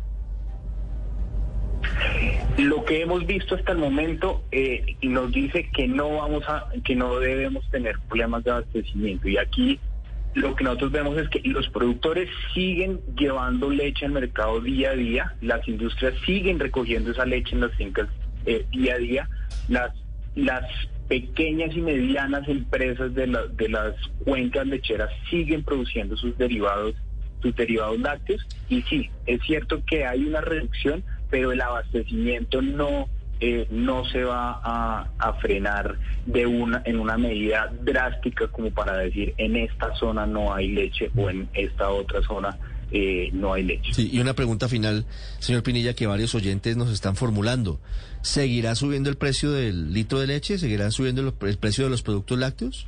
Lo que hemos visto hasta el momento eh, nos dice que no vamos a, que no debemos tener problemas de abastecimiento. Y aquí lo que nosotros vemos es que los productores siguen llevando leche al mercado día a día, las industrias siguen recogiendo esa leche en las fincas eh, día a día, las las pequeñas y medianas empresas de, la- de las cuencas lecheras siguen produciendo sus derivados sus derivados lácteos. Y sí, es cierto que hay una reducción, pero el abastecimiento no eh, no se va a, a frenar de una en una medida drástica como para decir en esta zona no hay leche o en esta otra zona eh, no hay leche. Sí, y una pregunta final, señor Pinilla, que varios oyentes nos están formulando. ¿Seguirá subiendo el precio del litro de leche? ¿Seguirá subiendo el, el precio de los productos lácteos?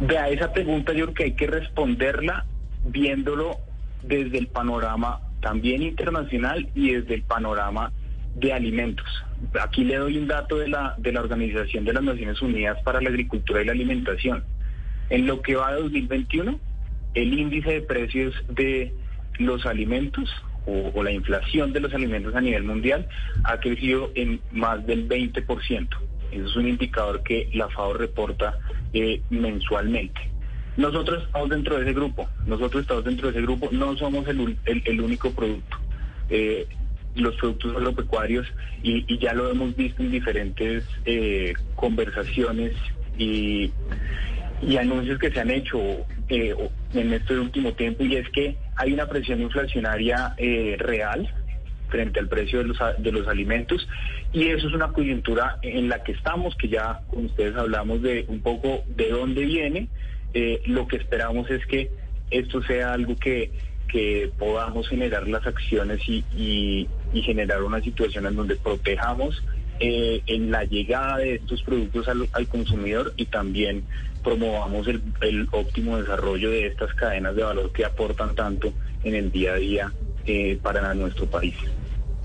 De a esa pregunta yo creo que hay que responderla viéndolo desde el panorama también internacional y desde el panorama de alimentos. Aquí le doy un dato de la, de la Organización de las Naciones Unidas para la Agricultura y la Alimentación. En lo que va de 2021, el índice de precios de los alimentos o, la inflación de los alimentos a nivel mundial ha crecido en más del 20%. Eso es un indicador que la FAO reporta eh, mensualmente. Nosotros estamos dentro de ese grupo, nosotros estamos dentro de ese grupo, no somos el, único producto. Eh, los productos agropecuarios, y, y ya lo hemos visto en diferentes eh, conversaciones y, y anuncios que se han hecho eh, en este último tiempo, y es que hay una presión inflacionaria eh, real frente al precio de los, de los alimentos y eso es una coyuntura en la que estamos, que ya con ustedes hablamos de un poco de dónde viene. Eh, lo que esperamos es que esto sea algo que, que podamos generar las acciones y, y- generar una situación en donde protejamos eh, en la llegada de estos productos al consumidor y también promovamos el, el óptimo desarrollo de estas cadenas de valor que aportan tanto en el día a día eh, para nuestro país.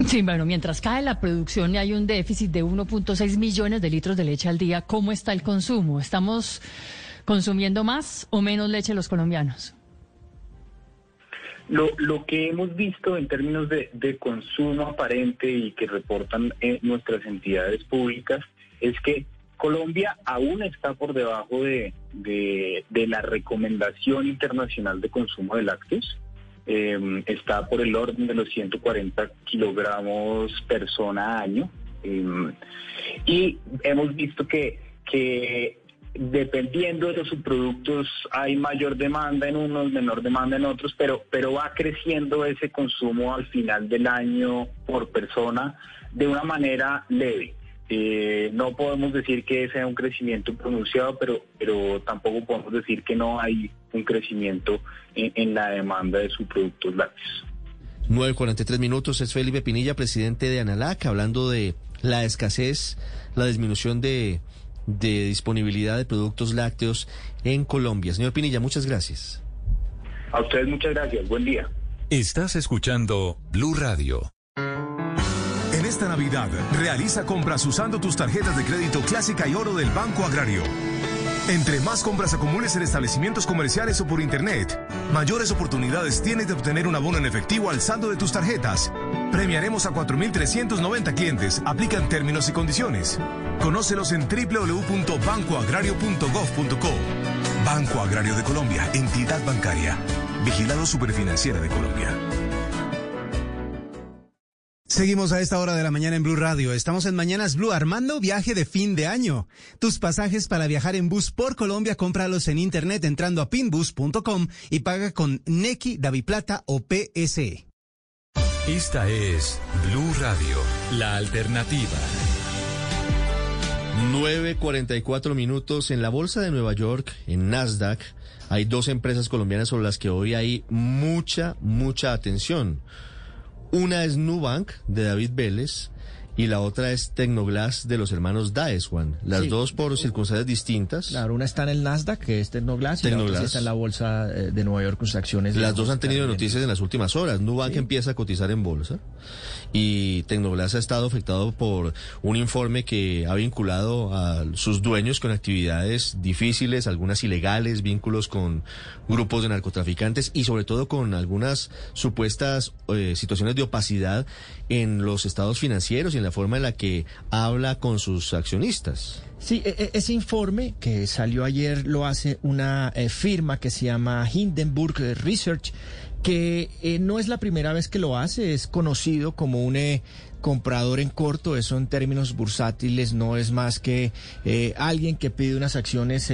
Sí, bueno, mientras cae la producción y hay un déficit de 1.6 millones de litros de leche al día, ¿cómo está el consumo? ¿Estamos consumiendo más o menos leche los colombianos? Lo, lo que hemos visto en términos de, de consumo aparente y que reportan eh, nuestras entidades públicas es que Colombia aún está por debajo de, de, la recomendación internacional de consumo de lácteos. Eh, está por el orden de los 140 kilogramos persona año. Eh, y hemos visto que, que dependiendo de los subproductos hay mayor demanda en unos, menor demanda en otros, pero, pero va creciendo ese consumo al final del año por persona de una manera leve. Eh, no podemos decir que sea un crecimiento pronunciado, pero, pero tampoco podemos decir que no hay un crecimiento en, en la demanda de subproductos lácteos. 9.43 minutos, es Felipe Pinilla, presidente de Analac, hablando de la escasez, la disminución de, de disponibilidad de productos lácteos en Colombia. Señor Pinilla, muchas gracias. A ustedes muchas gracias. Buen día. Estás escuchando Blue Radio. Esta Navidad, realiza compras usando tus tarjetas de crédito clásica y oro del Banco Agrario. Entre más compras acumules en establecimientos comerciales o por internet, mayores oportunidades tienes de obtener un abono en efectivo al saldo de tus tarjetas. Premiaremos a 4.390 clientes. Aplican términos y condiciones. Conócelos en www.bancoagrario.gov.co. Banco Agrario de Colombia, entidad bancaria. Vigilado Superfinanciera de Colombia. Seguimos a esta hora de la mañana en Blue Radio. Estamos en Mañanas Blue armando viaje de fin de año. Tus pasajes para viajar en bus por Colombia, cómpralos en internet entrando a pinbus.com y paga con Nequi, Daviplata o PSE. Esta es Blue Radio, la alternativa. 9.44 minutos en la Bolsa de Nueva York, en Nasdaq, hay dos empresas colombianas sobre las que hoy hay mucha, mucha atención. Una es Nubank, de David Vélez, y la otra es Tecnoglass de los hermanos Daes, Juan. Las Sí. dos por circunstancias distintas. Claro, una está en el Nasdaq, que es Tecnoglass, y la otra Tecnoglass. está en la bolsa eh, de Nueva York con sus acciones. Las dos han tenido noticias en las últimas horas. Nubank empieza a cotizar en bolsa y Tecnoglass ha estado afectado por un informe que ha vinculado a sus dueños con actividades difíciles, algunas ilegales, vínculos con grupos de narcotraficantes y sobre todo con algunas supuestas eh, situaciones de opacidad en los estados financieros y en la forma en la que habla con sus accionistas. Sí, e- e- ese informe que salió ayer lo hace una eh, firma que se llama Hindenburg Research, que eh, no es la primera vez que lo hace, es conocido como un eh, comprador en corto, eso en términos bursátiles no es más que alguien que pide unas acciones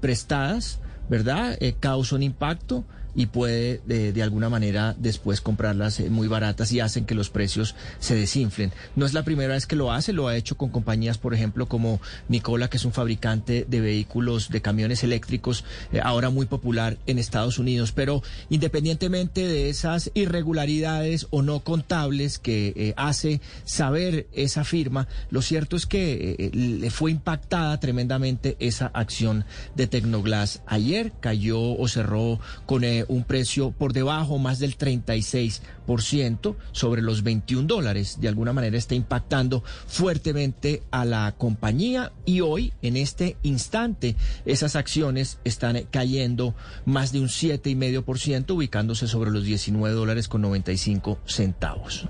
prestadas, ¿verdad? Causa un impacto y puede de, de alguna manera después comprarlas eh, muy baratas y hacen que los precios se desinflen. No es la primera vez que lo hace, lo ha hecho con compañías, por ejemplo, como Nicola, que es un fabricante de vehículos, de camiones eléctricos, eh, ahora muy popular en Estados Unidos. Pero independientemente de esas irregularidades o no contables que eh, hace saber esa firma, lo cierto es que eh, le fue impactada tremendamente esa acción de Tecnoglass. Ayer cayó o cerró con eh, un precio por debajo más del 36% sobre los 21 dólares. De alguna manera está impactando fuertemente a la compañía y hoy, en este instante, esas acciones están cayendo más de un 7,5%, ubicándose sobre los 19 dólares con 95 centavos.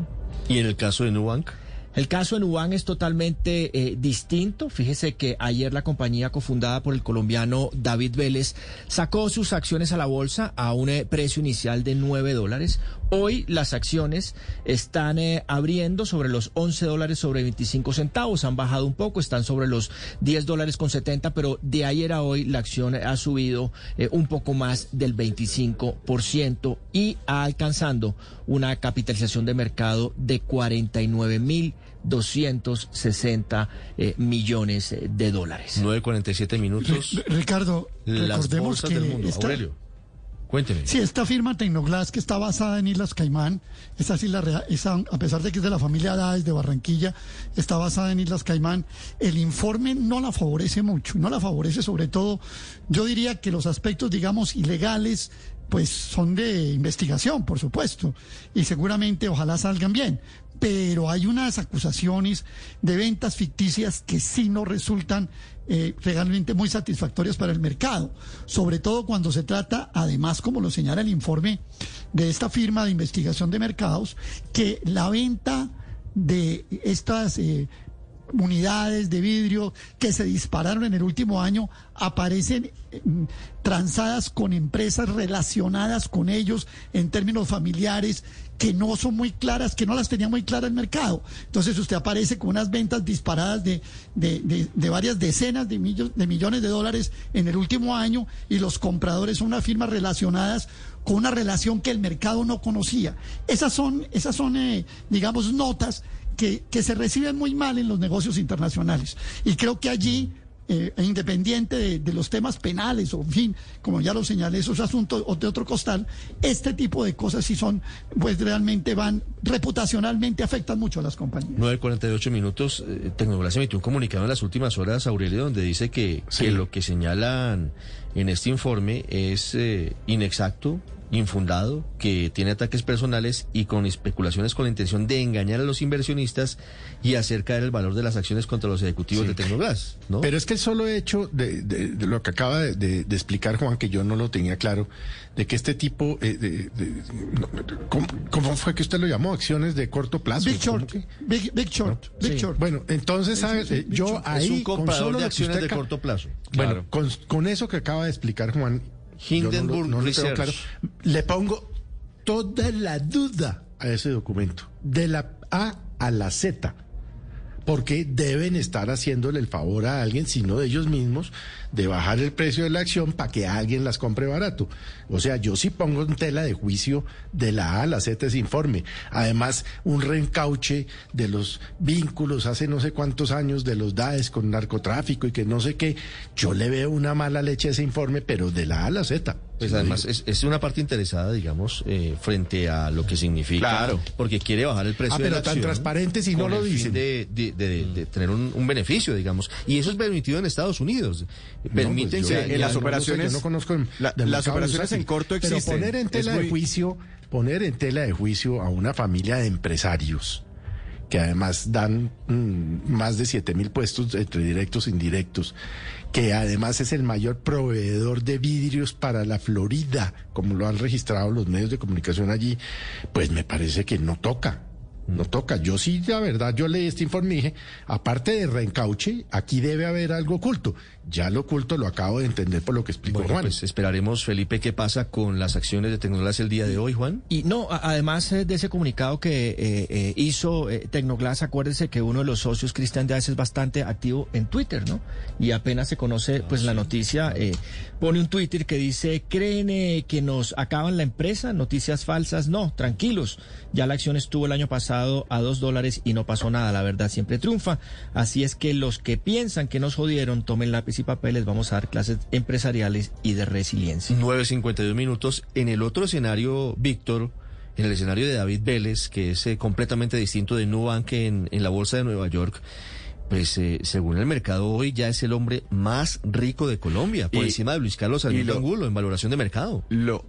¿Y en el caso de Nubank? El caso de Nubank es totalmente eh, distinto. Fíjese que ayer la compañía cofundada por el colombiano David Vélez sacó sus acciones a la bolsa a un eh, precio inicial de 9 dólares. Hoy las acciones están eh, abriendo sobre los 11 dólares sobre 25 centavos. Han bajado un poco, están sobre los 10 dólares con 70, pero de ayer a hoy la acción ha subido eh, un poco más del 25% y ha alcanzando una capitalización de mercado de 49 mil 260 eh, millones eh, de dólares. 9.47 minutos. Ricardo, Las recordemos bolsas que del mundo. esta- Aurelio. Cuénteme. Sí, esta firma Tecnoglass que está basada en Islas Caimán, esa sí la rea- esa, a pesar de que es de la familia Dáez de Barranquilla, está basada en Islas Caimán, el informe no la favorece mucho, no la favorece sobre todo, yo diría que los aspectos, digamos, ilegales, pues son de investigación, por supuesto, y seguramente ojalá salgan bien. Pero hay unas acusaciones de ventas ficticias que sí no resultan eh, realmente muy satisfactorias para el mercado, sobre todo cuando se trata, además, como lo señala el informe de esta firma de investigación de mercados, que la venta de estas eh, unidades de vidrio que se dispararon en el último año aparecen eh, transadas con empresas relacionadas con ellos en términos familiares que no son muy claras, que no las tenía muy claras el mercado. Entonces usted aparece con unas ventas disparadas de- de varias decenas de, millo- de millones de dólares en el último año y los compradores son unas firmas relacionadas con una relación que el mercado no conocía. Esas son, esas son eh, digamos, notas que, que se reciben muy mal en los negocios internacionales. Y creo que allí, eh, independiente de, de los temas penales, o en fin, como ya lo señalé, esos asuntos o de otro costal, este tipo de cosas sí son, pues realmente van, reputacionalmente afectan mucho a las compañías. 9.48 minutos. Eh, emitió un comunicado en las últimas horas, Aurelio, donde dice que, que lo que señalan en este informe es eh, inexacto, infundado, que tiene ataques personales y con especulaciones con la intención de engañar a los inversionistas y hacer caer el valor de las acciones contra los ejecutivos Sí. de Tecnoglass, ¿no? Pero es que el solo hecho de, de- de lo que acaba de, de- de explicar Juan, que yo no lo tenía claro, de que este tipo, eh, de, ¿cómo, cómo fue que usted lo llamó? Acciones de corto plazo. Big ¿Cómo Short, que? Big, Big Short, Big Sí. Short. Bueno, entonces, Eh, yo Short. ahí... es un con comprador solo de acciones usted de corto plazo. Bueno, Claro. con, con eso que acaba de explicar Juan, yo no lo- Hindenburg no Research. claro. le pongo toda la duda a ese documento, de la A a la Z. Porque deben estar haciéndole el favor a alguien, sino de ellos mismos, de bajar el precio de la acción para que alguien las compre barato. O sea, yo sí pongo en tela de juicio de la A a la Z ese informe. Además, un reencauche de los vínculos hace no sé cuántos años de los DAES con narcotráfico y que no sé qué. Yo le veo una mala leche a ese informe, pero de la A a la Z. Pues además es, es una parte interesada, digamos, eh, frente a lo que significa, Claro. porque quiere bajar el precio Ah, de pero la tan acción transparentes y no lo dicen. De, de- de- de tener un, un beneficio, digamos, y eso es permitido en Estados Unidos. Permiten pues yo- que en las que- operaciones, yo no conozco la- las operaciones en corto Pero existen. poner en tela de juicio, poner en tela de juicio a una familia de empresarios que además dan mm, más de 7 mil puestos entre directos e indirectos, que además es el mayor proveedor de vidrios para la Florida, como lo han registrado los medios de comunicación allí, pues me parece que no toca. No toca. Yo sí, la verdad, yo leí este informe y dije, aparte de reencauche, aquí debe haber algo oculto. Ya lo oculto lo acabo de entender por lo que explicó Bueno, Juan. pues esperaremos, Felipe, qué pasa con las acciones de Tecnoglass el día de hoy, Juan. Y no, además eh, de ese comunicado que eh, eh, hizo eh, Tecnoglass, acuérdese que uno de los socios, Cristian Díaz, es bastante activo en Twitter, ¿no? Y apenas se conoce pues la noticia, eh, pone un Twitter que dice, ¿creen eh, que nos acaban la empresa? Noticias falsas, no, tranquilos. Ya la acción estuvo el año pasado a dos dólares y no pasó nada, la verdad siempre triunfa. Así es que los que piensan que nos jodieron, tomen lápiz y papel, les vamos a dar clases empresariales y de resiliencia. 9.52 minutos. En el otro escenario, Víctor, en el escenario de David Vélez, que es eh, completamente distinto de Nubank en, en la Bolsa de Nueva York, pues eh, según el mercado hoy ya es el hombre más rico de Colombia, por Y- encima de Luis Carlos lo- Angulo en valoración de mercado. Lo,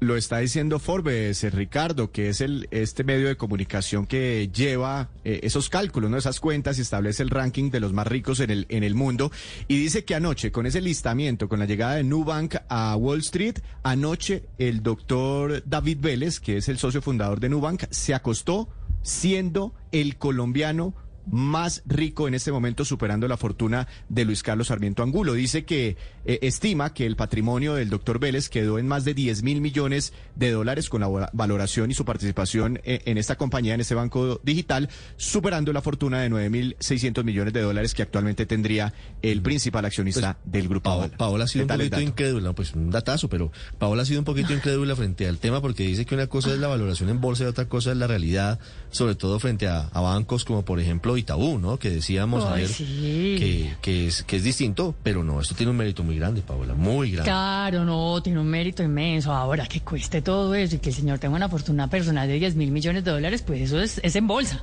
lo está diciendo Forbes, eh, Ricardo, que es el este medio de comunicación que lleva eh, esos cálculos, ¿no? esas cuentas y establece el ranking de los más ricos en el, en el mundo. Y dice que anoche, con ese listamiento, con la llegada de Nubank a Wall Street, anoche el doctor David Vélez, que es el socio fundador de Nubank, se acostó siendo el colombiano más rico en este momento, superando la fortuna de Luis Carlos Sarmiento Angulo. Dice que eh, estima que el patrimonio del doctor Vélez quedó en más de 10 mil millones de dólares con la valoración y su participación eh, en esta compañía, en este banco digital, superando la fortuna de 9 mil 600 millones de dólares que actualmente tendría el principal accionista del grupo. Paola. Paola ha sido ¿Qué un poquito incrédula, pues un datazo, pero Paola ha sido un poquito incrédula frente al tema porque dice que una cosa es la valoración en bolsa y otra cosa es la realidad, sobre todo frente a, a bancos como por ejemplo Itaú, ¿no? Que decíamos Ay, ayer sí. que, que, es, que es distinto, pero no, esto tiene un mérito muy grande, Paola, muy grande. Claro, no, tiene un mérito inmenso. Ahora que cueste todo eso y que el señor tenga una fortuna personal de 10 mil millones de dólares, pues eso es, es en bolsa.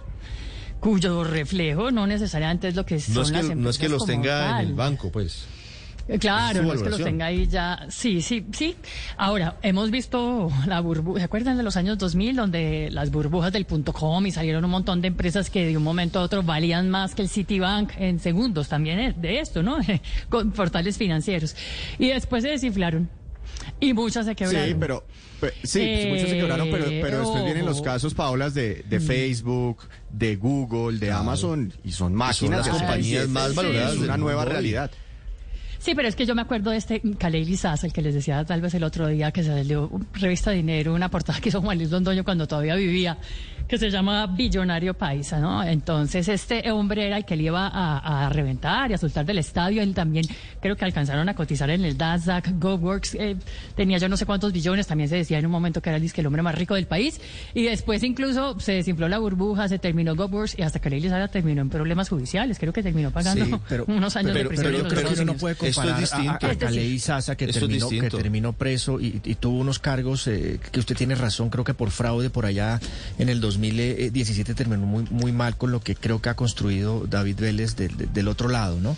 Cuyo reflejo no necesariamente es lo que son No es que, las no es que los tenga en el banco, pues. Eh, Claro, no es que los tenga ahí ya. Sí, sí, sí. Ahora, hemos visto la burbuja. ¿Se acuerdan de los años 2000 donde las burbujas del punto com y salieron un montón de empresas que de un momento a otro valían más que el Citibank en segundos también es de esto, ¿no? Con portales financieros. Y después se desinflaron. Y muchas se quebraron. Sí, pero, pe- sí, pues muchos se quebraron, pero, pero después vienen los ojo. casos, Paolas, de, de Mm. Facebook, de Google, de Amazon, y son máquinas las de compañías 77, más sí, valoradas Es una nueva realidad. Sí, pero es que yo me acuerdo de este Kaleili Sasa, el que les decía tal vez el otro día que salió revista Dinero, una portada que hizo Juan Luis Londoño cuando todavía vivía, que se llama Billonario Paisa, ¿no? Entonces este hombre era el que le iba a, a reventar y a soltar del estadio. Él también creo que alcanzaron a cotizar en el Nasdaq. GoWorks eh, tenía yo no sé cuántos billones, también se decía en un momento que era el, el hombre más rico del país. Y después incluso se desinfló la burbuja, se terminó GoWorks y hasta Kaleili Sasa terminó en problemas judiciales. Creo que terminó pagando Sí, pero- unos años pero, de pero prisión. en yo creo que Estados uno no Unidos. Esto es a- distinto. a, a Kalei Sasa que esto terminó, que distinto. terminó preso y, y tuvo unos cargos eh, que usted tiene razón, creo que por fraude por allá en el 2017 terminó muy, muy mal con lo que creo que ha construido David Vélez del otro lado, ¿no?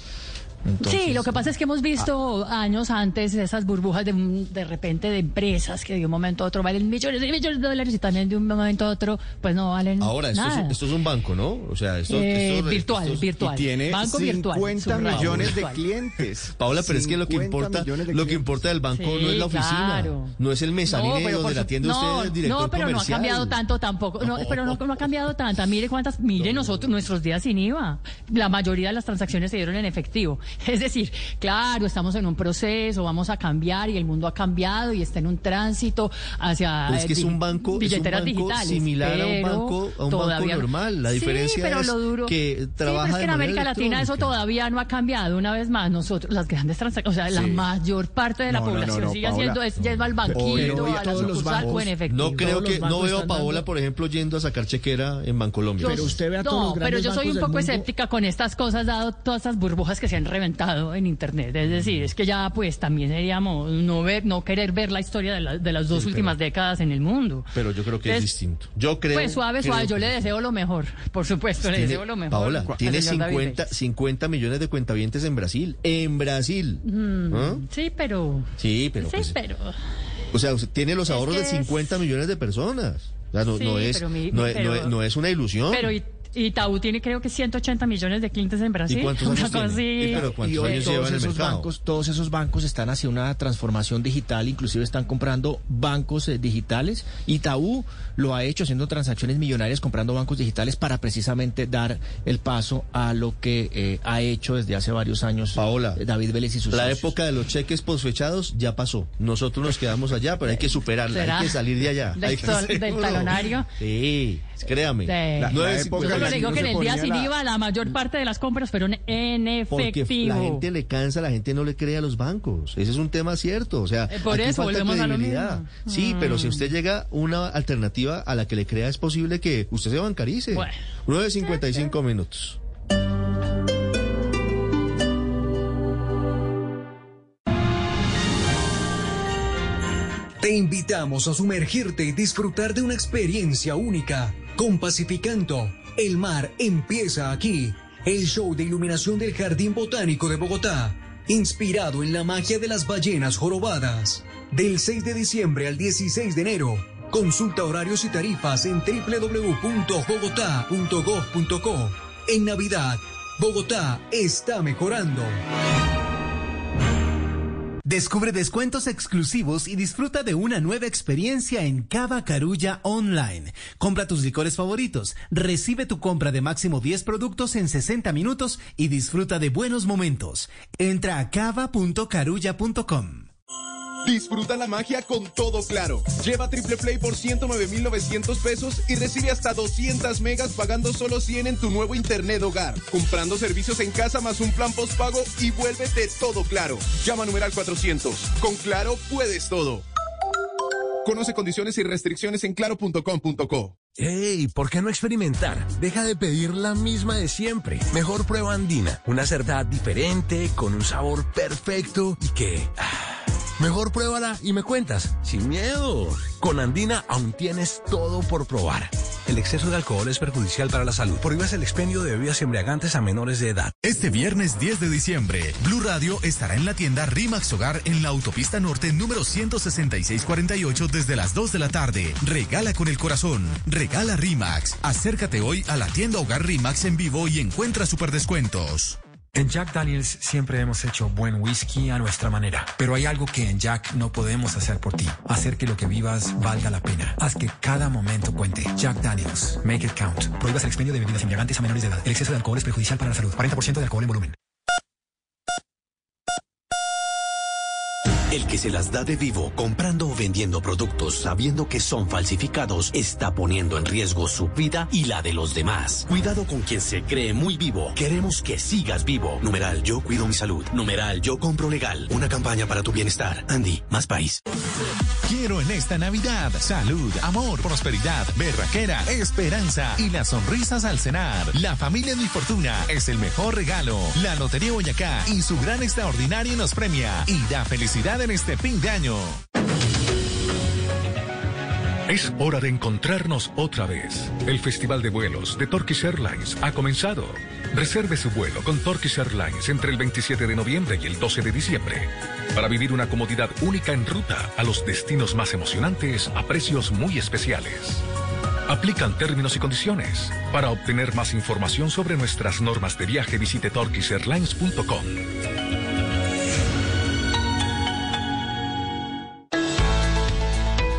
Entonces, sí, lo que pasa es que hemos visto Ah. años antes esas burbujas de, de repente de empresas que de un momento a otro valen millones y millones de dólares y también de un momento a otro pues no valen Ahora, esto nada. es, esto es un banco, ¿no? O sea, esto, Eh, esto- virtual, esto es- virtual. Y tiene Banco virtual, 50 subrayo, millones de clientes. Paola, pero es que lo que 50 importa, lo que importa del banco Sí, no es la oficina, claro. no es el mezanino pero donde la atiende no, usted, el director No, pero no ha cambiado tanto tampoco. No, pero no, no ha cambiado tanto. Mire cuántas, mire nosotros, nuestros días sin IVA. La mayoría de las transacciones se dieron en efectivo. Es decir, claro, estamos en un proceso, vamos a cambiar y el mundo ha cambiado y está en un tránsito hacia Pero es que eh, es un di- banco, es un billeteras banco digitales. similar a un banco, a un banco todavía normal. La Sí, diferencia pero es lo duro. que Sí, trabaja pero es que de en América Latina eso todavía no ha cambiado. Una vez más, nosotros, las grandes transacciones, o sea, la Sí. mayor parte de la No, no, no, población no, sigue haciendo es lleva al hoy a la todos los sucursal o en efectivo. No creo que, no veo a Paola, por ejemplo, yendo a sacar chequera en Bancolombia. Pero usted ve a todos no, los pero yo soy un poco escéptica con estas cosas, dado todas estas burbujas que se han reventado en Internet. Es decir, es que ya pues también seríamos no ver, no querer ver la historia de, la- de las dos Sí, pero- últimas décadas en el mundo. Pero yo creo que es distinto. Yo creo. Pues suave, creo suave, yo le deseo lo mejor, por supuesto, le deseo lo mejor. Paola, tiene señor David 50, Vélez. 50 millones de cuentavientes en Brasil. En Brasil. Mm, ¿Ah? Sí, pero... Sí, pero sí, pues, pero... o sea, tiene los ahorros de es- 50 millones de personas. O sea, no, Sí, no es, mi- no, es- pero- no es- no es una ilusión. Pero I- Itaú tiene creo que 180 millones de clientes en Brasil. ¿Y cuántos años tiene? así. Y pero ¿cuántos y hoy años todos el esos bancos, todos esos bancos están hacia una transformación digital, inclusive están comprando bancos eh, digitales. Itaú lo ha hecho haciendo transacciones millonarias comprando bancos digitales para precisamente dar el paso a lo que eh, ha hecho desde hace varios años Paola, eh, David Vélez y sus La socios. época de los cheques posfechados ya pasó. Nosotros nos quedamos allá, pero hay que superarla, ¿Será? hay que salir de allá. Del Hay que- del talonario. Sí, créame. De- La- La nueve época cincuenta- Yo le digo que en el día sin la- IVA la mayor parte de las compras fueron en Porque efectivo. la gente le cansa, la gente no le cree a los bancos. Ese es un tema cierto. O sea, Eh, por aquí eso falta volvemos a lo credibilidad. mismo. Sí, Mm. pero si usted llega una alternativa a la que le crea, es posible que usted se bancarice. Bueno. 9.55 minutos. Te invitamos a sumergirte y disfrutar de una experiencia única. Con Pacificanto, el mar empieza aquí. El show de iluminación del Jardín Botánico de Bogotá, inspirado en la magia de las ballenas jorobadas. Del 6 de diciembre al 16 de enero. Consulta horarios y tarifas en www.bogotá.gov.co. En Navidad, Bogotá está mejorando. Descubre descuentos exclusivos y disfruta de una nueva experiencia en Cava Carulla Online. Compra tus licores favoritos, recibe tu compra de máximo 10 productos en 60 minutos y disfruta de buenos momentos. Entra a cava.carulla.com. Disfruta la magia con todo claro. Lleva Triple Play por 109,900 pesos y recibe hasta 200 megas pagando solo 100 en tu nuevo internet hogar. Comprando servicios en casa más un plan postpago y vuélvete todo claro. Llama numeral 400. Con Claro puedes todo. Conoce condiciones y restricciones en claro.com.co. ¡Ey! ¿Por qué no experimentar? Deja de pedir la misma de siempre. Mejor prueba Andina. Una cerda diferente, con un sabor perfecto y que... ah, Mejor pruébala y me cuentas, sin miedo. Con Andina aún tienes todo por probar. El exceso de alcohol es perjudicial para la salud. Prohíbas el expendio de bebidas embriagantes a menores de edad. Este viernes 10 de diciembre, Blue Radio estará en la tienda Rimax Hogar en la autopista norte número 16648 desde las 2 de la tarde. Regala con el corazón. Regala Rimax. Acércate hoy a la tienda Hogar Rimax en vivo y encuentra super descuentos. En Jack Daniels siempre hemos hecho buen whisky a nuestra manera, pero hay algo que en Jack no podemos hacer por ti, hacer que lo que vivas valga la pena. Haz que cada momento cuente. Jack Daniels, make it count. Prohíbas el expendio de bebidas embriagantes a menores de edad. El exceso de alcohol es perjudicial para la salud. 40% de alcohol en volumen. El que se las da de vivo comprando o vendiendo productos sabiendo que son falsificados está poniendo en riesgo su vida y la de los demás. Cuidado con quien se cree muy vivo. Queremos que sigas vivo. Numeral Yo Cuido Mi Salud. Numeral Yo Compro Legal. Una campaña para tu bienestar. Andy, más país. Quiero en esta Navidad salud, amor, prosperidad, berraquera, esperanza y las sonrisas al cenar. La familia Mi Fortuna es el mejor regalo. La Lotería Boyacá y su gran extraordinario nos premia y da felicidad en este fin de año. Es hora de encontrarnos otra vez. El Festival de Vuelos de Turkish Airlines ha comenzado. Reserve su vuelo con Turkish Airlines entre el 27 de noviembre y el 12 de diciembre para vivir una comodidad única en ruta a los destinos más emocionantes a precios muy especiales. Aplican términos y condiciones. Para obtener más información sobre nuestras normas de viaje visite turkishairlines.com.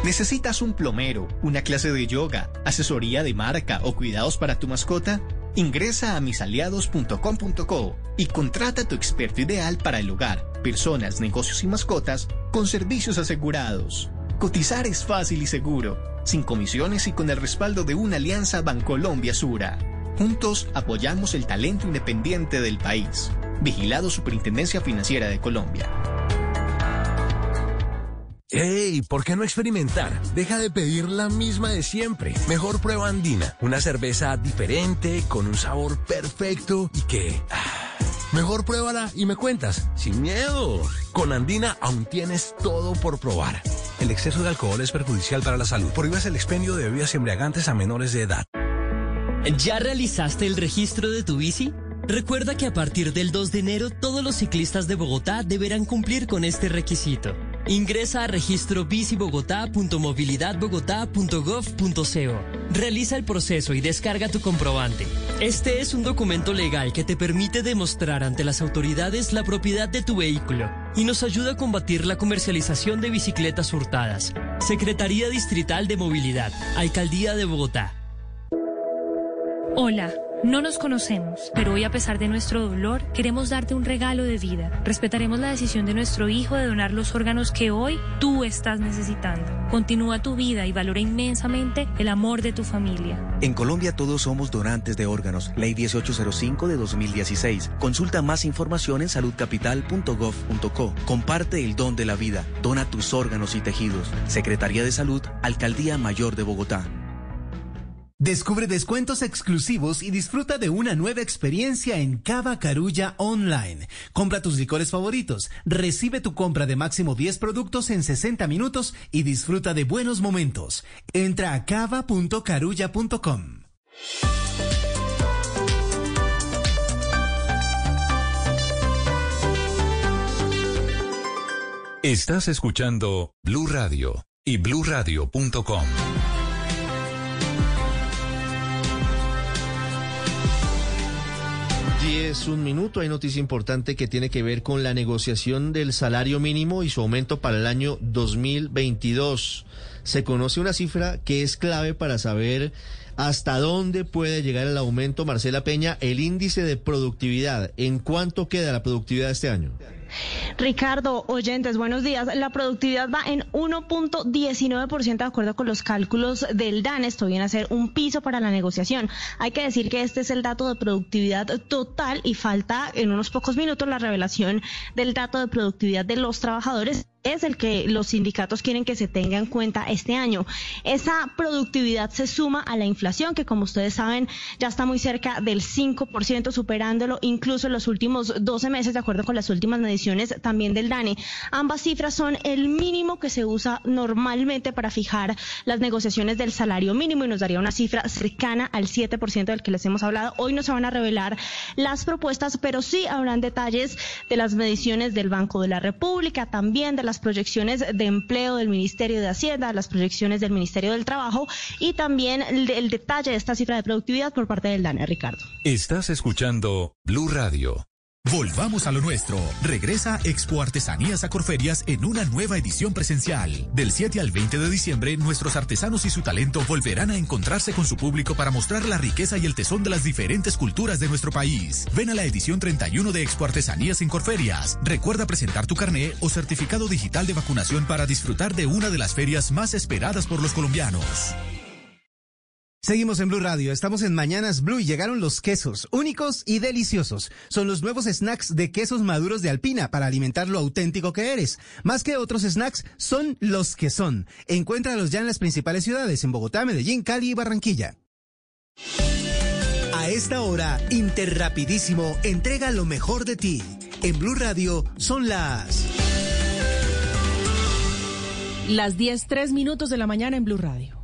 ¿Necesitas un plomero, una clase de yoga, asesoría de marca o cuidados para tu mascota? Ingresa a misaliados.com.co y contrata a tu experto ideal para el hogar, personas, negocios y mascotas con servicios asegurados. Cotizar es fácil y seguro, sin comisiones y con el respaldo de una alianza Bancolombia Sura. Juntos apoyamos el talento independiente del país. Vigilado Superintendencia Financiera de Colombia. ¡Ey! ¿Por qué no experimentar? Deja de pedir la misma de siempre. Mejor prueba Andina. Una cerveza diferente, con un sabor perfecto y que... ah, Mejor pruébala y me cuentas, sin miedo. Con Andina aún tienes todo por probar. El exceso de alcohol es perjudicial para la salud. Prohíbas el expendio de bebidas embriagantes a menores de edad. ¿Ya realizaste el registro de tu bici? Recuerda que a partir del 2 de enero todos los ciclistas de Bogotá deberán cumplir con este requisito. Ingresa a registrobicibogotá.movilidadbogotá.gov.co. Realiza el proceso y descarga tu comprobante. Este es un documento legal que te permite demostrar ante las autoridades la propiedad de tu vehículo y nos ayuda a combatir la comercialización de bicicletas hurtadas. Secretaría Distrital de Movilidad, Alcaldía de Bogotá. Hola, no nos conocemos, pero hoy a pesar de nuestro dolor, queremos darte un regalo de vida. Respetaremos la decisión de nuestro hijo de donar los órganos que hoy tú estás necesitando. Continúa tu vida y valora inmensamente el amor de tu familia. En Colombia todos somos donantes de órganos. Ley 1805 de 2016. Consulta más información en saludcapital.gov.co. Comparte el don de la vida. Dona tus órganos y tejidos. Secretaría de Salud, Alcaldía Mayor de Bogotá. Descubre descuentos exclusivos y disfruta de una nueva experiencia en Cava Carulla Online. Compra tus licores favoritos, recibe tu compra de máximo 10 productos en 60 minutos y disfruta de buenos momentos. Entra a cava.carulla.com. Estás escuchando Blue Radio y bluradio.com. 10, un minuto. Hay noticia importante que tiene que ver con la negociación del salario mínimo y su aumento para el año 2022. Se conoce una cifra que es clave para saber hasta dónde puede llegar el aumento, Marcela Peña, el índice de productividad. ¿En cuánto queda la productividad este año? Ricardo, oyentes, buenos días. La productividad va en 1.19% de acuerdo con los cálculos del DAN. Esto viene a ser un piso para la negociación. Hay que decir que este es el dato de productividad total y falta en unos pocos minutos la revelación del dato de productividad de los trabajadores es el que los sindicatos quieren que se tenga en cuenta este año. Esa productividad se suma a la inflación, que como ustedes saben ya está muy cerca del 5%, superándolo incluso en los últimos 12 meses, de acuerdo con las últimas mediciones también del DANE. Ambas cifras son el mínimo que se usa normalmente para fijar las negociaciones del salario mínimo y nos daría una cifra cercana al 7% del que les hemos hablado. Hoy no se van a revelar las propuestas, pero sí habrán detalles de las mediciones del Banco de la República, también de las proyecciones de empleo del Ministerio de Hacienda, las proyecciones del Ministerio del Trabajo y también el, el detalle de esta cifra de productividad por parte del DANE, Ricardo. Estás escuchando Blue Radio. Volvamos a lo nuestro. Regresa Expo Artesanías a Corferias en una nueva edición presencial. Del 7 al 20 de diciembre, nuestros artesanos y su talento volverán a encontrarse con su público para mostrar la riqueza y el tesón de las diferentes culturas de nuestro país. Ven a la edición 31 de Expo Artesanías en Corferias. Recuerda presentar tu carné o certificado digital de vacunación para disfrutar de una de las ferias más esperadas por los colombianos. Seguimos en Blue Radio, estamos en Mañanas Blue y llegaron los quesos, únicos y deliciosos. Son los nuevos snacks de quesos maduros de Alpina para alimentar lo auténtico que eres. Más que otros snacks, son los que son. Encuéntralos ya en las principales ciudades, en Bogotá, Medellín, Cali y Barranquilla. A esta hora, Interrapidísimo entrega lo mejor de ti. En Blue Radio son las... Las 10, 3 minutos de la mañana en Blue Radio.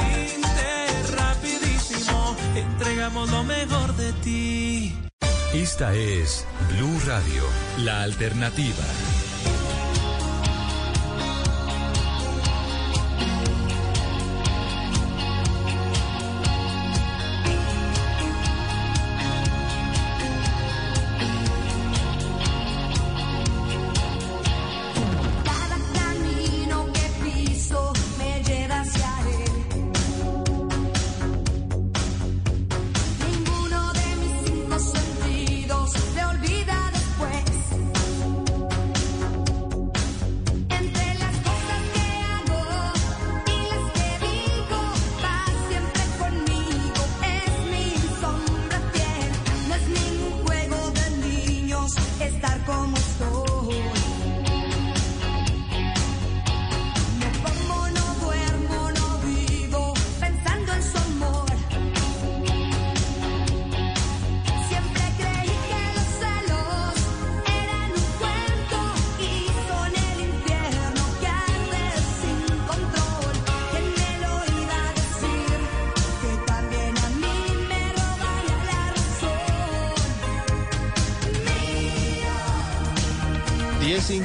Entregamos lo mejor de ti. Esta es Blue Radio, la alternativa.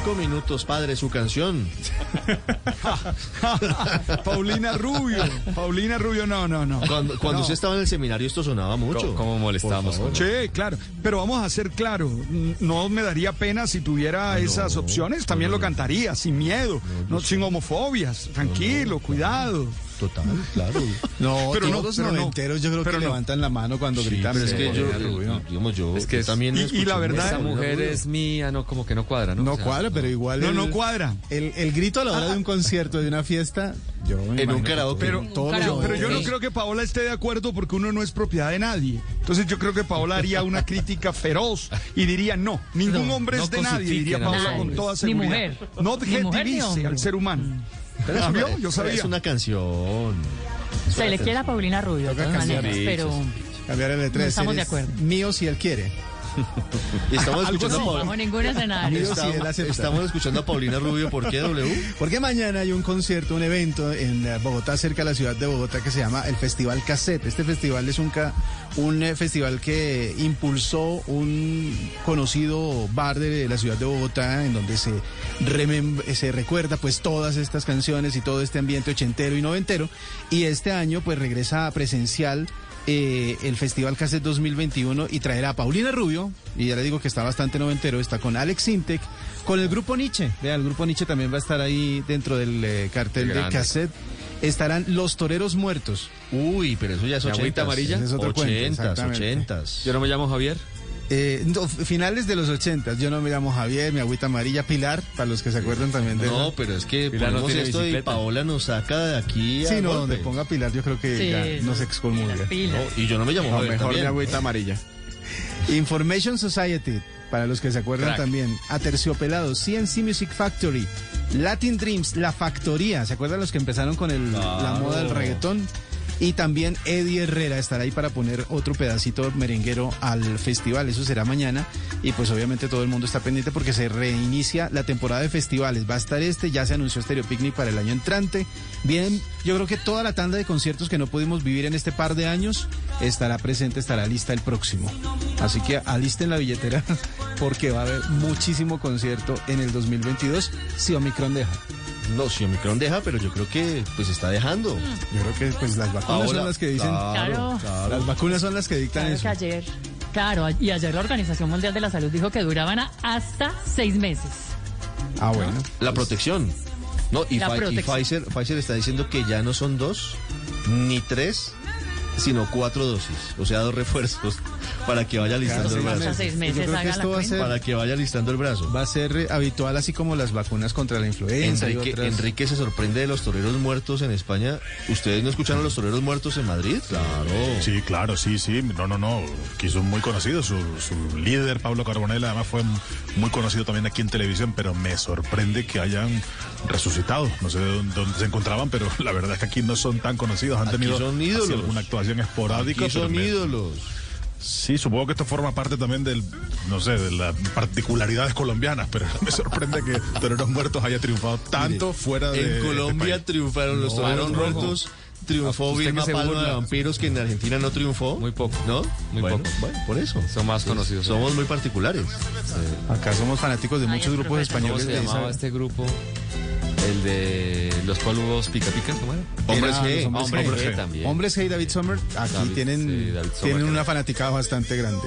10, 5 minutos, padre, su canción. Paulina Rubio. Paulina Rubio, no, no, no. Cuando, cuando No. usted estaba en el seminario esto sonaba mucho. ¿Cómo- molestamos? Sí, claro. Pero vamos a ser claro, no me daría pena si tuviera esas opciones, también lo cantaría, sin miedo, no, sin homofobias, tranquilo, cuidado. Total, claro. No, pero no, todos pero no, noventeros yo creo pero que no. levantan la mano cuando gritan. pero es que yo, Rubio. digamos, yo, Es que es- también y- y la verdad- Esa mujer es mía, no, como que no cuadra, ¿no? No O sea, cuadra, pero igual. No, el- no cuadra. El, el grito a la hora de un concierto, de una fiesta, yo me En un karaoke. Pero, pero- los pero yo no noventeros- creo que Paola esté de acuerdo porque uno no es propiedad de nadie. Entonces yo creo que Paola haría una crítica feroz y diría, no, ningún No, hombre no es de nadie, diría Paola los con toda Ni seguridad. mujer. No Ni mujer ni objetivice al ser humano. Pero es ¿Ah, una- vio? Yo sabía. Es una canción. Se le quiere a Paulina Rubio, de todas cambiar. maneras, pero Cambiar el letra No estamos de acuerdo. Mío si él quiere. Y estamos escuchando a bajo ningún escenario. Él acepta. estamos escuchando a Paulina Rubio por qué W. Porque mañana hay un concierto, un evento en eh, Bogotá, cerca de la ciudad de Bogotá, que se llama el Festival Cassette. Este festival es un, ca- un eh, festival que impulsó un conocido bar de la ciudad de Bogotá, en donde se, se recuerda pues todas estas canciones y todo este ambiente ochentero y noventero. Y este año pues regresa presencial eh, el Festival Cassette 2021 y traerá a Paulina Rubio, y ya le digo que está bastante noventero, está con Alex Sintek, con el grupo Nietzsche. Vea, el grupo Nietzsche también va a estar ahí dentro del eh, cartel de. Cassette. estarán Los Toreros Muertos. Uy, pero eso ya es ¿Mi agüita 80. amarilla? Es otro cuento, 80, exactamente. 80. Yo no me llamo Javier. Eh, no, finales de los 80. Yo no me llamo Javier, mi agüita amarilla, Pilar, para los que se acuerdan también de No, pero es que Pilar no tiene esto y bicicleta. Paola nos saca de aquí a Sí, no, golpe. donde ponga Pilar yo creo que Sí, ya nos excomulga. No, y yo no me llamo No, Javier mejor mi agüita amarilla. Information Society, para los que se acuerdan Crack. también. Aterciopelados, CNC Music Factory, Latin Dreams, La Factoría. ¿Se acuerdan los que empezaron con el, la moda del reggaetón? Y también Eddie Herrera estará ahí para poner otro pedacito merenguero al festival. Eso será mañana. Y pues obviamente todo el mundo está pendiente porque se reinicia la temporada de festivales. Va a estar este, ya se anunció Stereo Picnic para el año entrante. Bien, yo creo que toda la tanda de conciertos que no pudimos vivir en este par de años estará presente, estará lista el próximo. Así que alisten la billetera porque va a haber muchísimo concierto en el 2022 si Omicron deja. No, si Omicron deja, pero yo creo que pues está dejando. Yo creo que pues las vacunas son las que dicen. Claro. Las vacunas son las que dictan Claro eso. que ayer, claro, y ayer la Organización Mundial de la Salud dijo que duraban hasta seis meses. Ah, bueno. La protección. No, y, La Pfi- y protección. Pfizer, Pfizer está diciendo que ya no son dos, ni tres, sino cuatro dosis. O sea, dos refuerzos para que vaya listando el brazo. seis Yo meses, creo que haga la esto va a cuenta. ser, Para que vaya listando el brazo. va a ser habitual así como las vacunas contra la influenza y Enrique, otras. Enrique se sorprende de los toreros muertos en España. ¿Ustedes no escucharon los toreros muertos en Madrid? Claro. Sí, claro, sí, sí. No, no, no. Que son muy conocidos. Su, su líder, Pablo Carbonell, además fue muy conocido también aquí en televisión, pero me sorprende que hayan resucitado. No sé de dónde, dónde se encontraban, pero la verdad es que aquí no son tan conocidos. Han Aquí tenido son ídolos. alguna actuación esporádica. Aquí pero son me- ídolos. Sí, supongo que esto forma parte también del, no sé, de las particularidades colombianas, pero me sorprende que Toreros Muertos haya triunfado tanto fuera de. En Colombia este país. triunfaron los No, toreros no, muertos. Triunfó ¿Usted Vilma Palma de Vampiros, que en Argentina no triunfó. Muy poco. ¿No? Muy Bueno, poco. Bueno, por eso. Son más conocidos. Somos muy particulares. Acá somos fanáticos de muchos grupos profeta. ¿Cómo españoles se llamaba esa- este grupo? El de los polvos pica pica, ¿cómo era? Hombres G. hombres G. Hombres G. también. Hombres G y David Sommer, aquí David, tienen, sí, David Sommer, tienen una fanaticada bastante grande.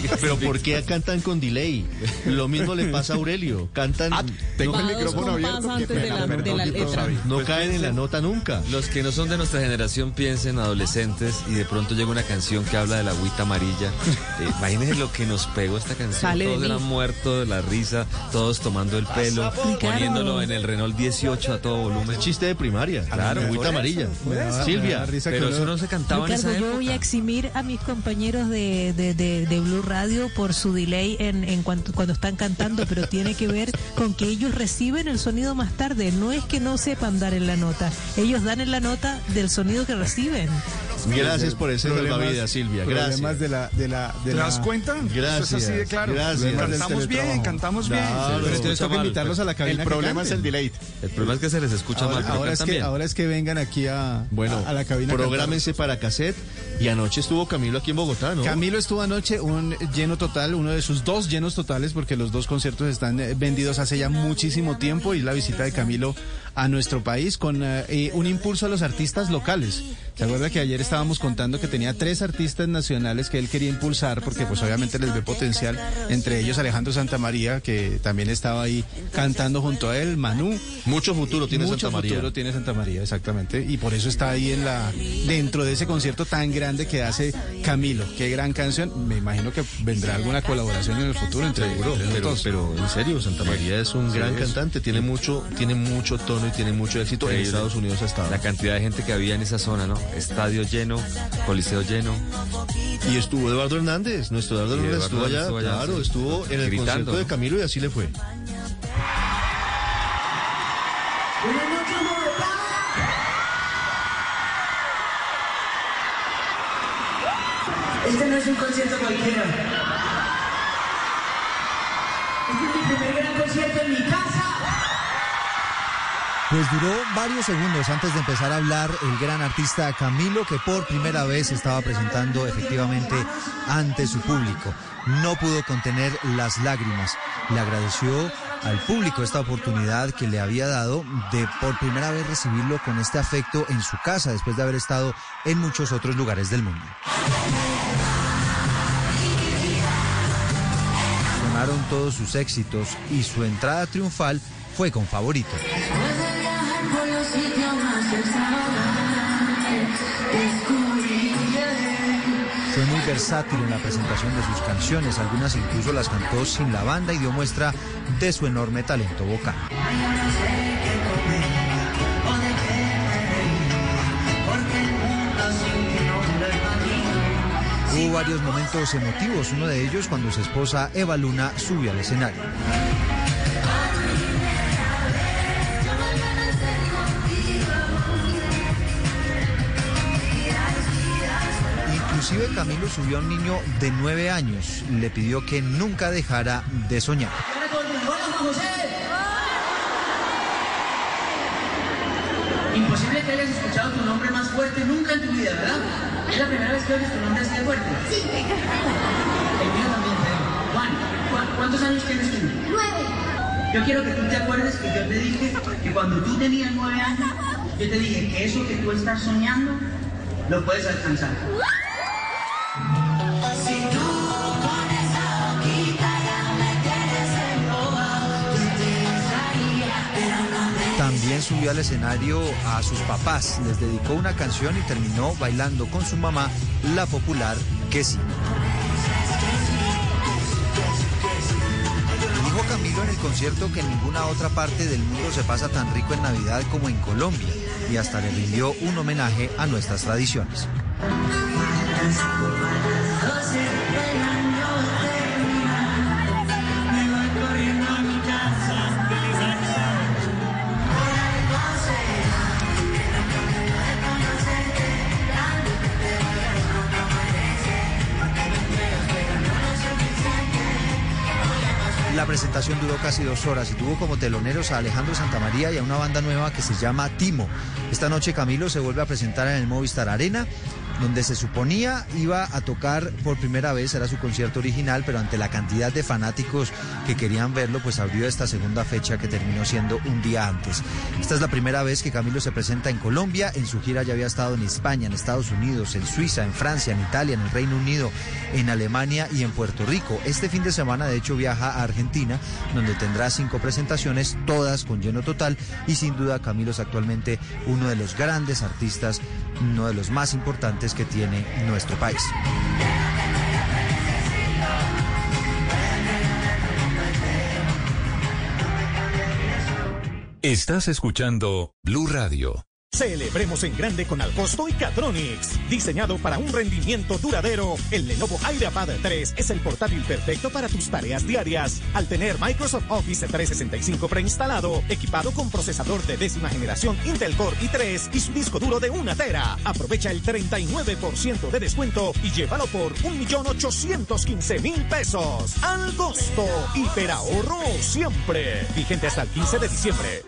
Pero ¿por qué cantan con delay? Lo mismo le pasa a Aurelio. Cantan. Tengo el micrófono abierto. antes qué de pena, la- perdón, de la qué letra. cosa vi. No Pues caen en la nota nunca. Los que no son de nuestra generación piensen adolescentes y de pronto llega una canción que habla de la agüita amarilla. Eh, imagínense lo que nos pegó esta canción. Sale de todos eran muertos de la risa, todos tomando el pelo, poniéndolo en el Renault 18 a todo volumen. Chiste de primaria. Claro, agüita amarilla. Silvia. Pero eso no se cantaba en esa Ricardo, yo voy a época. eximir a mis compañeros de, de, de- de Blue Radio por su delay en, en cuanto, cuando están cantando, pero tiene que ver con que ellos reciben el sonido más tarde. No es que no sepan dar en la nota, ellos dan en la nota del sonido que reciben. Gracias por ese Problemas- salvavidas, Silvia. Problemas Gracias. de la, de la, de ¿Te la- das cuenta? Gracias, Eso es así de claro. gracias. Cantamos bien, cantamos bien. Claro. Pero entonces mal, invitarlos a la cabina. El problema es el delay. El problema es que se les escucha Ahora, mal, pero ahora es que, ahora es que vengan aquí a, Bueno, a, a la cabina. prográmense para cassette. Y anoche estuvo Camilo aquí en Bogotá, ¿no? Camilo estuvo anoche un lleno total, uno de sus dos llenos totales, porque los dos conciertos están eh, vendidos hace ya muchísimo tiempo y la visita de Camilo a nuestro país con eh, eh, un impulso a los artistas locales. ¿Se acuerda que ayer estábamos contando que tenía tres artistas nacionales que él quería impulsar porque pues obviamente les ve potencial, entre ellos Alejandro Santamaría, que también estaba ahí cantando junto a él, Manu. Mucho futuro tiene Mucho Santa María. futuro tiene Santa María, exactamente. Y por eso está ahí en la dentro de ese concierto tan grande que hace Camilo. Qué gran canción. Me imagino que vendrá alguna colaboración en el futuro entre, Seguro, entre los pero, dos. pero en serio, Santa María es un Sí, gran es. cantante, tiene mucho, tiene mucho tono y tiene mucho éxito en. Estados Unidos hasta La cantidad de gente que había en esa zona, ¿no? Estadio lleno, coliseo lleno. Y estuvo Eduardo Hernández, nuestro Eduardo Hernández Eduardo estuvo allá, estuvo allá, claro, sí. estuvo en el Gritando, concierto de. Camilo y así le fue. Este no es un concierto cualquiera. Este es mi primer gran concierto en mi casa. Pues duró varios segundos antes de empezar a hablar el gran artista Camilo, que por primera vez estaba presentando efectivamente ante su público. No pudo contener las lágrimas. Le agradeció al público esta oportunidad que le había dado de por primera vez recibirlo con este afecto en su casa después de haber estado en muchos otros lugares del mundo. Sonaron todos sus éxitos y su entrada triunfal fue con favorito. Fue muy versátil en la presentación de sus canciones, algunas incluso las cantó sin la banda y dio muestra de su enorme talento vocal. Hubo varios momentos emotivos, uno de ellos cuando su esposa Eva Luna subió al escenario. Inclusive Camilo subió a un niño de nueve años, le pidió que nunca dejara de soñar. Imposible que hayas escuchado tu nombre más fuerte nunca en tu vida, ¿verdad? Es la primera vez que oyes tu nombre así de fuerte. Sí. El mío también, Pedro. Juan, ¿cu- ¿cuántos años tienes tú? Nueve. Yo quiero que tú te acuerdes que yo te dije que cuando tú tenías nueve años, yo te dije que eso que tú estás soñando, lo puedes alcanzar. Subió al escenario a sus papás, les dedicó una canción y terminó bailando con su mamá la popular Que. Dijo Camilo en el concierto que en ninguna otra parte del mundo se pasa tan rico en Navidad como en Colombia y hasta le rindió un homenaje a nuestras tradiciones. La presentación duró casi dos horas y tuvo como teloneros a Alejandro Santamaría y a una banda nueva que se llama Timo. Esta noche Camilo se vuelve a presentar en el Movistar Arena, donde se suponía iba a tocar por primera vez, era su concierto original, pero ante la cantidad de fanáticos que querían verlo, pues abrió esta segunda fecha que terminó siendo un día antes. Esta es la primera vez que Camilo se presenta en Colombia, en su gira ya había estado en España, en Estados Unidos, en Suiza, en Francia, en Italia, en el Reino Unido, en Alemania y en Puerto Rico. Este fin de semana, de hecho, viaja a Argentina, donde tendrá cinco presentaciones, todas con lleno total, y sin duda Camilo es actualmente uno de los grandes artistas, uno de los más importantes que tiene nuestro país. Estás escuchando Blue Radio. Celebremos en grande con Alcosto y Catronics. Diseñado para un rendimiento duradero, el Lenovo IdeaPad 3 es el portátil perfecto para tus tareas diarias. Al tener Microsoft Office 365 preinstalado, equipado con procesador de décima generación Intel Core i3 y su disco duro de una tera, aprovecha el 39% de descuento y llévalo por 1.815.000 pesos. Al costo, hiperahorro siempre. Vigente hasta el 15 de diciembre.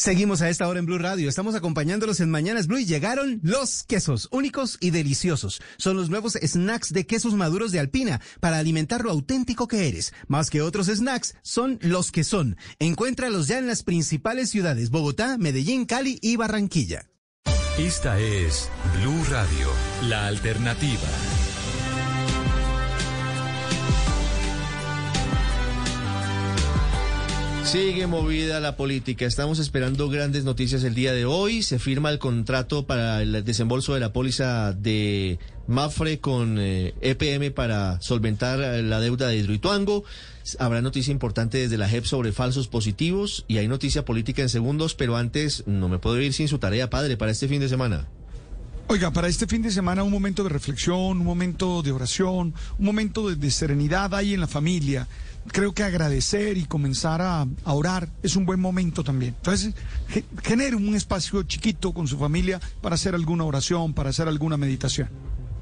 Seguimos a esta hora en Blue Radio. Estamos acompañándolos en Mañanas Blue y llegaron los quesos, únicos y deliciosos. Son los nuevos snacks de quesos maduros de Alpina para alimentar lo auténtico que eres. Más que otros snacks, son los que son. Encuéntralos ya en las principales ciudades, Bogotá, Medellín, Cali y Barranquilla. Esta es Blue Radio, la alternativa. Sigue movida la política. Estamos esperando grandes noticias el día de hoy. Se firma el contrato para el desembolso de la póliza de Mafre con eh, EPM para solventar eh, la deuda de Hidroituango. Habrá noticia importante desde la JEP sobre falsos positivos y hay noticia política en segundos, pero antes no me puedo ir sin su tarea, padre, para este fin de semana. Oiga, para este fin de semana un momento de reflexión, un momento de oración, un momento de, de serenidad ahí en la familia. Creo que agradecer y comenzar a, a orar es un buen momento también. Entonces, ge- genere un espacio chiquito con su familia para hacer alguna oración, para hacer alguna meditación.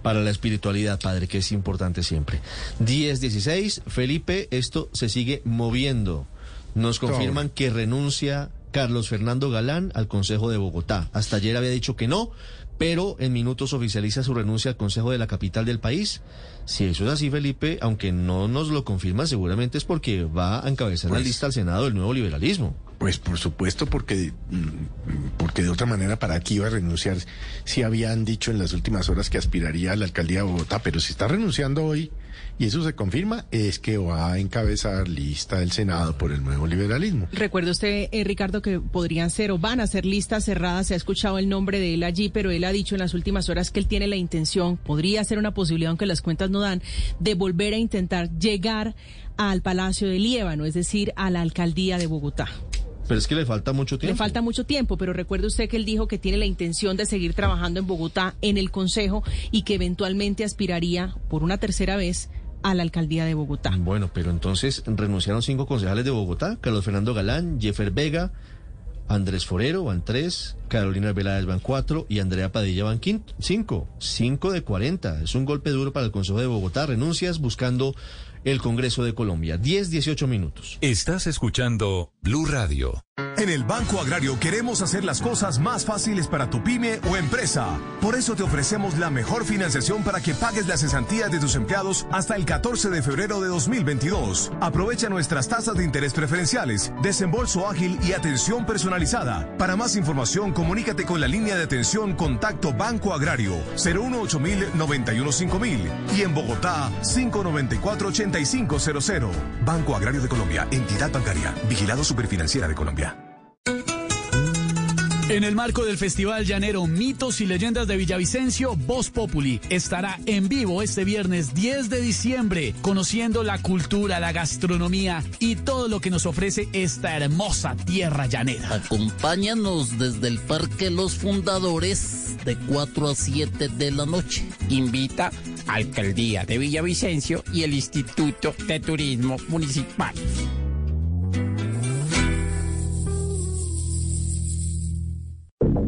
para la espiritualidad, padre, que es importante siempre. 10-16, Felipe, esto se sigue moviendo. Nos confirman que renuncia Carlos Fernando Galán al Consejo de Bogotá. Hasta ayer había dicho que no, pero en minutos oficializa su renuncia al Consejo de la capital del país. Si eso es así, Felipe, aunque no nos lo confirma, seguramente es porque va a encabezar la Pues- lista al Senado del nuevo liberalismo. Pues por supuesto, porque, mm, porque de otra manera, ¿para qué iba a renunciar? Si habían dicho en las últimas horas que aspiraría a la alcaldía de Bogotá, pero si está renunciando hoy y eso se confirma, es que va a encabezar lista del Senado por el nuevo liberalismo. Recuerde usted, eh, Ricardo, que podrían ser o van a ser listas cerradas. Se ha escuchado el nombre de él allí, pero él ha dicho en las últimas horas que él tiene la intención, podría ser una posibilidad, aunque las cuentas no dan, de volver a intentar llegar al Palacio de Líbano, es decir, a la alcaldía de Bogotá. Pero es que le falta mucho tiempo. Le falta mucho tiempo, pero recuerde usted que él dijo que tiene la intención de seguir trabajando en Bogotá, en el Consejo, y que eventualmente aspiraría por una tercera vez a la alcaldía de Bogotá. Bueno, pero entonces renunciaron cinco concejales de Bogotá, Carlos Fernando Galán, Jeffer Vega, Andrés Forero van tres, Carolina Veláez van cuatro y Andrea Padilla van cinco. Cinco de cuarenta. Es un golpe duro para el Consejo de Bogotá. Renuncias buscando el Congreso de Colombia. 10, 18 minutos. Estás escuchando Blue Radio. En el Banco Agrario queremos hacer las cosas más fáciles para tu pyme o empresa. Por eso te ofrecemos la mejor financiación para que pagues las cesantías de tus empleados hasta el 14 de febrero de 2022. Aprovecha nuestras tasas de interés preferenciales, desembolso ágil y atención personalizada. Para más información, comunícate con la línea de atención Contacto Banco Agrario 018 915 y en Bogotá 594 8500. Banco Agrario de Colombia, entidad bancaria, vigilado superfinanciera de Colombia. En el marco del Festival Llanero Mitos y Leyendas de Villavicencio, Voz Populi estará en vivo este viernes 10 de diciembre, conociendo la cultura, la gastronomía y todo lo que nos ofrece esta hermosa tierra llanera. Acompáñanos desde el Parque Los Fundadores de 4 a 7 de la noche. Invita Alcaldía de Villavicencio y el Instituto de Turismo Municipal.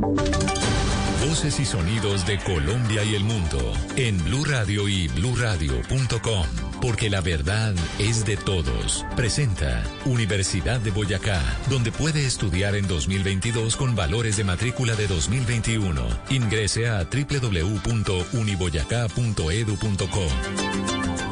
Voces y sonidos de Colombia y el mundo en Blue Radio y bluradio.com. Porque la verdad es de todos. Presenta Universidad de Boyacá, donde puede estudiar en 2022 con valores de matrícula de 2021. Ingrese a www.uniboyacá.edu.co.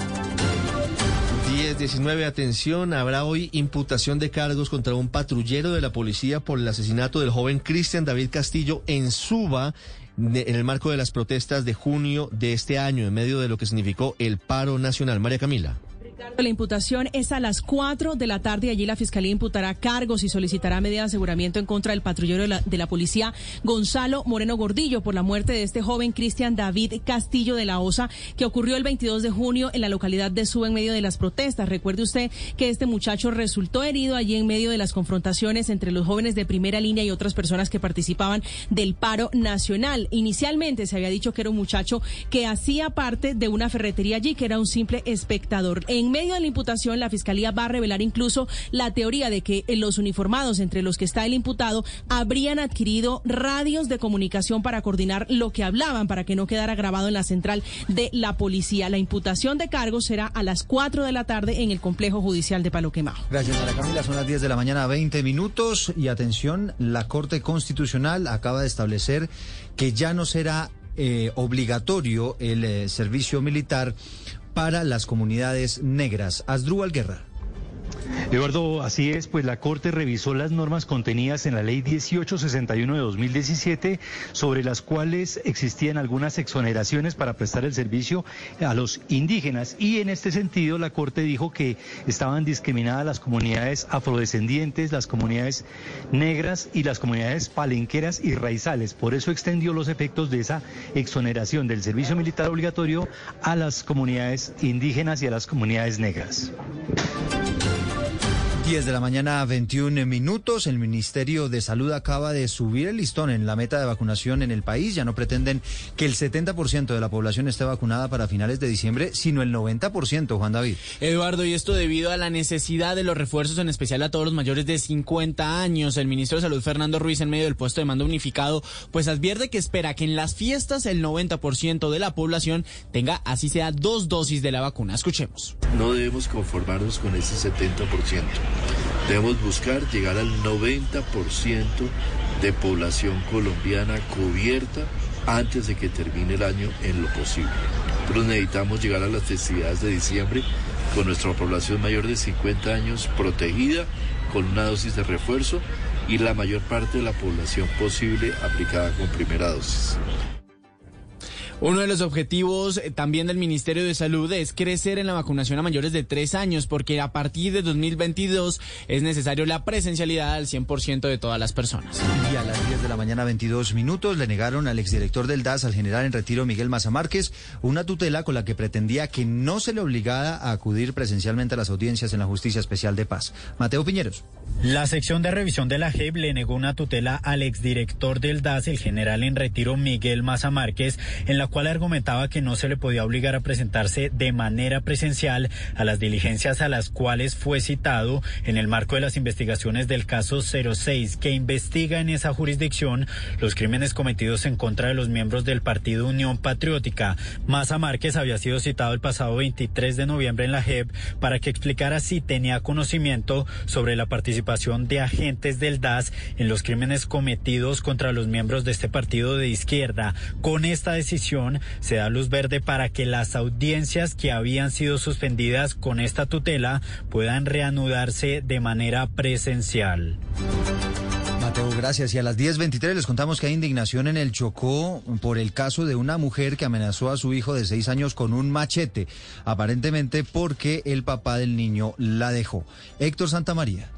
10, 19, atención, habrá hoy imputación de cargos contra un patrullero de la policía por el asesinato del joven Cristian David Castillo en Suba en el marco de las protestas de junio de este año, en medio de lo que significó el paro nacional. María Camila. La imputación es a las 4 de la tarde y allí la Fiscalía imputará cargos y solicitará medida de aseguramiento en contra del patrullero de la, policía Gonzalo Moreno Gordillo por la muerte de este joven Cristian David Castillo de la Osa que ocurrió el 22 de junio en la localidad de Suba en medio de las protestas. Recuerde usted que este muchacho resultó herido allí en medio de las confrontaciones entre los jóvenes de primera línea y otras personas que participaban del paro nacional. Inicialmente se había dicho que era un muchacho que hacía parte de una ferretería allí, que era un simple espectador. En medio de la imputación, la fiscalía va a revelar incluso la teoría de que los uniformados, entre los que está el imputado, habrían adquirido radios de comunicación para coordinar lo que hablaban, para que no quedara grabado en la central de la policía. La imputación de cargos será a las 4 de la tarde en el complejo judicial de Palo Quemado. Gracias, María Camila. Son las 10 de la mañana, 20 minutos. Y atención, la Corte Constitucional acaba de establecer que ya no será eh, obligatorio el eh, servicio militar para las comunidades negras. Asdrúbal Guerra. Eduardo, así es, pues la Corte revisó las normas contenidas en la Ley 1861 de 2017, sobre las cuales existían algunas exoneraciones para prestar el servicio a los indígenas. Y en este sentido, la Corte dijo que estaban discriminadas las comunidades afrodescendientes, las comunidades negras y las comunidades palenqueras y raizales. Por eso extendió los efectos de esa exoneración del servicio militar obligatorio a las comunidades indígenas y a las comunidades negras. 10 de la mañana, 21 minutos. El Ministerio de Salud acaba de subir el listón en la meta de vacunación en el país. Ya no pretenden que el 70% de la población esté vacunada para finales de diciembre, sino el 90%, Juan David. Eduardo, y esto debido a la necesidad de los refuerzos, en especial a todos los mayores de 50 años. El ministro de Salud, Fernando Ruiz, en medio del puesto de mando unificado, pues advierte que espera que en las fiestas el 90% de la población tenga, así sea, dos dosis de la vacuna. Escuchemos. No debemos conformarnos con ese 70%. Debemos buscar llegar al 90% de población colombiana cubierta antes de que termine el año en lo posible. Nosotros necesitamos llegar a las festividades de diciembre con nuestra población mayor de 50 años protegida con una dosis de refuerzo y la mayor parte de la población posible aplicada con primera dosis. Uno de los objetivos eh, también del Ministerio de Salud es crecer en la vacunación a mayores de tres años, porque a partir de 2022 es necesario la presencialidad al 100% de todas las personas. Y a las 10 de la mañana, 22 minutos, le negaron al exdirector del DAS, al general en retiro Miguel Maza Márquez, una tutela con la que pretendía que no se le obligara a acudir presencialmente a las audiencias en la Justicia Especial de Paz. Mateo Piñeros. La sección de revisión de la JEP le negó una tutela al exdirector del DAS, el general en retiro Miguel Maza Márquez, en la cual argumentaba que no se le podía obligar a presentarse de manera presencial a las diligencias a las cuales fue citado en el marco de las investigaciones del caso 06, que investiga en esa jurisdicción los crímenes cometidos en contra de los miembros del partido Unión Patriótica. Maza Márquez había sido citado el pasado 23 de noviembre en la JEP para que explicara si tenía conocimiento sobre la participación de agentes del DAS en los crímenes cometidos contra los miembros de este partido de izquierda. Con esta decisión se da luz verde para que las audiencias que habían sido suspendidas con esta tutela puedan reanudarse de manera presencial. Mateo, gracias. Y a las 10.23 les contamos que hay indignación en el Chocó por el caso de una mujer que amenazó a su hijo de seis años con un machete, aparentemente porque el papá del niño la dejó. Héctor Santamaría.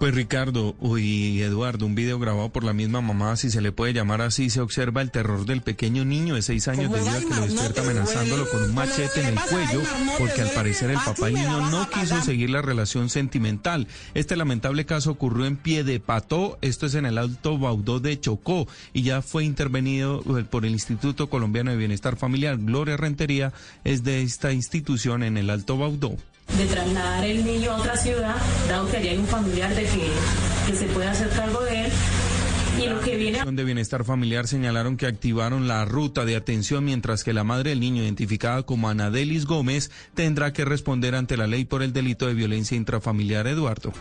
Pues Ricardo y Eduardo, un video grabado por la misma mamá, si se le puede llamar así, se observa el terror del pequeño niño de seis años de vida que lo despierta amenazándolo con un machete en el cuello, porque al parecer el papá del niño no quiso seguir la relación sentimental. Este lamentable caso ocurrió en Pie de Pató, esto es en el Alto Baudó de Chocó, y ya fue intervenido eh, por el Instituto Colombiano de Bienestar Familiar. Gloria Rentería es de esta institución en el Alto Baudó de trasladar el niño a otra ciudad, dado que allá hay un familiar de que, que se puede hacer cargo de él. Y lo que viene de Bienestar Familiar señalaron que activaron la ruta de atención mientras que la madre del niño, identificada como Anadelis Gómez, tendrá que responder ante la ley por el delito de violencia intrafamiliar. Eduardo.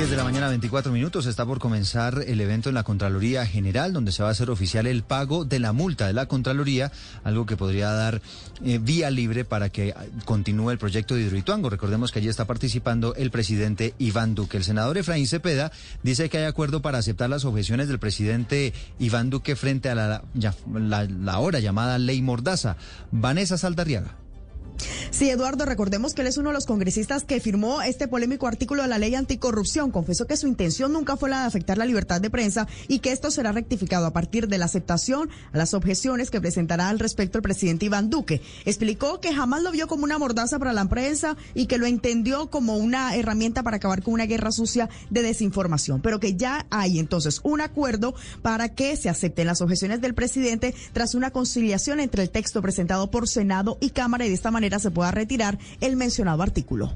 10 de la mañana, 24 minutos. Está por comenzar el evento en la Contraloría General, donde se va a hacer oficial el pago de la multa de la Contraloría, algo que podría dar eh, vía libre para que continúe el proyecto de Hidroituango. Recordemos que allí está participando el presidente Iván Duque. El senador Efraín Cepeda dice que hay acuerdo para aceptar las objeciones del presidente Iván Duque frente a la, ya, la, la ahora llamada ley Mordaza. Vanessa Saldarriaga. Sí, Eduardo, recordemos que él es uno de los congresistas que firmó este polémico artículo de la ley anticorrupción. Confesó que su intención nunca fue la de afectar la libertad de prensa y que esto será rectificado a partir de la aceptación a las objeciones que presentará al respecto el presidente Iván Duque. Explicó que jamás lo vio como una mordaza para la prensa y que lo entendió como una herramienta para acabar con una guerra sucia de desinformación, pero que ya hay entonces un acuerdo para que se acepten las objeciones del presidente tras una conciliación entre el texto presentado por Senado y Cámara y de esta se pueda retirar el mencionado artículo.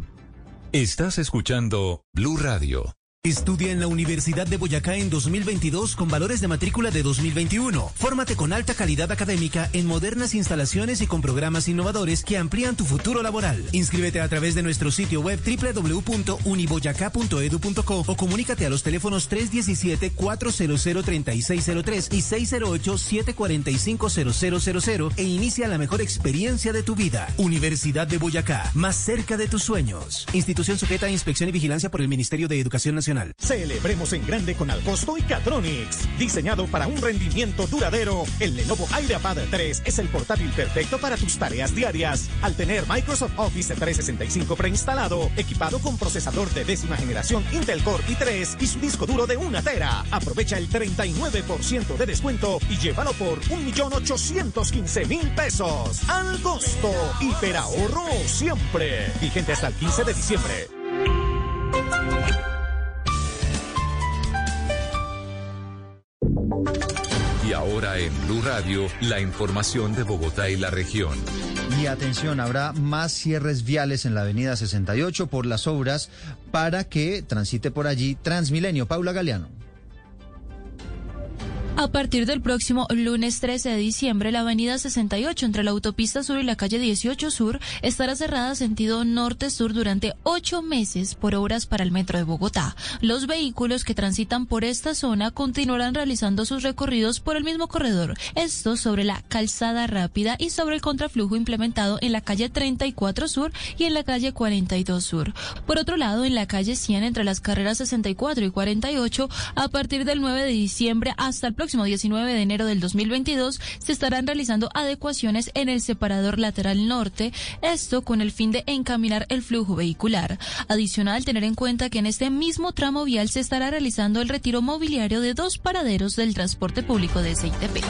Estás escuchando Blue Radio. Estudia en la Universidad de Boyacá en 2022 con valores de matrícula de 2021. Fórmate con alta calidad académica en modernas instalaciones y con programas innovadores que amplían tu futuro laboral. Inscríbete a través de nuestro sitio web www.uniboyacá.edu.co o comunícate a los teléfonos 317-400-3603 y 608-745-0000 e inicia la mejor experiencia de tu vida. Universidad de Boyacá, más cerca de tus sueños. Institución sujeta a inspección y vigilancia por el Ministerio de Educación Nacional. Celebremos en grande con Alcosto y Catronics. Diseñado para un rendimiento duradero, el Lenovo IdeaPad 3 es el portátil perfecto para tus tareas diarias. Al tener Microsoft Office 365 preinstalado, equipado con procesador de décima generación Intel Core i3 y su disco duro de una tera. Aprovecha el 39% de descuento y llévalo por 1.815.000 pesos. Al costo, hiperahorro siempre. Vigente hasta el 15 de diciembre. Ahora en Blue Radio, la información de Bogotá y la región. Y atención, habrá más cierres viales en la avenida 68 por las obras para que transite por allí Transmilenio. Paula Galeano. A partir del próximo lunes 13 de diciembre, la avenida 68 entre la autopista sur y la calle 18 sur estará cerrada sentido norte-sur durante ocho meses por obras para el metro de Bogotá. Los vehículos que transitan por esta zona continuarán realizando sus recorridos por el mismo corredor, esto sobre la calzada rápida y sobre el contraflujo implementado en la calle 34 sur y en la calle 42 sur. Por otro lado, en la calle 100 entre las carreras 64 y 48, a partir del 9 de diciembre hasta el 19 de enero del 2022 se estarán realizando adecuaciones en el separador lateral norte, esto con el fin de encaminar el flujo vehicular. Adicional, tener en cuenta que en este mismo tramo vial se estará realizando el retiro mobiliario de dos paraderos del transporte público de SITP.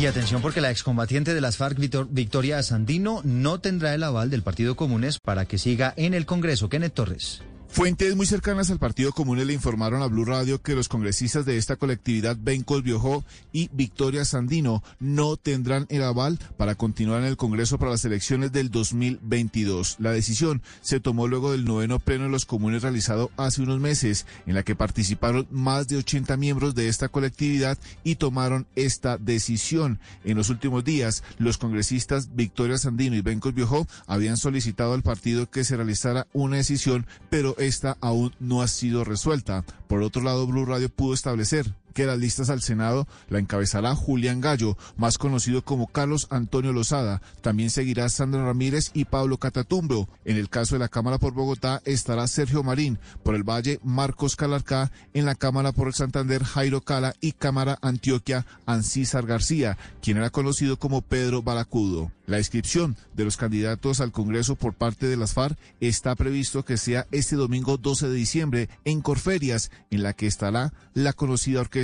Y atención porque la excombatiente de las FARC, Victoria Sandino, no tendrá el aval del Partido Comunes para que siga en el Congreso. Kenneth Torres. Fuentes muy cercanas al Partido Común le informaron a Blue Radio que los congresistas de esta colectividad, Bencol Biojó y Victoria Sandino, no tendrán el aval para continuar en el Congreso para las elecciones del 2022. La decisión se tomó luego del noveno pleno de los comunes realizado hace unos meses, en la que participaron más de 80 miembros de esta colectividad y tomaron esta decisión. En los últimos días, los congresistas Victoria Sandino y Bencol Biojó habían solicitado al partido que se realizara una decisión, pero esta aún no ha sido resuelta. Por otro lado, Blue Radio pudo establecer que las listas al Senado la encabezará Julián Gallo, más conocido como Carlos Antonio Lozada. También seguirá Sandra Ramírez y Pablo Catatumbo. En el caso de la Cámara por Bogotá estará Sergio Marín, por el Valle Marcos Calarcá, en la Cámara por el Santander Jairo Cala y Cámara Antioquia Ancísar García, quien era conocido como Pedro Baracudo. La inscripción de los candidatos al Congreso por parte de las FARC está previsto que sea este domingo 12 de diciembre en Corferias, en la que estará la conocida orquesta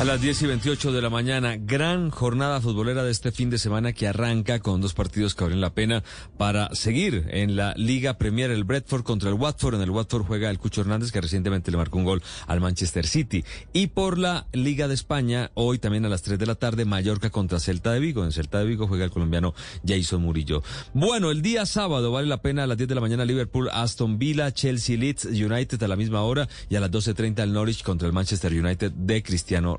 A las 10 y 28 de la mañana, gran jornada futbolera de este fin de semana que arranca con dos partidos que valen la pena para seguir en la Liga Premier, el Bradford contra el Watford. En el Watford juega el Cucho Hernández, que recientemente le marcó un gol al Manchester City. Y por la Liga de España, hoy también a las 3 de la tarde, Mallorca contra Celta de Vigo. En Celta de Vigo juega el colombiano Jason Murillo. Bueno, el día sábado vale la pena a las 10 de la mañana Liverpool, Aston Villa, Chelsea, Leeds United a la misma hora y a las 12.30 el Norwich contra el Manchester United de Cristiano.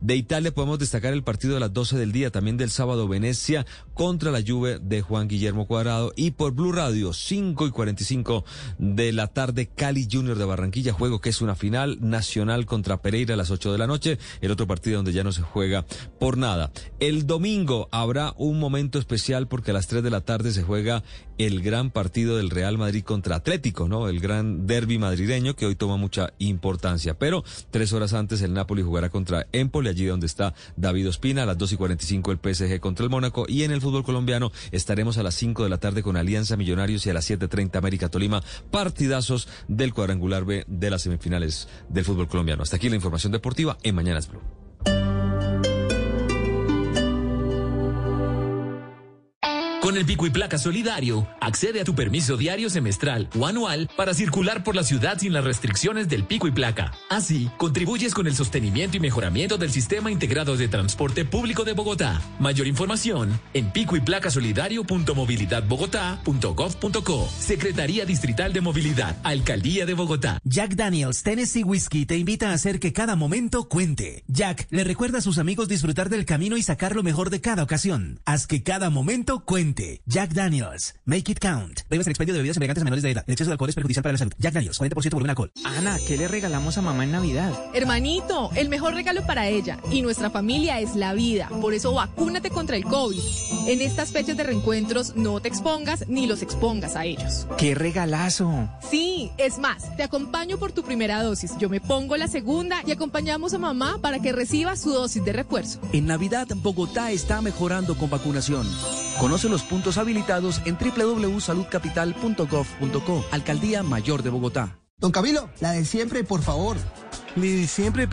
De Italia podemos destacar el partido de las 12 del día, también del sábado Venecia contra la Juve de Juan Guillermo Cuadrado y por Blue Radio 5 y 45 de la tarde Cali Junior de Barranquilla, juego que es una final nacional contra Pereira a las 8 de la noche, el otro partido donde ya no se juega por nada. El domingo habrá un momento especial porque a las 3 de la tarde se juega el gran partido del Real Madrid contra Atlético, ¿no? El gran derby madrileño que hoy toma mucha importancia. Pero tres horas antes el Napoli jugará contra Empoli, allí donde está David Ospina, a las 2 y 45 el PSG contra el Mónaco. Y en el fútbol colombiano estaremos a las 5 de la tarde con Alianza Millonarios y a las 7.30 América Tolima, partidazos del cuadrangular B de las semifinales del fútbol colombiano. Hasta aquí la información deportiva en Mañanas Blue. Con el pico y placa solidario, accede a tu permiso diario, semestral o anual para circular por la ciudad sin las restricciones del pico y placa. Así, contribuyes con el sostenimiento y mejoramiento del sistema integrado de transporte público de Bogotá. Mayor información en pico y placa solidario.movilidadbogotá.gov.co. Secretaría Distrital de Movilidad, Alcaldía de Bogotá. Jack Daniels Tennessee Whiskey te invita a hacer que cada momento cuente. Jack le recuerda a sus amigos disfrutar del camino y sacar lo mejor de cada ocasión. Haz que cada momento cuente. Jack Daniels. Make it count. Prohíbes el expendio de bebidas embriagantes a menores de edad. El exceso de alcohol es perjudicial para la salud. Jack Daniels, 40% volumen alcohol. Ana, ¿qué le regalamos a mamá en Navidad? Hermanito, el mejor regalo para ella y nuestra familia es la vida. Por eso vacúnate contra el COVID. En estas fechas de reencuentros no te expongas ni los expongas a ellos. ¡Qué regalazo! Sí, es más, te acompaño por tu primera dosis. Yo me pongo la segunda y acompañamos a mamá para que reciba su dosis de refuerzo. En Navidad, Bogotá está mejorando con vacunación. Conoce los puntos habilitados en www.saludcapital.gov.co. Alcaldía Mayor de Bogotá. Don Camilo, la de siempre, por favor. Siempre.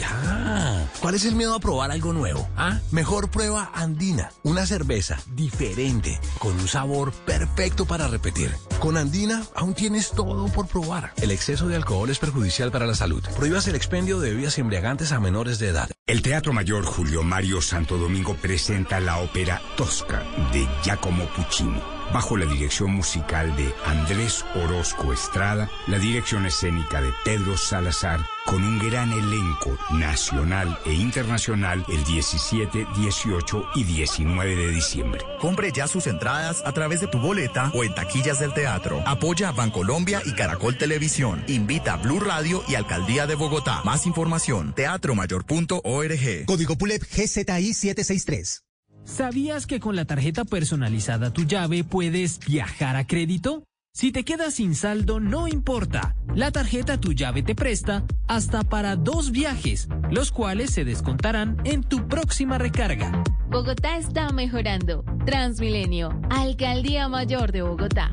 Ya. ¿Cuál es el miedo a probar algo nuevo? ¿Ah? Mejor prueba Andina, una cerveza diferente, con un sabor perfecto para repetir. Con Andina aún tienes todo por probar. El exceso de alcohol es perjudicial para la salud. Prohíbas el expendio de bebidas embriagantes a menores de edad. El Teatro Mayor Julio Mario Santo Domingo presenta la ópera Tosca de Giacomo Puccini bajo la dirección musical de Andrés Orozco Estrada, la dirección escénica de Pedro Salazar, con un gran elenco nacional e internacional el 17, 18 y 19 de diciembre. Compre ya sus entradas a través de tu boleta o en taquillas del teatro. Apoya a Bancolombia y Caracol Televisión. Invita a Blue Radio y Alcaldía de Bogotá. Más información, teatromayor.org. Código PULEP GZI 763. ¿Sabías que con la tarjeta personalizada tu llave puedes viajar a crédito? Si te quedas sin saldo, no importa. La tarjeta Tu llave te presta hasta para dos viajes, los cuales se descontarán en tu próxima recarga. Bogotá está mejorando. Transmilenio, Alcaldía Mayor de Bogotá.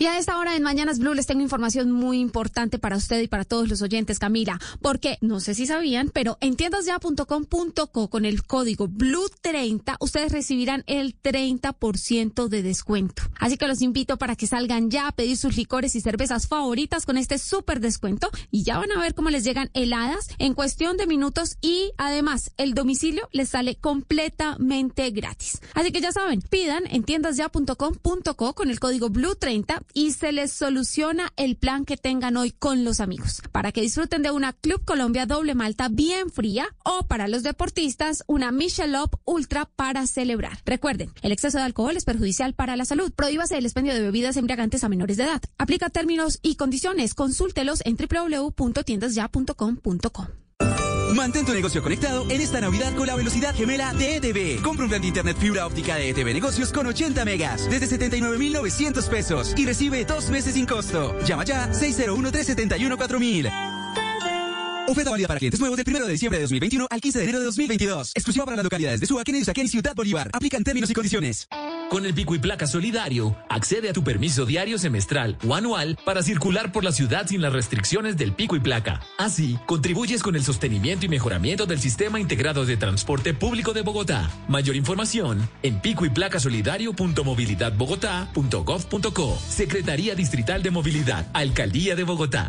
Y a esta hora en Mañanas Blue les tengo información muy importante para usted y para todos los oyentes, Camila, porque no sé si sabían, pero en tiendasya.com.co con el código Blue30 ustedes recibirán el 30% de descuento. Así que los invito para que salgan ya a pedir sus licores y cervezas favoritas con este súper descuento y ya van a ver cómo les llegan heladas en cuestión de minutos y además el domicilio les sale completamente gratis. Así que ya saben, pidan en tiendasya.com.co con el código Blue30 y se les soluciona el plan que tengan hoy con los amigos. Para que disfruten de una Club Colombia doble malta bien fría o para los deportistas una Michelob Ultra para celebrar. Recuerden, el exceso de alcohol es perjudicial para la salud. Prohíbase el expendio de bebidas embriagantes a menores de edad. Aplica términos y condiciones. Consúltelos en www.tiendasya.com.co. Mantén tu negocio conectado en esta Navidad con la velocidad gemela de ETV. Compra un plan de internet fibra óptica de ETV Negocios con 80 megas desde 79,900 pesos y recibe dos meses sin costo. Llama ya 601-371-4000. Oferta válida para clientes nuevos del 1 de diciembre de 2021 al 15 de enero de 2022. Exclusiva para las localidades de Suba, y Ciudad Bolívar. Aplican términos y condiciones. Con el pico y placa solidario, accede a tu permiso diario semestral o anual para circular por la ciudad sin las restricciones del pico y placa. Así, contribuyes con el sostenimiento y mejoramiento del sistema integrado de transporte público de Bogotá. Mayor información en pico y placa solidario.movilidadbogotá.gov.co. Secretaría Distrital de Movilidad, Alcaldía de Bogotá.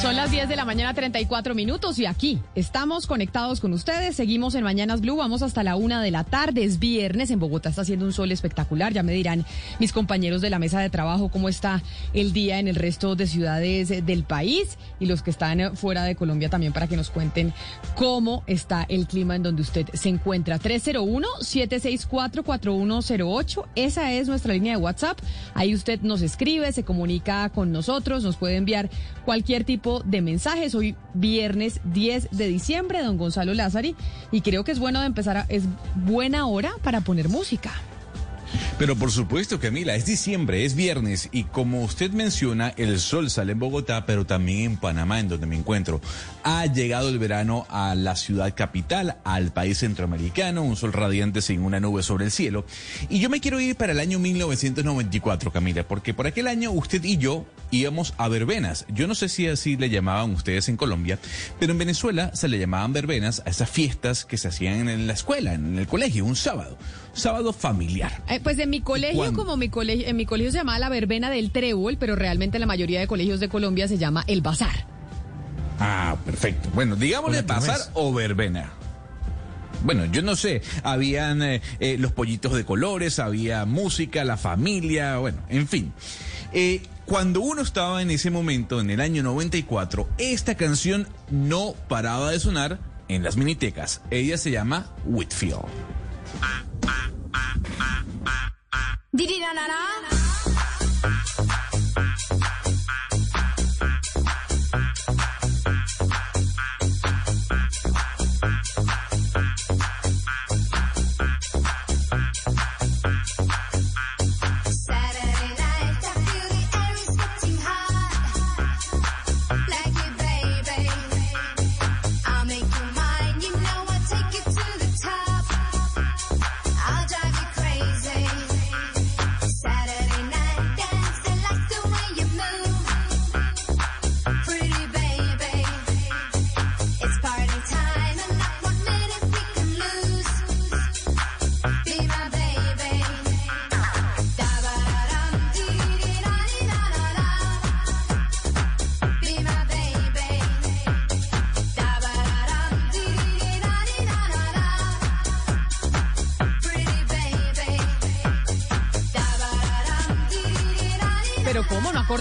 Son las 10 de la mañana, 34 minutos y aquí estamos conectados con ustedes. Seguimos en Mañanas Blue, vamos hasta la una de la tarde. Es viernes, en Bogotá está haciendo un sol espectacular. Ya me dirán mis compañeros de la mesa de trabajo cómo está el día en el resto de ciudades del país y los que están fuera de Colombia también para que nos cuenten cómo está el clima en donde usted se encuentra. 301-764-4108. Esa es nuestra línea de WhatsApp. Ahí usted nos escribe, se comunica con nosotros, nos puede enviar cualquier tipo de mensajes. Hoy viernes 10 de diciembre, don Gonzalo Lázari, y creo que es bueno de empezar, a, es buena hora para poner música. Pero por supuesto, Camila, es diciembre, es viernes y como usted menciona, el sol sale en Bogotá, pero también en Panamá, en donde me encuentro. Ha llegado el verano a la ciudad capital, al país centroamericano, un sol radiante sin una nube sobre el cielo. Y yo me quiero ir para el año 1994, Camila, porque por aquel año usted y yo íbamos a verbenas. Yo no sé si así le llamaban ustedes en Colombia, pero en Venezuela se le llamaban verbenas a esas fiestas que se hacían en la escuela, en el colegio, un sábado sábado familiar. Eh, pues en mi colegio, como mi colegio, en mi colegio se llama la verbena del trébol, pero realmente en la mayoría de colegios de Colombia se llama el bazar. Ah, perfecto. Bueno, digámosle bazar o verbena. bueno, yo no sé, habían eh, eh, los pollitos de colores, había música, la familia, bueno, en fin. Eh, cuando uno estaba en ese momento, en el año 94, esta canción no paraba de sonar en las minitecas. Ella se llama Whitfield. Pero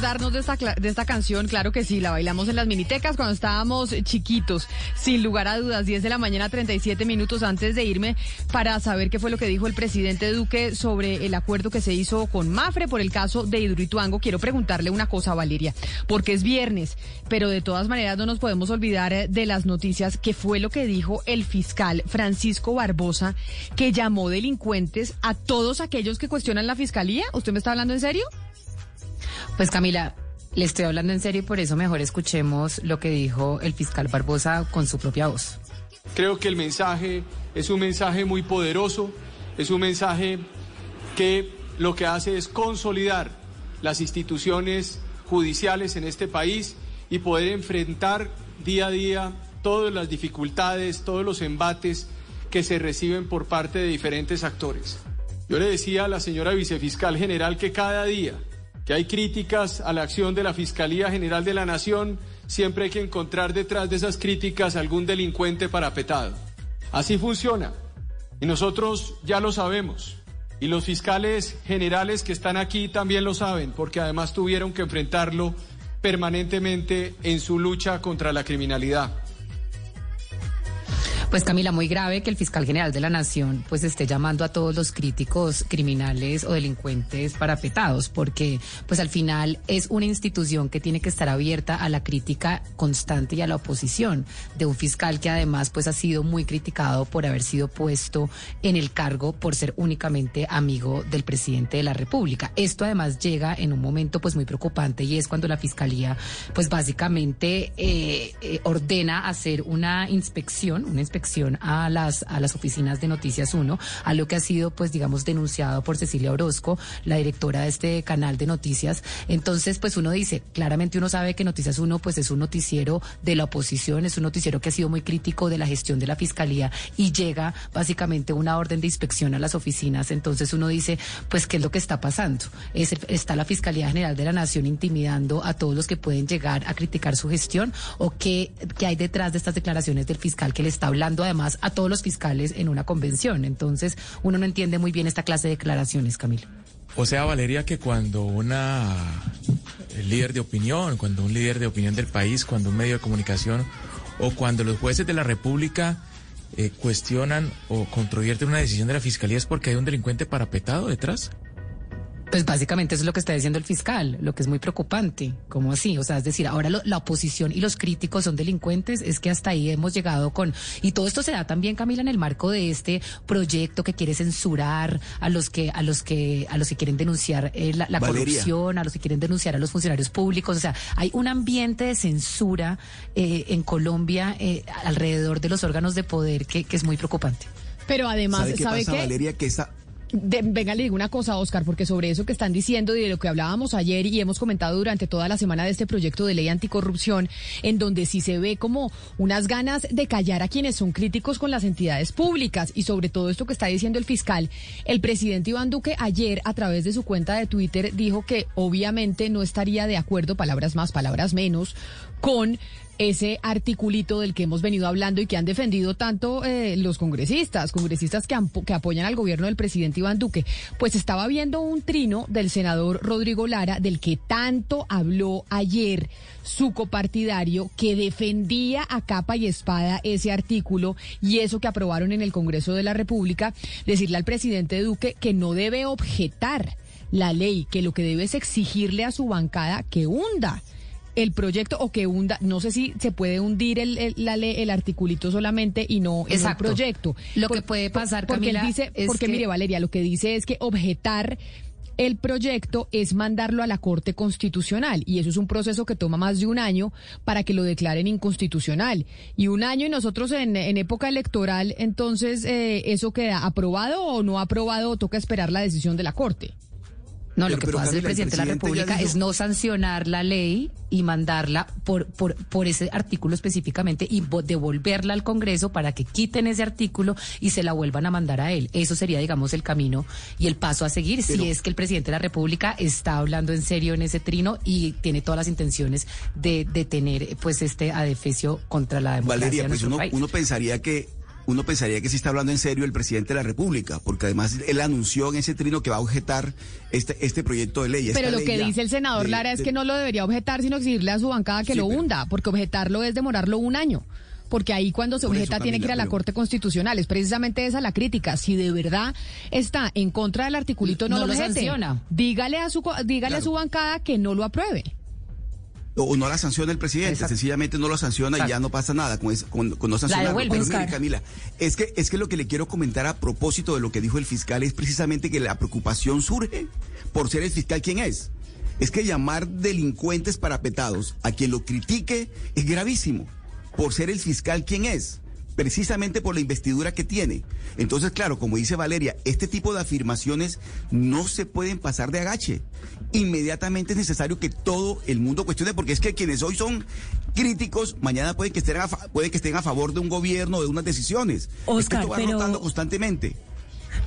de esta, de esta canción, claro que sí, la bailamos en las minitecas cuando estábamos chiquitos, sin lugar a dudas, 10 de la mañana, 37 minutos antes de irme para saber qué fue lo que dijo el presidente Duque sobre el acuerdo que se hizo con Mafre por el caso de Hidroituango. Quiero preguntarle una cosa, Valeria, porque es viernes, pero de todas maneras no nos podemos olvidar eh, de las noticias, que fue lo que dijo el fiscal Francisco Barbosa, que llamó delincuentes a todos aquellos que cuestionan la fiscalía. ¿Usted me está hablando en serio? Pues Camila, le estoy hablando en serio y por eso mejor escuchemos lo que dijo el fiscal Barbosa con su propia voz. Creo que el mensaje es un mensaje muy poderoso, es un mensaje que lo que hace es consolidar las instituciones judiciales en este país y poder enfrentar día a día todas las dificultades, todos los embates que se reciben por parte de diferentes actores. Yo le decía a la señora vicefiscal general que cada día que hay críticas a la acción de la Fiscalía General de la Nación, siempre hay que encontrar detrás de esas críticas algún delincuente parapetado. Así funciona. Y nosotros ya lo sabemos. Y los fiscales generales que están aquí también lo saben, porque además tuvieron que enfrentarlo permanentemente en su lucha contra la criminalidad. Pues Camila, muy grave que el fiscal general de la Nación pues esté llamando a todos los críticos criminales o delincuentes parapetados, porque pues al final es una institución que tiene que estar abierta a la crítica constante y a la oposición de un fiscal que además pues ha sido muy criticado por haber sido puesto en el cargo por ser únicamente amigo del presidente de la República. Esto además llega en un momento pues muy preocupante y es cuando la fiscalía pues básicamente eh, eh, ordena hacer una inspección, una inspección a las a las oficinas de Noticias 1, a lo que ha sido pues digamos denunciado por Cecilia Orozco, la directora de este canal de noticias. Entonces, pues uno dice, claramente uno sabe que Noticias 1 pues es un noticiero de la oposición, es un noticiero que ha sido muy crítico de la gestión de la fiscalía y llega básicamente una orden de inspección a las oficinas. Entonces uno dice, pues qué es lo que está pasando? Es, está la Fiscalía General de la Nación intimidando a todos los que pueden llegar a criticar su gestión o qué, qué hay detrás de estas declaraciones del fiscal que le está hablando además a todos los fiscales en una convención. Entonces, uno no entiende muy bien esta clase de declaraciones, Camilo. O sea, Valeria, que cuando una líder de opinión, cuando un líder de opinión del país, cuando un medio de comunicación o cuando los jueces de la República eh, cuestionan o controvierten una decisión de la Fiscalía es porque hay un delincuente parapetado detrás. Pues básicamente eso es lo que está diciendo el fiscal, lo que es muy preocupante. ¿Cómo así? O sea, es decir, ahora lo- la oposición y los críticos son delincuentes, es que hasta ahí hemos llegado con... Y todo esto se da también, Camila, en el marco de este proyecto que quiere censurar a los que, a los que, a los que quieren denunciar eh, la, corrupción, a los que quieren denunciar a los funcionarios públicos. O sea, hay un ambiente de censura eh, en Colombia eh, alrededor de los órganos de poder que, que es muy preocupante. Pero además, ¿Sabe qué ¿sabe pasa, qué? Valeria? Que esa, De- venga, le digo una cosa, Oscar, porque sobre eso que están diciendo y de lo que hablábamos ayer y hemos comentado durante toda la semana de este proyecto de ley anticorrupción, en donde sí se ve como unas ganas de callar a quienes son críticos con las entidades públicas y sobre todo esto que está diciendo el fiscal, el presidente Iván Duque ayer a través de su cuenta de Twitter dijo que obviamente no estaría de acuerdo, palabras más, palabras menos, con ese articulito del que hemos venido hablando y que han defendido tanto eh, los congresistas, congresistas que, que apoyan al gobierno del presidente Iván Duque. Pues estaba viendo un trino del senador Rodrigo Lara, del que tanto habló ayer su copartidario, que defendía a capa y espada ese artículo y eso que aprobaron en el Congreso de la República, decirle al presidente Duque que no debe objetar la ley, que lo que debe es exigirle a su bancada que hunda el proyecto o que hunda, no sé si se puede hundir el, el, la el articulito solamente y no, el proyecto. Lo que puede pasar, porque Camila, dice, es porque que- mire Valeria, lo que dice es que objetar el proyecto es mandarlo a la Corte Constitucional y eso es un proceso que toma más de un año para que lo declaren inconstitucional. Y un año y nosotros en, en época electoral, entonces, eh, ¿eso queda aprobado o no aprobado o toca esperar la decisión de la Corte? No, lo que puede hacer el presidente de la República es no sancionar la ley y mandarla por, por, por ese artículo específicamente y vo- devolverla al Congreso para que quiten ese artículo y se la vuelvan a mandar a él. Eso sería, digamos, el camino y el paso a seguir si es que el presidente de la República está hablando en serio en ese trino y tiene todas las intenciones de detener pues este adefesio contra la democracia Valeria, pues uno, país. uno pensaría que uno pensaría que sí está hablando en serio el presidente de la República, porque además él anunció en ese trino que va a objetar este, este proyecto de ley. Pero lo ley que dice el senador de- Lara es de- que no lo debería objetar, sino exigirle a su bancada que Sí, lo pero- hunda, porque objetarlo es demorarlo un año. Porque ahí cuando se eso, objeta tiene que ir a la pero- Corte Constitucional. Es precisamente esa la crítica. Si de verdad está en contra del articulito, no, No lo lo objete. sanciona. Dígale a su co- dígale a su bancada que no lo apruebe. O, no la sanciona el presidente, Exacto. sencillamente no lo sanciona y ya no pasa nada con, es- con, con no sancionarlo. Pero mire. Camila, es que, es que lo que le quiero comentar a propósito de lo que dijo el fiscal es precisamente que la preocupación surge por ser el fiscal quien es. Es que llamar delincuentes parapetados a quien lo critique es gravísimo, por ser el fiscal quien es precisamente por la investidura que tiene. Entonces, claro, como dice Valeria, este tipo de afirmaciones no se pueden pasar de agache. Inmediatamente es necesario que todo el mundo cuestione, porque es que quienes hoy son críticos, mañana puede que estén a, puede que estén a favor de un gobierno o de unas decisiones. es que Oscar, esto va pero- rotando constantemente.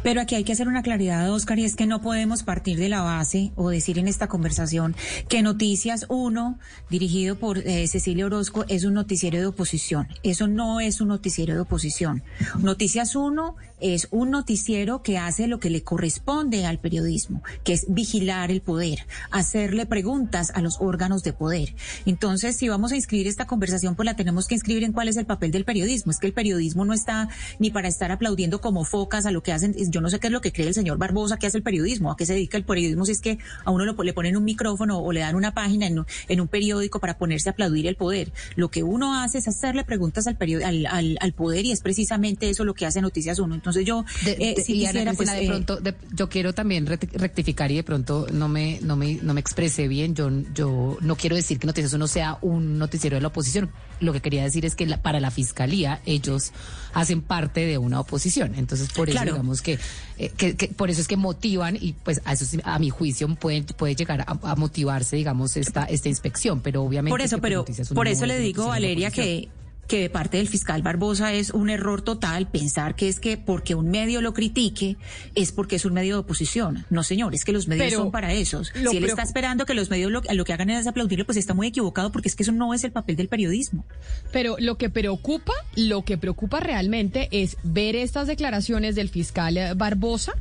Pero aquí hay que hacer una claridad, Oscar, y es que no podemos partir de la base o decir en esta conversación que Noticias 1, dirigido por eh, Cecilia Orozco, es un noticiero de oposición. Eso no es un noticiero de oposición. Noticias 1 es un noticiero que hace lo que le corresponde al periodismo, que es vigilar el poder, hacerle preguntas a los órganos de poder. Entonces, si vamos a inscribir esta conversación, pues la tenemos que inscribir en cuál es el papel del periodismo. Es que el periodismo no está ni para estar aplaudiendo como focas a lo que hacen. Yo no sé qué es lo que cree el señor Barbosa que hace el periodismo, a qué se dedica el periodismo, si es que a uno lo- le ponen un micrófono o le dan una página en, un- periódico para ponerse a aplaudir el poder. Lo que uno hace es hacerle preguntas al, al, al, al poder y es precisamente eso lo que hace Noticias Uno. Yo, De- eh, de- si quisiera, pues, de eh, pronto, de- yo quiero también rectificar y de pronto no me, no me, no me expresé bien. Yo, yo no quiero decir que Noticias Uno sea un noticiero de la oposición. Lo que quería decir es que la- para la fiscalía ellos hacen parte de una oposición. Entonces, por eso Claro. digamos que, eh, que, que por eso es que motivan y pues a eso a mi juicio puede, puede llegar a, a motivarse, digamos, esta, esta inspección. Pero obviamente. Por eso, pues, pero por eso es le digo, Valeria, que que de parte del fiscal Barbosa es un error total pensar que es que porque un medio lo critique es porque es un medio de oposición. No, señor, es que los medios Pero son para esos. Si él está esperando que los medios lo, lo que hagan es aplaudirle, pues está muy equivocado porque es que eso no es el papel del periodismo. Pero lo que preocupa, lo que preocupa realmente es ver estas declaraciones del fiscal eh, Barbosa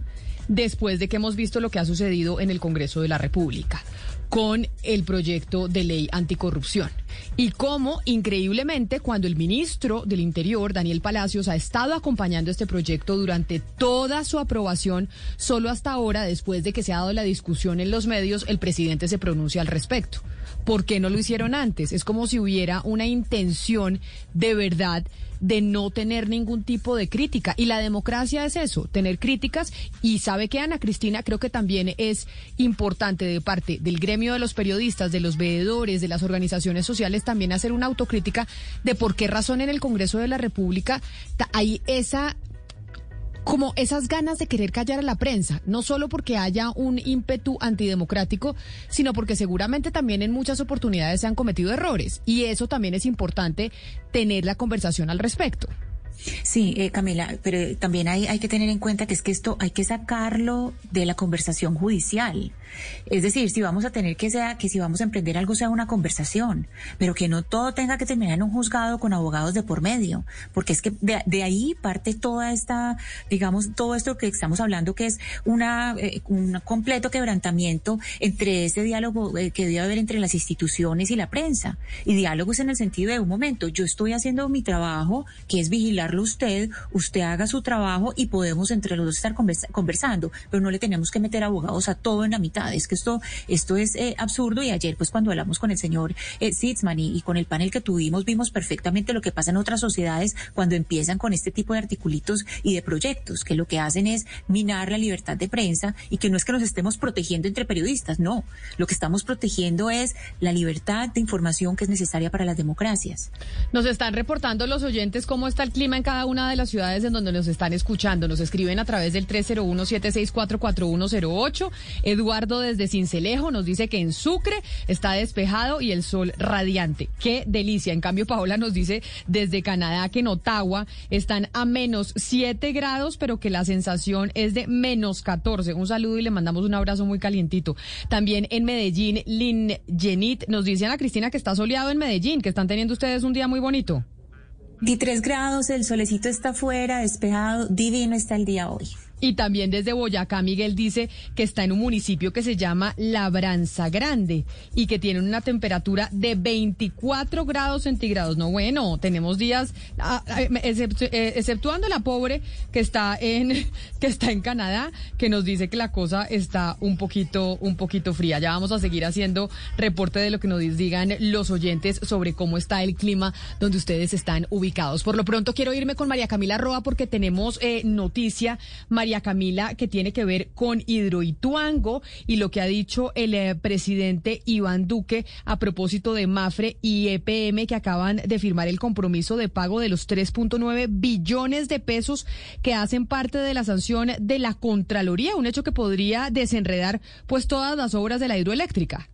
después de que hemos visto lo que ha sucedido en el Congreso de la República con el proyecto de ley anticorrupción. Y cómo, increíblemente, cuando el ministro del Interior, Daniel Palacios, ha estado acompañando este proyecto durante toda su aprobación, solo hasta ahora, después de que se ha dado la discusión en los medios, el presidente se pronuncia al respecto. ¿Por qué no lo hicieron antes? Es como si hubiera una intención de verdad de no tener ningún tipo de crítica. Y la democracia es eso, tener críticas. Y sabe que Ana Cristina creo que también es importante de parte del gremio de los periodistas, de los veedores, de las organizaciones sociales, también hacer una autocrítica de por qué razón en el Congreso de la República hay esa como esas ganas de querer callar a la prensa, no solo porque haya un ímpetu antidemocrático, sino porque seguramente también en muchas oportunidades se han cometido errores. Y eso también es importante tener la conversación al respecto. Sí, eh, Camila, pero también hay, hay que tener en cuenta que es que esto hay que sacarlo de la conversación judicial. Es decir, si vamos a tener que sea, que si vamos a emprender algo sea una conversación, pero que no todo tenga que terminar en un juzgado con abogados de por medio, porque es que de, ahí parte toda esta, digamos, todo esto que estamos hablando que es eh, un completo quebrantamiento entre ese diálogo eh, que debe haber entre las instituciones y la prensa. Y diálogos en el sentido de un momento, yo estoy haciendo mi trabajo, que es vigilarlo usted, usted haga su trabajo y podemos entre los dos estar conversando, pero no le tenemos que meter abogados a todo en la mitad es que esto, esto es eh, absurdo y ayer pues cuando hablamos con el señor eh, Sitzman y, con el panel que tuvimos vimos perfectamente lo que pasa en otras sociedades cuando empiezan con este tipo de articulitos y de proyectos, que lo que hacen es minar la libertad de prensa y que no es que nos estemos protegiendo entre periodistas, no, lo que estamos protegiendo es la libertad de información que es necesaria para las democracias. Nos están reportando los oyentes cómo está el clima en cada una de las ciudades en donde nos están escuchando. Nos escriben a través del 301 764 Eduardo desde Cincelejo nos dice que en Sucre está despejado y el sol radiante. Qué delicia. En cambio, Paola nos dice desde Canadá que en Ottawa están a menos 7 grados, pero que la sensación es de menos 14. Un saludo y le mandamos un abrazo muy calientito. También en Medellín, Lin Jenit nos dice Ana Cristina que está soleado en Medellín, que están teniendo ustedes un día muy bonito. 23 grados, el solecito está afuera, despejado, divino está el día hoy. Y también desde Boyacá, Miguel dice que está en un municipio que se llama Labranza Grande y que tiene una temperatura de 24 grados centígrados. No, bueno, tenemos días, ah, ah, eh, exceptuando la pobre que está en que está en Canadá, que nos dice que la cosa está un poquito un poquito fría. Ya vamos a seguir haciendo reporte de lo que nos digan los oyentes sobre cómo está el clima donde ustedes están ubicados. Por lo pronto quiero irme con María Camila Roa porque tenemos eh, noticia. María Camila, que tiene que ver con Hidroituango y lo que ha dicho el eh, presidente Iván Duque a propósito de Mafre y EPM que acaban de firmar el compromiso de pago de los 3.9 billones de pesos que hacen parte de la sanción de la Contraloría, un hecho que podría desenredar pues todas las obras de la hidroeléctrica.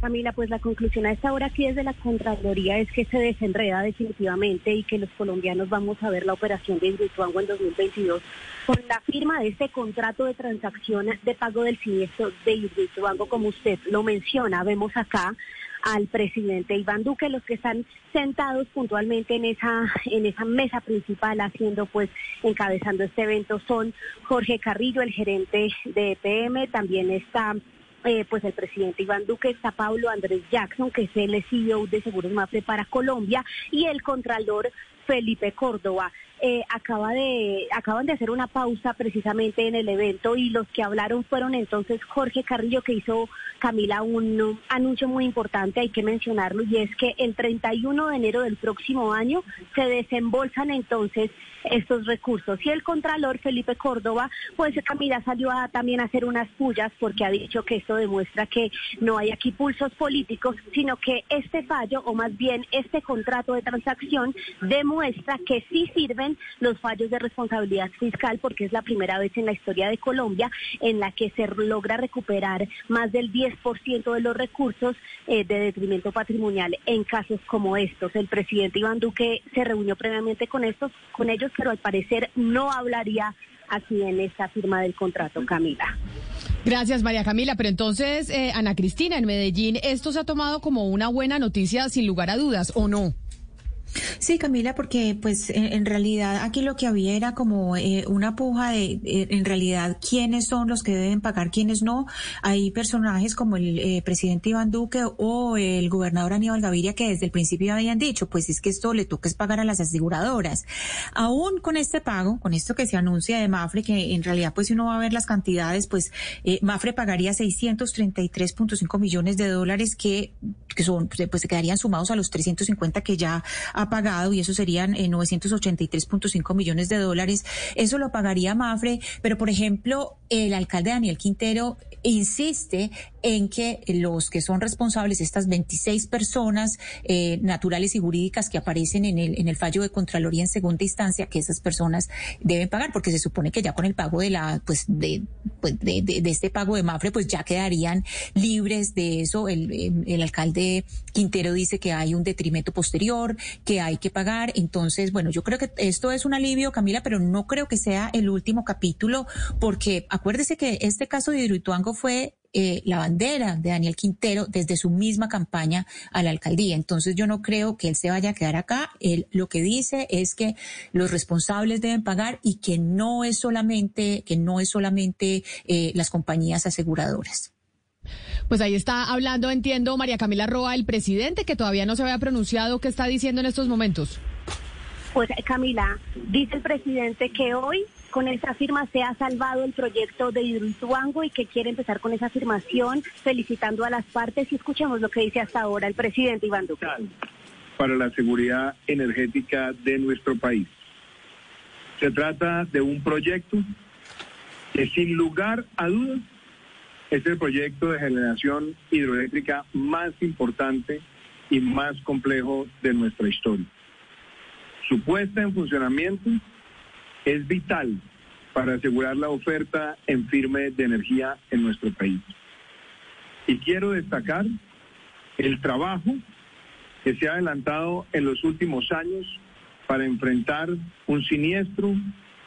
Camila, pues la conclusión a esta hora aquí desde la Contraloría es que se desenreda definitivamente y que los colombianos vamos a ver la operación de Hidroituango en 2022 con la firma de este contrato de transacción de pago del siniestro de Hidroituango, como usted lo menciona. Vemos acá al presidente Iván Duque, los que están sentados puntualmente en esa en esa mesa principal haciendo pues encabezando este evento son Jorge Carrillo, el gerente de EPM, también está eh, pues el presidente Iván Duque, está Pablo Andrés Jackson, que es el CEO de Seguros Mafre para Colombia, y el contralor Felipe Córdoba. Eh, acaba de, acaban de hacer una pausa precisamente en el evento y los que hablaron fueron entonces Jorge Carrillo que hizo Camila un anuncio muy importante, hay que mencionarlo, y es que el 31 de enero del próximo año se desembolsan entonces estos recursos. Y el Contralor Felipe Córdoba, pues Camila salió a también a hacer unas pullas porque ha dicho que esto demuestra que no hay aquí pulsos políticos, sino que este fallo, o más bien este contrato de transacción, demuestra que sí sirven los fallos de responsabilidad fiscal, porque es la primera vez en la historia de Colombia en la que se logra recuperar más del 10% de los recursos eh, de detrimento patrimonial en casos como estos. El presidente Iván Duque se reunió previamente con estos, con ellos pero al parecer no hablaría así en esta firma del contrato, Camila. Gracias, María Camila. Pero entonces, eh, Ana Cristina, en Medellín, ¿esto se ha tomado como una buena noticia sin lugar a dudas o no? Sí, Camila, porque pues en, realidad aquí lo que había era como eh, una puja de eh, en realidad quiénes son los que deben pagar, quiénes no. Hay personajes como el eh, presidente Iván Duque o el gobernador Aníbal Gaviria que desde el principio habían dicho, pues es que esto le toca es pagar a las aseguradoras. Aún con este pago, con esto que se anuncia de Mafre, que en realidad pues si uno va a ver las cantidades, pues Mafre pagaría 633.5 millones de dólares que, que son, pues se quedarían sumados a los 350 que ya ha pagado y eso serían 983.5 eh, millones de dólares. Eso lo pagaría Mafre, pero por ejemplo, el alcalde Daniel Quintero insiste en que los que son responsables, estas 26 personas eh, naturales y jurídicas que aparecen en el, en el fallo de Contraloría en segunda instancia, que esas personas deben pagar, porque se supone que ya con el pago de la, pues de, pues de, de, este pago de Mafre, pues ya quedarían libres de eso. El, el alcalde Quintero dice que hay un detrimento posterior, que hay que pagar. Entonces, bueno, yo creo que esto es un alivio, Camila, pero no creo que sea el último capítulo, porque acuérdese que este caso de Hidroituango fue eh, la bandera de Daniel Quintero desde su misma campaña a la alcaldía. Entonces yo no creo que él se vaya a quedar acá. Él lo que dice es que los responsables deben pagar y que no es solamente, que no es solamente eh, las compañías aseguradoras. Pues ahí está hablando, entiendo, María Camila Roa, el presidente, que todavía no se había pronunciado, ¿qué está diciendo en estos momentos? Pues Camila, dice el presidente que hoy con esa firma se ha salvado el proyecto de Hidroituango y que quiere empezar con esa afirmación felicitando a las partes y escuchemos lo que dice hasta ahora el presidente Iván Duque. Para la seguridad energética de nuestro país. Se trata de un proyecto que sin lugar a dudas es el proyecto de generación hidroeléctrica más importante y más complejo de nuestra historia. Su puesta en funcionamiento es vital para asegurar la oferta en firme de energía en nuestro país. Y quiero destacar el trabajo que se ha adelantado en los últimos años para enfrentar un siniestro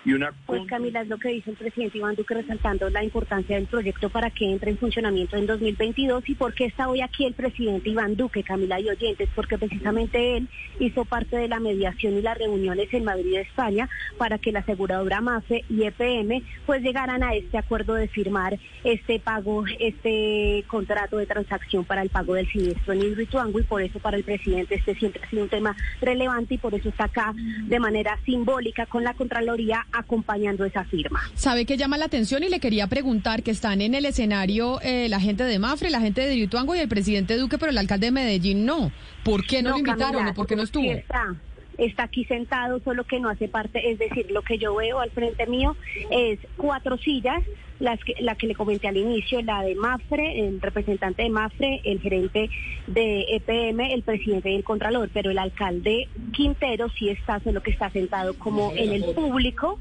y una... Pues Camila, es lo que dice el presidente Iván Duque resaltando la importancia del proyecto para que entre en funcionamiento en 2022 y por qué está hoy aquí el presidente Iván Duque, Camila y oyentes, porque precisamente él hizo parte de la mediación y las reuniones en Madrid, España, para que la aseguradora MAFE y EPM pues llegaran a este acuerdo de firmar este pago, este contrato de transacción para el pago del siniestro en Hidroituango y por eso para el presidente este siempre ha sido un tema relevante y por eso está acá de manera simbólica con la Contraloría acompañando esa firma. ¿Sabe qué llama la atención? Y le quería preguntar que están en el escenario eh, la gente de Mafre, la gente de Hidroituango y el presidente Duque, pero el alcalde de Medellín no. ¿Por qué no, lo invitaron o por qué no estuvo? está está aquí sentado, solo que no hace parte, es decir, lo que yo veo al frente mío es cuatro sillas, las que, la que le comenté al inicio, la de Mafre, el representante de Mafre, el gerente de EPM, el presidente y el contralor, pero el alcalde Quintero sí está, solo que está sentado como en el público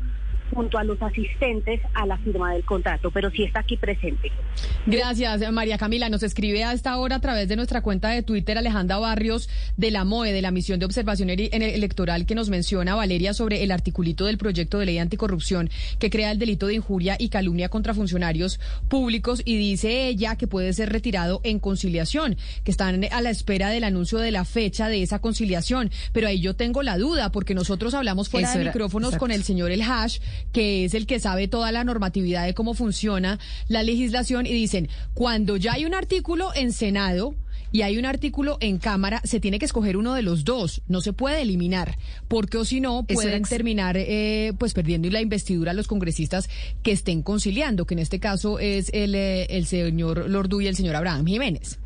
junto a los asistentes a la firma del contrato, pero sí está aquí presente. Gracias, María Camila. Nos escribe a esta hora a través de nuestra cuenta de Twitter Alejandra Barrios de la MOE, de la Misión de Observación Electoral, que nos menciona Valeria sobre el articulito del proyecto de ley anticorrupción que crea el delito de injuria y calumnia contra funcionarios públicos y dice ella que puede ser retirado en conciliación, que están a la espera del anuncio de la fecha de esa conciliación. Pero ahí yo tengo la duda, porque nosotros hablamos fuera de micrófonos con el señor El Hash que es el que sabe toda la normatividad de cómo funciona la legislación, y dicen, cuando ya hay un artículo en Senado, y hay un artículo en Cámara, se tiene que escoger uno de los dos, no se puede eliminar, porque o si no pueden terminar eh, pues perdiendo la investidura a los congresistas que estén conciliando, que en este caso es el, eh, el señor Lordu y el señor Abraham Jiménez.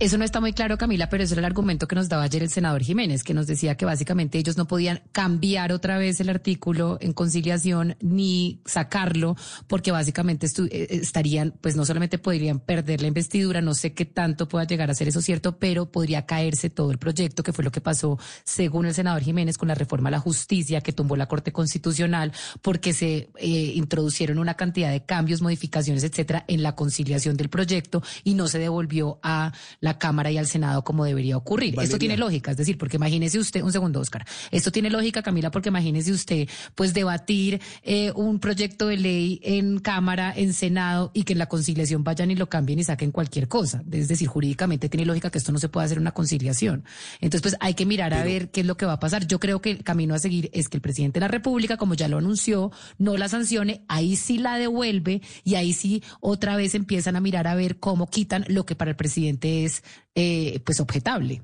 Eso no está muy claro, Camila, pero ese era el argumento que nos daba ayer el senador Jiménez, que nos decía que básicamente ellos no podían cambiar otra vez el artículo en conciliación ni sacarlo, porque básicamente eh, estarían, pues no solamente podrían perder la investidura, no sé qué tanto pueda llegar a ser eso cierto, pero podría caerse todo el proyecto, que fue lo que pasó, según el senador Jiménez, con la reforma a la justicia que tumbó la Corte Constitucional, porque se eh, introducieron una cantidad de cambios, modificaciones, etcétera, en la conciliación del proyecto y no se devolvió a la Cámara y al Senado como debería ocurrir. Esto tiene lógica, es decir, porque imagínese usted, un segundo, Oscar, esto tiene lógica, Camila, porque imagínese usted, pues debatir eh, un proyecto de ley en Cámara, en Senado y que en la conciliación vayan y lo cambien y saquen cualquier cosa. Es decir, jurídicamente tiene lógica que esto no se pueda hacer una conciliación. Entonces, pues hay que mirar a ver qué es lo que va a pasar. Yo creo que el camino a seguir es que el presidente de la República, como ya lo anunció, no la sancione, ahí sí la devuelve y ahí sí otra vez empiezan a mirar a ver cómo quitan lo que para el presidente es eh, pues objetable.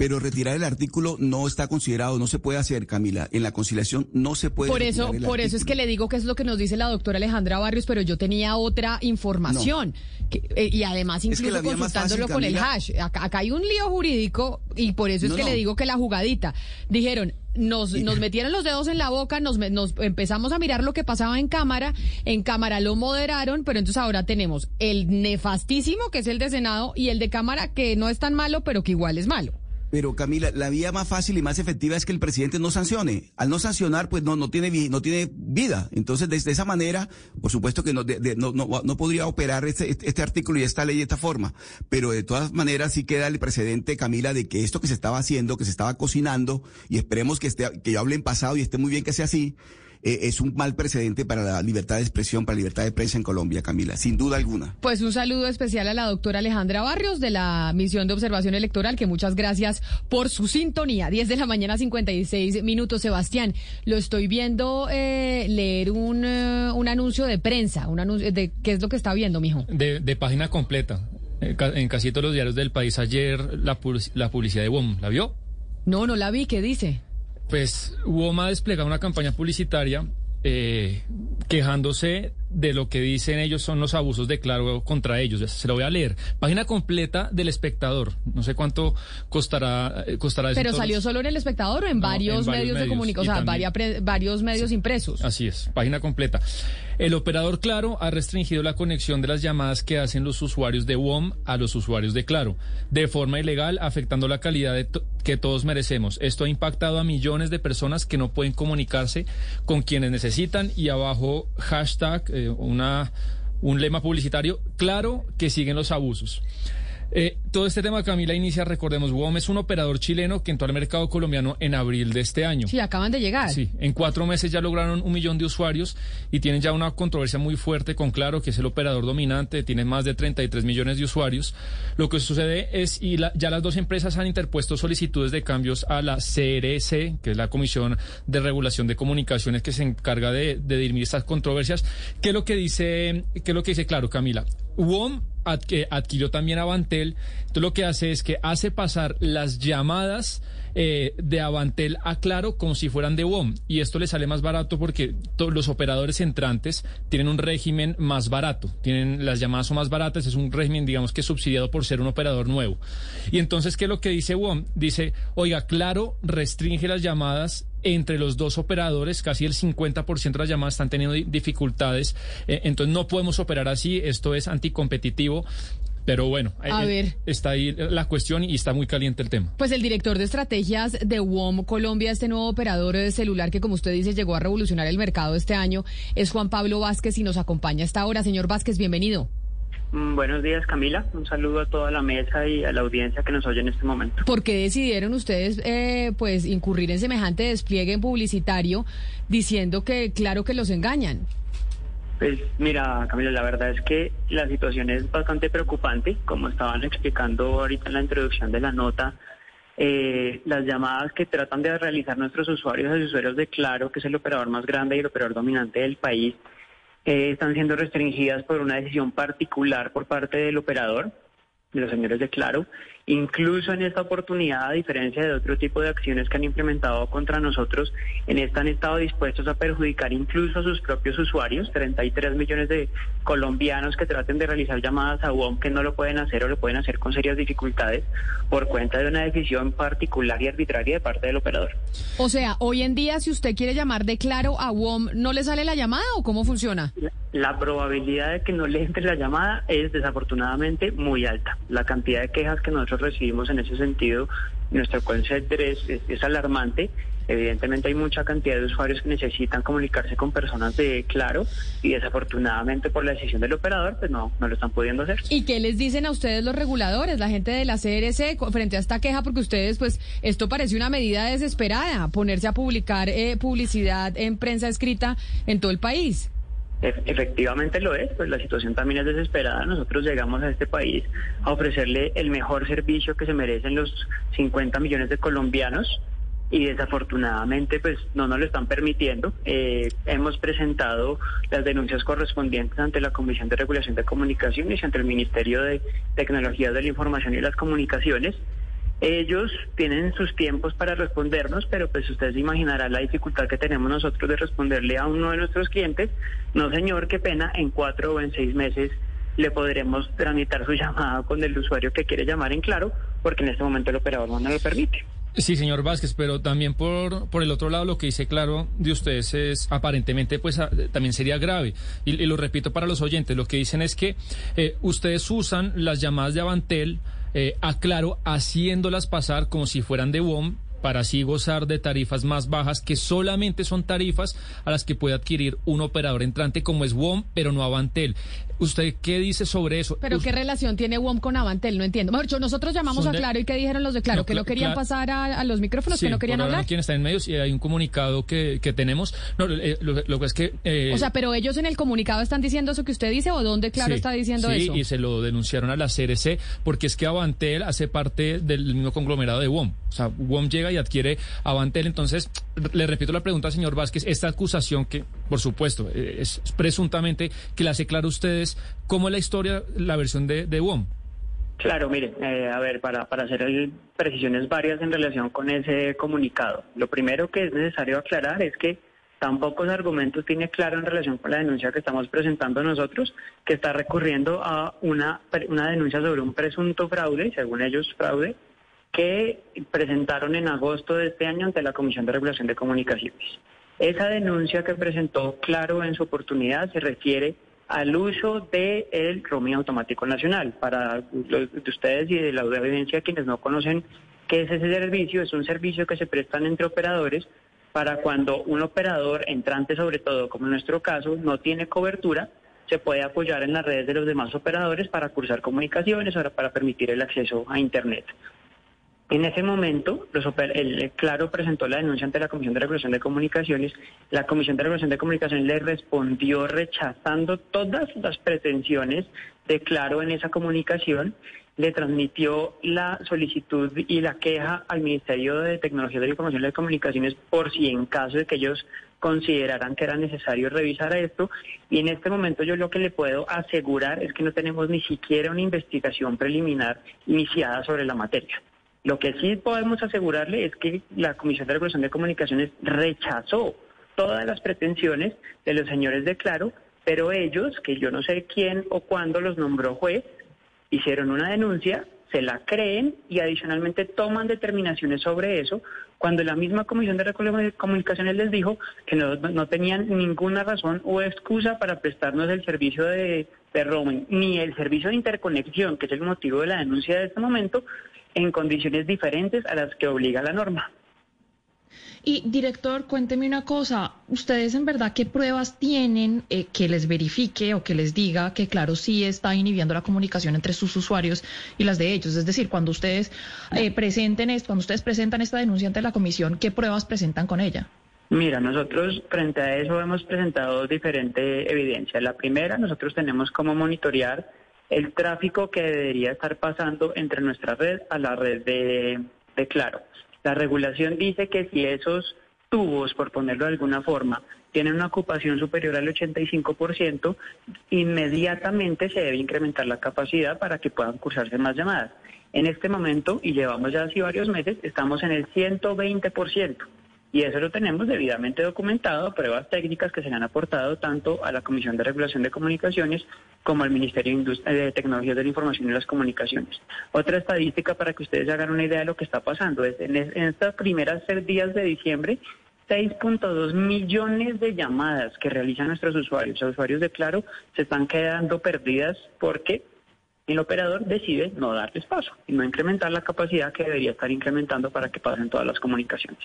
Pero retirar el artículo no está considerado, no se puede hacer, Camila. En la conciliación no se puede. Por eso, por eso es que le digo que es lo que nos dice la doctora Alejandra Barrios, pero yo tenía otra información. Eh, y además, incluso consultándolo con el hash. Acá, hay un lío jurídico y por eso es que le digo que la jugadita. Dijeron, nos, nos metieron los dedos en la boca, nos, nos empezamos a mirar lo que pasaba en cámara, en cámara lo moderaron, pero entonces ahora tenemos el nefastísimo, que es el de Senado, y el de cámara, que no es tan malo, pero que igual es malo. Pero Camila, la vía más fácil y más efectiva es que el presidente no sancione. Al no sancionar, pues no, no, tiene, no tiene vida. Entonces, de, esa manera, por supuesto que no, no, no, no, podría operar este, este artículo y esta ley de esta forma. Pero de todas maneras sí queda el precedente, Camila, de que esto que se estaba haciendo, que se estaba cocinando, y esperemos que, esté, que yo hable en pasado y esté muy bien que sea así, eh, es un mal precedente para la libertad de expresión, para la libertad de prensa en Colombia, Camila, sin duda alguna. Pues un saludo especial a la doctora Alejandra Barrios de la Misión de Observación Electoral, que muchas gracias por su sintonía. 10 de la mañana, 56 minutos. Sebastián, lo estoy viendo eh, leer un, eh, un anuncio de prensa, un anuncio de qué es lo que está viendo, mijo. De, de página completa. En casi todos los diarios del país ayer la, la publicidad de WOM, ¿la vio? No, no la vi, ¿qué dice? Pues UOMA ha desplegado una campaña publicitaria eh, quejándose de lo que dicen ellos son los abusos de Claro contra ellos. Se lo voy a leer. Página completa del espectador. No sé cuánto costará, eh, costará Pero salió solo en el espectador o en, varios, medios, de comunicación, o sea, varios medios impresos. Así es, página completa. El operador Claro ha restringido la conexión de las llamadas que hacen los usuarios de WOM a los usuarios de Claro, de forma ilegal, afectando la calidad que todos merecemos. Esto ha impactado a millones de personas que no pueden comunicarse con quienes necesitan y abajo hashtag, una, un lema publicitario, claro que siguen los abusos. Eh, todo este tema, Camila, inicia, recordemos, WOM es un operador chileno que entró al mercado colombiano en abril de este año. Sí, acaban de llegar. Sí, en cuatro meses ya lograron un millón de usuarios y tienen ya una controversia muy fuerte con Claro, que es el operador dominante, tiene más de 33 millones de usuarios. Lo que sucede es, y ya las dos empresas han interpuesto solicitudes de cambios a la CRC, que es la Comisión de Regulación de Comunicaciones que se encarga de, de dirimir estas controversias. ¿Qué es lo que dice, qué es lo que dice Claro, Camila? WOM adquirió también Avantel. Entonces lo que hace es que hace pasar las llamadas eh, de Avantel a Claro como si fueran de WOM. Y esto le sale más barato porque los operadores entrantes tienen un régimen más barato. Tienen, las llamadas son más baratas, es un régimen, digamos que subsidiado por ser un operador nuevo. Y entonces, ¿qué es lo que dice WOM? Dice, oiga, Claro restringe las llamadas entre los dos operadores, casi el 50% de las llamadas están teniendo dificultades, eh, entonces no podemos operar así, esto es anticompetitivo. Pero bueno, eh, está ahí la cuestión y está muy caliente el tema. Pues el director de estrategias de WOM Colombia, este nuevo operador de celular que como usted dice llegó a revolucionar el mercado este año, es Juan Pablo Vázquez y nos acompaña esta hora. Señor Vázquez, bienvenido. Mm, buenos días, Camila. Un saludo a toda la mesa y a la audiencia que nos oye en este momento. ¿Por qué decidieron ustedes, eh, pues, incurrir en semejante despliegue publicitario diciendo que, claro, que los engañan? Pues mira, Camila, la verdad es que la situación es bastante preocupante, como estaban explicando ahorita en la introducción de la nota. Eh, las llamadas que tratan de realizar nuestros usuarios y usuarios de Claro, que es el operador más grande y el operador dominante del país, eh, están siendo restringidas por una decisión particular por parte del operador, de los señores de Claro, Incluso en esta oportunidad, a diferencia de otro tipo de acciones que han implementado contra nosotros, en esta han estado dispuestos a perjudicar incluso a sus propios usuarios, 33 millones de colombianos que traten de realizar llamadas a WOM que no lo pueden hacer o lo pueden hacer con serias dificultades por cuenta de una decisión particular y arbitraria de parte del operador. O sea, hoy en día si usted quiere llamar de Claro a WOM, ¿no le sale la llamada o cómo funciona? La, probabilidad de que no le entre la llamada es desafortunadamente muy alta. La cantidad de quejas que nosotros recibimos en ese sentido, nuestro call es, alarmante. Evidentemente hay mucha cantidad de usuarios que necesitan comunicarse con personas de Claro y desafortunadamente por la decisión del operador pues no, no lo están pudiendo hacer. ¿Y qué les dicen a ustedes los reguladores, la gente de la CRC frente a esta queja? Porque ustedes pues esto parece una medida desesperada, ponerse a publicar eh, publicidad en prensa escrita en todo el país. Efectivamente lo es, pues la situación también es desesperada. Nosotros llegamos a este país a ofrecerle el mejor servicio que se merecen los 50 millones de colombianos y desafortunadamente pues no nos lo están permitiendo. Eh, hemos presentado las denuncias correspondientes ante la Comisión de Regulación de Comunicaciones y ante el Ministerio de Tecnologías de la Información y las Comunicaciones. Ellos tienen sus tiempos para respondernos, pero pues ustedes imaginarán la dificultad que tenemos nosotros de responderle a uno de nuestros clientes. No, señor, qué pena, en cuatro o en seis meses le podremos tramitar su llamada con el usuario que quiere llamar en claro, porque en este momento el operador no lo permite. Sí, señor Vázquez, pero también por, por el otro lado lo que dice claro de ustedes es aparentemente pues también sería grave. Y, lo repito para los oyentes, lo que dicen es que eh, ustedes usan las llamadas de Avantel eh, a haciéndolas pasar como si fueran de WOM para así gozar de tarifas más bajas que solamente son tarifas a las que puede adquirir un operador entrante como es WOM, pero no Avantel. ¿Usted qué dice sobre eso? ¿Pero qué relación tiene WOM con Avantel? No entiendo. Mejor nosotros llamamos a Claro y ¿qué dijeron los de Claro? que no querían pasar a, los micrófonos, que no querían hablar. quién está en medios y hay un comunicado que, tenemos. No, eh, lo, que es que... Eh, o sea, pero ellos en el comunicado están diciendo eso que usted dice o dónde Claro está diciendo eso. Sí, y se lo denunciaron a la CRC porque es que Avantel hace parte del mismo conglomerado de WOM. O sea, WOM llega y adquiere Avantel. Entonces, le repito la pregunta, señor Vázquez, esta acusación que, por supuesto, eh, es presuntamente que la hace claro ustedes, ¿cómo es la historia, la versión de, de WOM? Claro, mire, eh, a ver, para, para hacer precisiones varias en relación con ese comunicado. Lo primero que es necesario aclarar es que tan pocos argumentos tiene claro en relación con la denuncia que estamos presentando nosotros, que está recurriendo a una, una denuncia sobre un presunto fraude, según ellos fraude, que presentaron en agosto de este año ante la Comisión de Regulación de Comunicaciones. Esa denuncia que presentó Claro en su oportunidad se refiere al uso del el roaming automático nacional. Para los de ustedes y de la audiencia, quienes no conocen qué es ese servicio, es un servicio que se prestan entre operadores para cuando un operador entrante, sobre todo como en nuestro caso, no tiene cobertura, se puede apoyar en las redes de los demás operadores para cursar comunicaciones o para permitir el acceso a Internet. En ese momento, el Claro presentó la denuncia ante la Comisión de Regulación de Comunicaciones. La Comisión de Regulación de Comunicaciones le respondió rechazando todas las pretensiones de Claro en esa comunicación. Le transmitió la solicitud y la queja al Ministerio de Tecnología de la Información y de Comunicaciones por si en caso de que ellos consideraran que era necesario revisar esto. Y en este momento yo lo que le puedo asegurar es que no tenemos ni siquiera una investigación preliminar iniciada sobre la materia. Lo que sí podemos asegurarle es que la Comisión de Regulación de Comunicaciones rechazó todas las pretensiones de los señores de Claro, pero ellos, que yo no sé quién o cuándo los nombró juez, hicieron una denuncia, se la creen y adicionalmente toman determinaciones sobre eso, cuando la misma Comisión de Regulación de Comunicaciones les dijo que no, tenían ninguna razón o excusa para prestarnos el servicio de, de roaming, ni el servicio de interconexión, que es el motivo de la denuncia de este momento, en condiciones diferentes a las que obliga la norma. Y director, cuénteme una cosa, ¿ustedes en verdad qué pruebas tienen eh, que les verifique o que les diga que claro sí está inhibiendo la comunicación entre sus usuarios y las de ellos? Es decir, cuando ustedes eh, presenten esto, cuando ustedes presentan esta denuncia ante la comisión, ¿qué pruebas presentan con ella? Mira, nosotros frente a eso hemos presentado diferente evidencia. La primera, nosotros tenemos como monitorear el tráfico que debería estar pasando entre nuestra red a la red de, Claro. La regulación dice que si esos tubos, por ponerlo de alguna forma, tienen una ocupación superior al 85%, inmediatamente se debe incrementar la capacidad para que puedan cursarse más llamadas. En este momento, y llevamos ya así varios meses, estamos en el 120%. Y eso lo tenemos debidamente documentado, pruebas técnicas que se le han aportado tanto a la Comisión de Regulación de Comunicaciones como al Ministerio de, Tecnología de la Información y las Comunicaciones. Otra estadística para que ustedes hagan una idea de lo que está pasando es en, en estas primeras seis días de diciembre, 6.2 millones de llamadas que realizan nuestros usuarios, usuarios de Claro, se están quedando perdidas porque el operador decide no darles paso y no incrementar la capacidad que debería estar incrementando para que pasen todas las comunicaciones.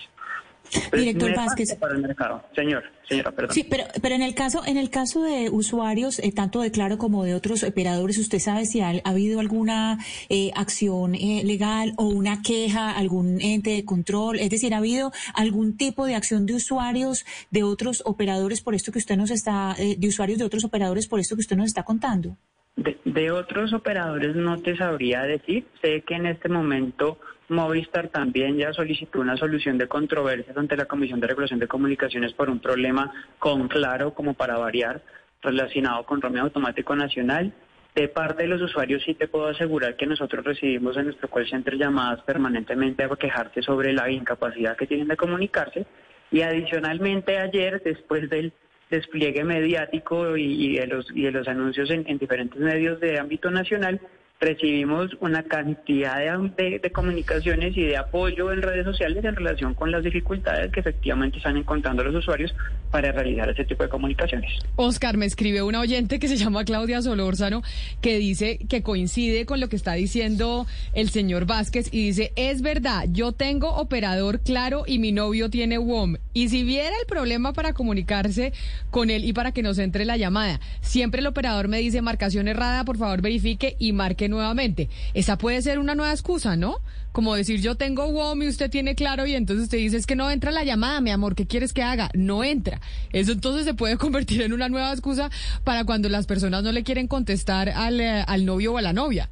Director Vázquez. Para el mercado. Señor, señora, perdón. Sí, pero, pero en el caso, en el caso de usuarios, eh, tanto de Claro como de otros operadores, ¿usted sabe si ha, habido alguna eh, acción eh, legal o una queja, algún ente de control? Es decir, ¿ha habido algún tipo de acción de usuarios de otros operadores por esto que usted nos está, de usuarios de otros operadores por esto que usted nos está contando? De, de otros operadores no te sabría decir. Sé que en este momento Movistar también ya solicitó una solución de controversias ante la Comisión de Regulación de Comunicaciones por un problema con claro, como para variar, relacionado con Romeo Automático Nacional. De parte de los usuarios sí te puedo asegurar que nosotros recibimos en nuestro call center llamadas permanentemente a quejarse sobre la incapacidad que tienen de comunicarse. Y adicionalmente ayer, después del despliegue mediático y, de, los, y de los anuncios en diferentes medios de ámbito nacional, recibimos una cantidad de, comunicaciones y de apoyo en redes sociales en relación con las dificultades que efectivamente están encontrando los usuarios para realizar ese tipo de comunicaciones. Oscar, me escribe una oyente que se llama Claudia Solórzano que dice que coincide con lo que está diciendo el señor Vázquez y dice, es verdad, yo tengo operador claro y mi novio tiene WOM. Y si viera el problema para comunicarse con él y para que nos entre la llamada, siempre el operador me dice marcación errada, por favor verifique y marque nuevamente. Esa puede ser una nueva excusa, ¿no? Como decir, yo tengo WOM y usted tiene claro y entonces usted dice, es que no entra la llamada, mi amor, ¿qué quieres que haga? No entra. Eso entonces se puede convertir en una nueva excusa para cuando las personas no le quieren contestar al, eh, al novio o a la novia.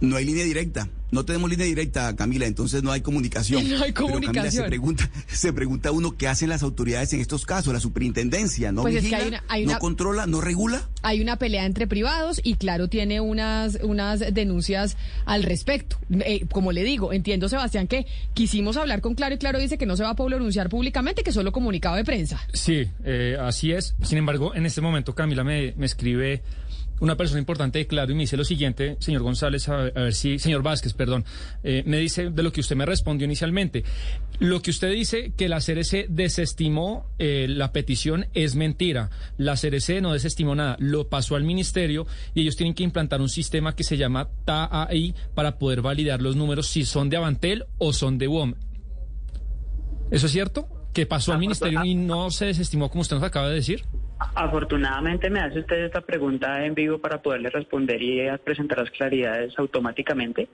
No hay línea directa. No tenemos línea directa, Camila, entonces no hay comunicación. No hay comunicación. Pero, Camila, se pregunta, se pregunta uno qué hacen las autoridades en estos casos, la superintendencia, ¿no pues vigila, no controla, no regula? Hay una pelea entre privados y claro, tiene unas, unas denuncias al respecto. Eh, como le digo, entiendo, Sebastián, que quisimos hablar con Claro y Claro dice que no se va a pronunciar públicamente, que solo comunicado de prensa. Sí, eh, así es. Sin embargo, en este momento Camila me, me escribe una persona importante de Claro y me dice lo siguiente, señor González, a, ver si, señor Vázquez, perdón, eh, me dice de lo que usted me respondió inicialmente. Lo que usted dice que la CRC desestimó eh, la petición es mentira. La CRC no desestimó nada, lo pasó al ministerio y ellos tienen que implantar un sistema que se llama TAI para poder validar los números si son de Avantel o son de WOM. ¿Eso es cierto? ¿Que pasó al ministerio y no se desestimó como usted nos acaba de decir? Afortunadamente me hace usted esta pregunta en vivo para poderle responder y presentar las claridades automáticamente.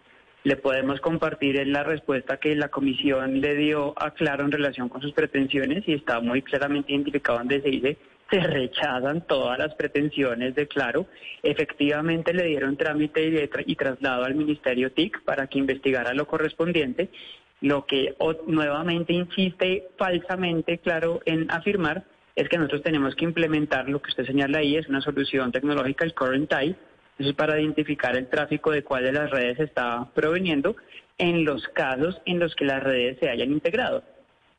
Le podemos compartir la respuesta que la comisión le dio a Claro en relación con sus pretensiones y está muy claramente identificado donde se dice se rechazan todas las pretensiones de Claro. Efectivamente le dieron trámite y traslado al Ministerio TIC para que investigara lo correspondiente, lo que nuevamente insiste falsamente Claro en afirmar es que nosotros tenemos que implementar lo que usted señala ahí, es una solución tecnológica, el Current Type, eso es para identificar el tráfico de cuál de las redes está proveniendo en los casos en los que las redes se hayan integrado.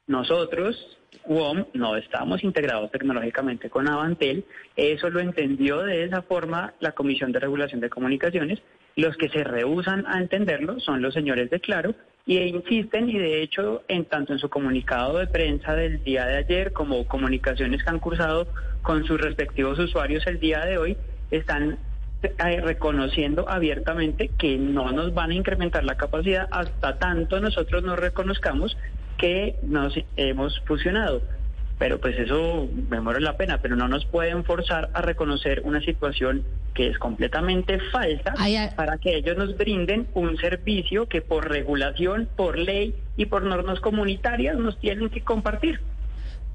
Nosotros, WOM, no estamos integrados tecnológicamente con Avantel, eso lo entendió de esa forma la Comisión de Regulación de Comunicaciones, los que se rehusan a entenderlo son los señores de Claro, y insisten y de hecho en tanto en su comunicado de prensa del día de ayer como comunicaciones que han cursado con sus respectivos usuarios el día de hoy están eh, reconociendo abiertamente que no nos van a incrementar la capacidad hasta tanto nosotros nos reconozcamos que nos hemos fusionado pero pues eso me muero la pena, pero no nos pueden forzar a reconocer una situación que es completamente falsa para que ellos nos brinden un servicio que por regulación, por ley y por normas comunitarias nos tienen que compartir.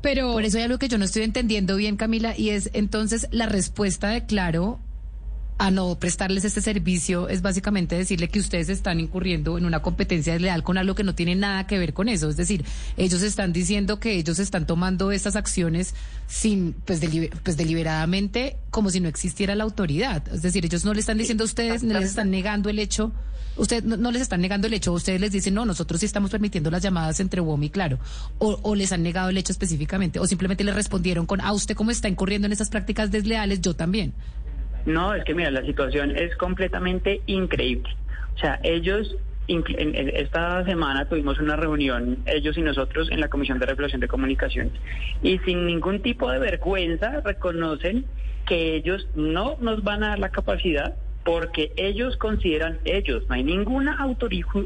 Pero por eso hay algo que yo no estoy entendiendo bien, Camila, y es entonces la respuesta de Claro a no prestarles este servicio es básicamente decirle que ustedes están incurriendo en una competencia desleal con algo que no tiene nada que ver con eso. Es decir, ellos están diciendo que ellos están tomando estas acciones sin, pues, pues deliberadamente como si no existiera la autoridad. Es decir, ellos no le están diciendo a ustedes, no les están negando el hecho. Ustedes no, les están negando el hecho, ustedes les dicen, no, nosotros sí estamos permitiendo las llamadas entre WOM y Claro. O, o les han negado el hecho específicamente, o simplemente le respondieron con, a ah, usted como está incurriendo en estas prácticas desleales, yo también. No, es que mira, la situación es completamente increíble. O sea, ellos, esta semana tuvimos una reunión, ellos y nosotros, en la Comisión de Regulación de Comunicaciones, y sin ningún tipo de vergüenza reconocen que ellos no nos van a dar la capacidad porque ellos consideran, ellos, no hay ninguna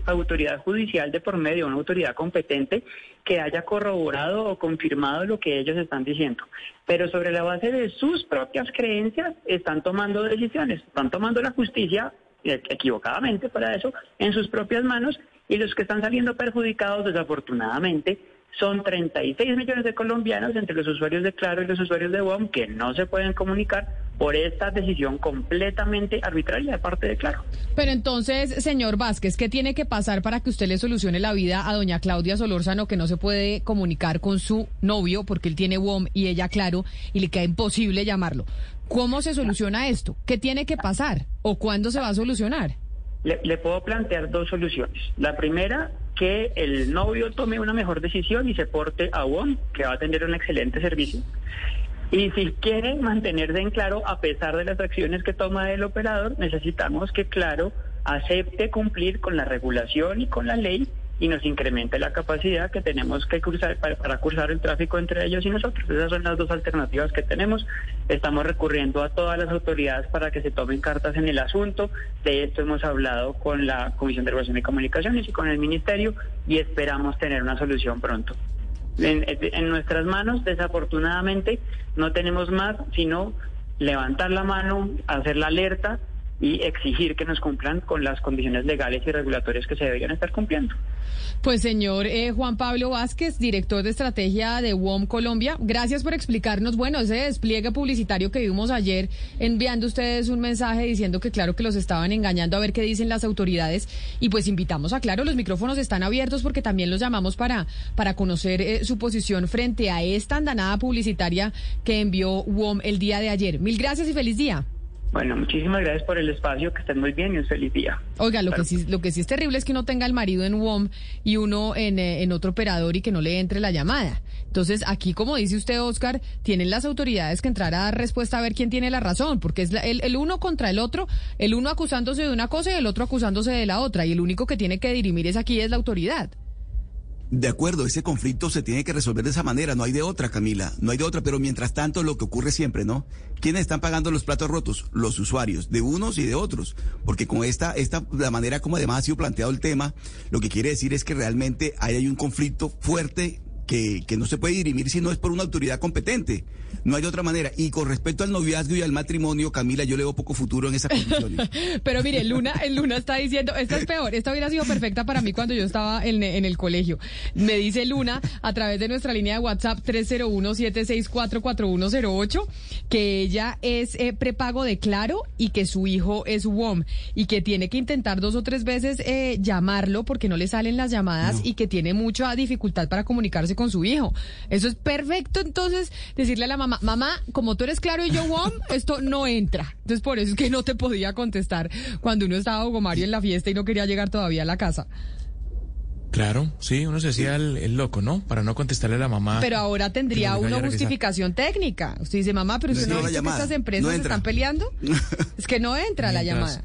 autoridad judicial de por medio, una autoridad competente que haya corroborado o confirmado lo que ellos están diciendo. Pero sobre la base de sus propias creencias están tomando decisiones, están tomando la justicia eh, equivocadamente para eso en sus propias manos y los que están saliendo perjudicados desafortunadamente son 36 millones de colombianos entre los usuarios de Claro y los usuarios de WOM que no se pueden comunicar por esta decisión completamente arbitraria de parte de Claro. Pero entonces, señor Vázquez, ¿qué tiene que pasar para que usted le solucione la vida a doña Claudia Solórzano que no se puede comunicar con su novio porque él tiene WOM y ella Claro y le queda imposible llamarlo? ¿Cómo se soluciona esto? ¿Qué tiene que pasar? ¿O cuándo se va a solucionar? Le, le puedo plantear dos soluciones. La primera que el novio tome una mejor decisión y se porte a WOM, que va a tener un excelente servicio. Y si quiere mantenerse en claro, a pesar de las acciones que toma el operador, necesitamos que Claro acepte cumplir con la regulación y con la ley y nos incremente la capacidad que tenemos que cruzar para, para, cruzar el tráfico entre ellos y nosotros. Esas son las dos alternativas que tenemos. Estamos recurriendo a todas las autoridades para que se tomen cartas en el asunto. De esto hemos hablado con la Comisión de Regulación y Comunicaciones y con el Ministerio y esperamos tener una solución pronto. En nuestras manos, desafortunadamente, no tenemos más sino levantar la mano, hacer la alerta y exigir que nos cumplan con las condiciones legales y regulatorias que se deberían estar cumpliendo. Pues señor eh, Juan Pablo Vázquez, director de estrategia de WOM Colombia, gracias por explicarnos, bueno, ese despliegue publicitario que vimos ayer, enviando ustedes un mensaje diciendo que claro que los estaban engañando a ver qué dicen las autoridades y pues invitamos a claro, los micrófonos están abiertos porque también los llamamos para, para conocer eh, su posición frente a esta andanada publicitaria que envió WOM el día de ayer. Mil gracias y feliz día. Bueno, muchísimas gracias por el espacio, que estén muy bien y un feliz día. Oiga, lo que sí, lo que sí es terrible es que uno tenga el marido en WOM y uno en, eh, en otro operador y que no le entre la llamada. Entonces, aquí, como dice usted, Oscar, tienen las autoridades que entrar a dar respuesta a ver quién tiene la razón, porque es la, el, el, uno contra el otro, el uno acusándose de una cosa y el otro acusándose de la otra, y el único que tiene que dirimir es aquí es la autoridad. De acuerdo, ese conflicto se tiene que resolver de esa manera, no hay de otra, Camila, no hay de otra, pero mientras tanto lo que ocurre siempre, ¿no? ¿Quiénes están pagando los platos rotos? Los usuarios, de unos y de otros, porque con esta, esta, la manera como además ha sido planteado el tema, lo que quiere decir es que realmente ahí hay un conflicto fuerte que, que no se puede dirimir si no es por una autoridad competente. No hay otra manera. Y con respecto al noviazgo y al matrimonio, Camila, yo le veo poco futuro en esas condiciones. Pero mire, Luna, el Luna está diciendo, esta es peor, esta hubiera sido perfecta para mí cuando yo estaba en, en el colegio. Me dice Luna, a través de nuestra línea de WhatsApp 301-764-4108, que ella es eh, prepago de Claro y que su hijo es WOM y que tiene que intentar dos o tres veces eh, llamarlo porque no le salen las llamadas no. y que tiene mucha dificultad para comunicarse con su hijo. Eso es perfecto, entonces, decirle a la mamá, mamá, como tú eres claro y yo WOM, esto no entra. Entonces, por eso es que no te podía contestar cuando uno estaba Hugo Mario en la fiesta y no quería llegar todavía a la casa. Claro, sí, uno se hacía el, el, loco, ¿no? Para no contestarle a la mamá. Pero ahora tendría una justificación técnica. Usted dice, mamá, pero usted no, no, no que estas empresas no están peleando. es que no entra Mientras, la llamada.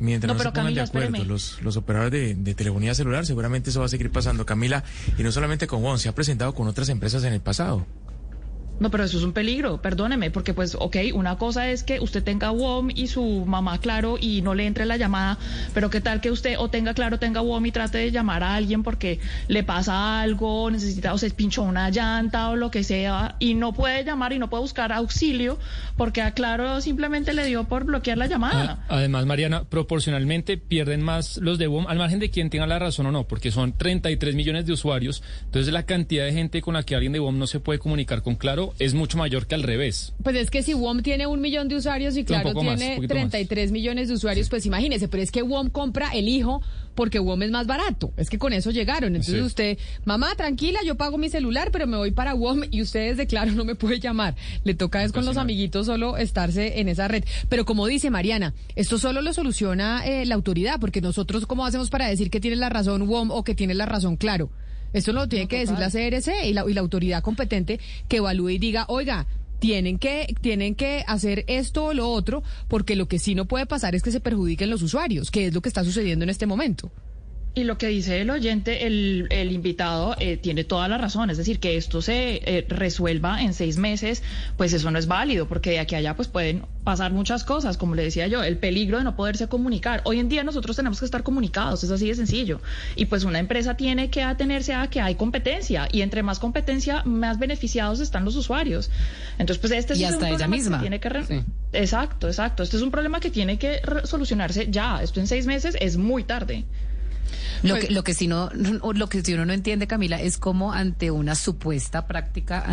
Mientras no, no se pongan Camila, de acuerdo los, los, operadores de, de, telefonía celular, seguramente eso va a seguir pasando, Camila. Y no solamente con WON, se ha presentado con otras empresas en el pasado. No, pero eso es un peligro, perdóneme, porque pues, ok, una cosa es que usted tenga WOM y su mamá claro y no le entre la llamada, pero qué tal que usted o tenga claro, tenga WOM y trate de llamar a alguien porque le pasa algo, necesita o se pinchó una llanta o lo que sea y no puede llamar y no puede buscar auxilio porque a claro simplemente le dio por bloquear la llamada. Además, Mariana, proporcionalmente pierden más los de WOM, al margen de quien tenga la razón o no, porque son 33 millones de usuarios, entonces la cantidad de gente con la que alguien de WOM no se puede comunicar con claro es mucho mayor que al revés. Pues es que si WOM tiene un millón de usuarios y Claro tiene más, 33 más. millones de usuarios, sí. pues imagínese, pero es que WOM compra el hijo porque WOM es más barato. Es que con eso llegaron. Entonces sí. usted, mamá, tranquila, yo pago mi celular, pero me voy para WOM y ustedes de Claro no me puede llamar. Le toca es con los amiguitos solo estarse en esa red. Pero como dice Mariana, esto solo lo soluciona eh, la autoridad, porque nosotros, ¿cómo hacemos para decir que tiene la razón WOM o que tiene la razón Claro? Esto lo tiene no, que total. decir la CRC y la, y la autoridad competente que evalúe y diga, oiga, tienen que, tienen que hacer esto o lo otro, porque lo que sí no puede pasar es que se perjudiquen los usuarios, que es lo que está sucediendo en este momento. Y lo que dice el oyente, el, el invitado, eh, tiene toda la razón. Es decir, que esto se eh, resuelva en seis meses, pues eso no es válido, porque de aquí a allá pues pueden pasar muchas cosas, como le decía yo, el peligro de no poderse comunicar. Hoy en día nosotros tenemos que estar comunicados, es así de sencillo. Y pues una empresa tiene que atenerse a que hay competencia, y entre más competencia, más beneficiados están los usuarios. Entonces, pues este y es hasta un ella misma. Que tiene que sí. Exacto, exacto. Este es un problema que tiene que solucionarse ya. Esto en seis meses es muy tarde. Lo, pues, que, lo que si no, lo que si uno no entiende, Camila, es cómo ante una supuesta práctica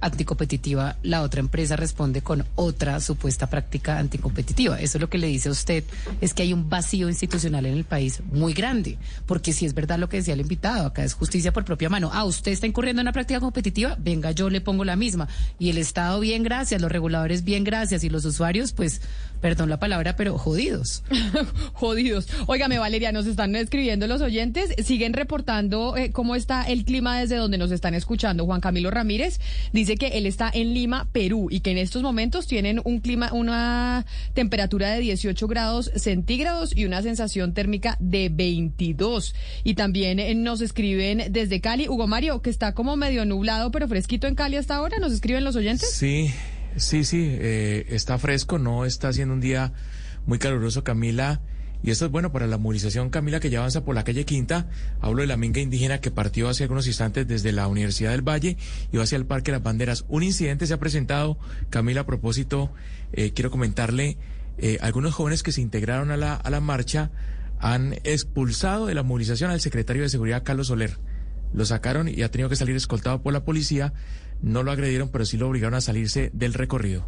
anticompetitiva, la otra empresa responde con otra supuesta práctica anticompetitiva. Eso es lo que le dice a usted, es que hay un vacío institucional en el país muy grande, porque si es verdad lo que decía el invitado, acá es justicia por propia mano. Ah, usted está incurriendo en una práctica competitiva, venga, yo le pongo la misma. Y el Estado, bien, gracias, los reguladores, bien, gracias, y los usuarios, pues perdón la palabra, pero jodidos. jodidos. Óigame, Valeria, nos están escribiendo los oyentes, siguen reportando eh, cómo está el clima desde donde nos están escuchando. Juan Camilo Ramírez dice que él está en Lima, Perú, y que en estos momentos tienen un clima, una temperatura de 18 grados centígrados y una sensación térmica de 22. Y también eh, nos escriben desde Cali, Hugo Mario, que está como medio nublado, pero fresquito en Cali hasta ahora, nos escriben los oyentes. Sí, sí, sí, eh, está fresco, no está haciendo un día muy caluroso, Camila. Y esto es bueno para la movilización, Camila, que ya avanza por la calle Quinta. Hablo de la minga indígena que partió hace algunos instantes desde la Universidad del Valle y va hacia el Parque Las Banderas. Un incidente se ha presentado, Camila, a propósito, eh, quiero comentarle, eh, algunos jóvenes que se integraron a la, a la marcha han expulsado de la movilización al secretario de Seguridad, Carlos Soler. Lo sacaron y ha tenido que salir escoltado por la policía. No lo agredieron, pero sí lo obligaron a salirse del recorrido.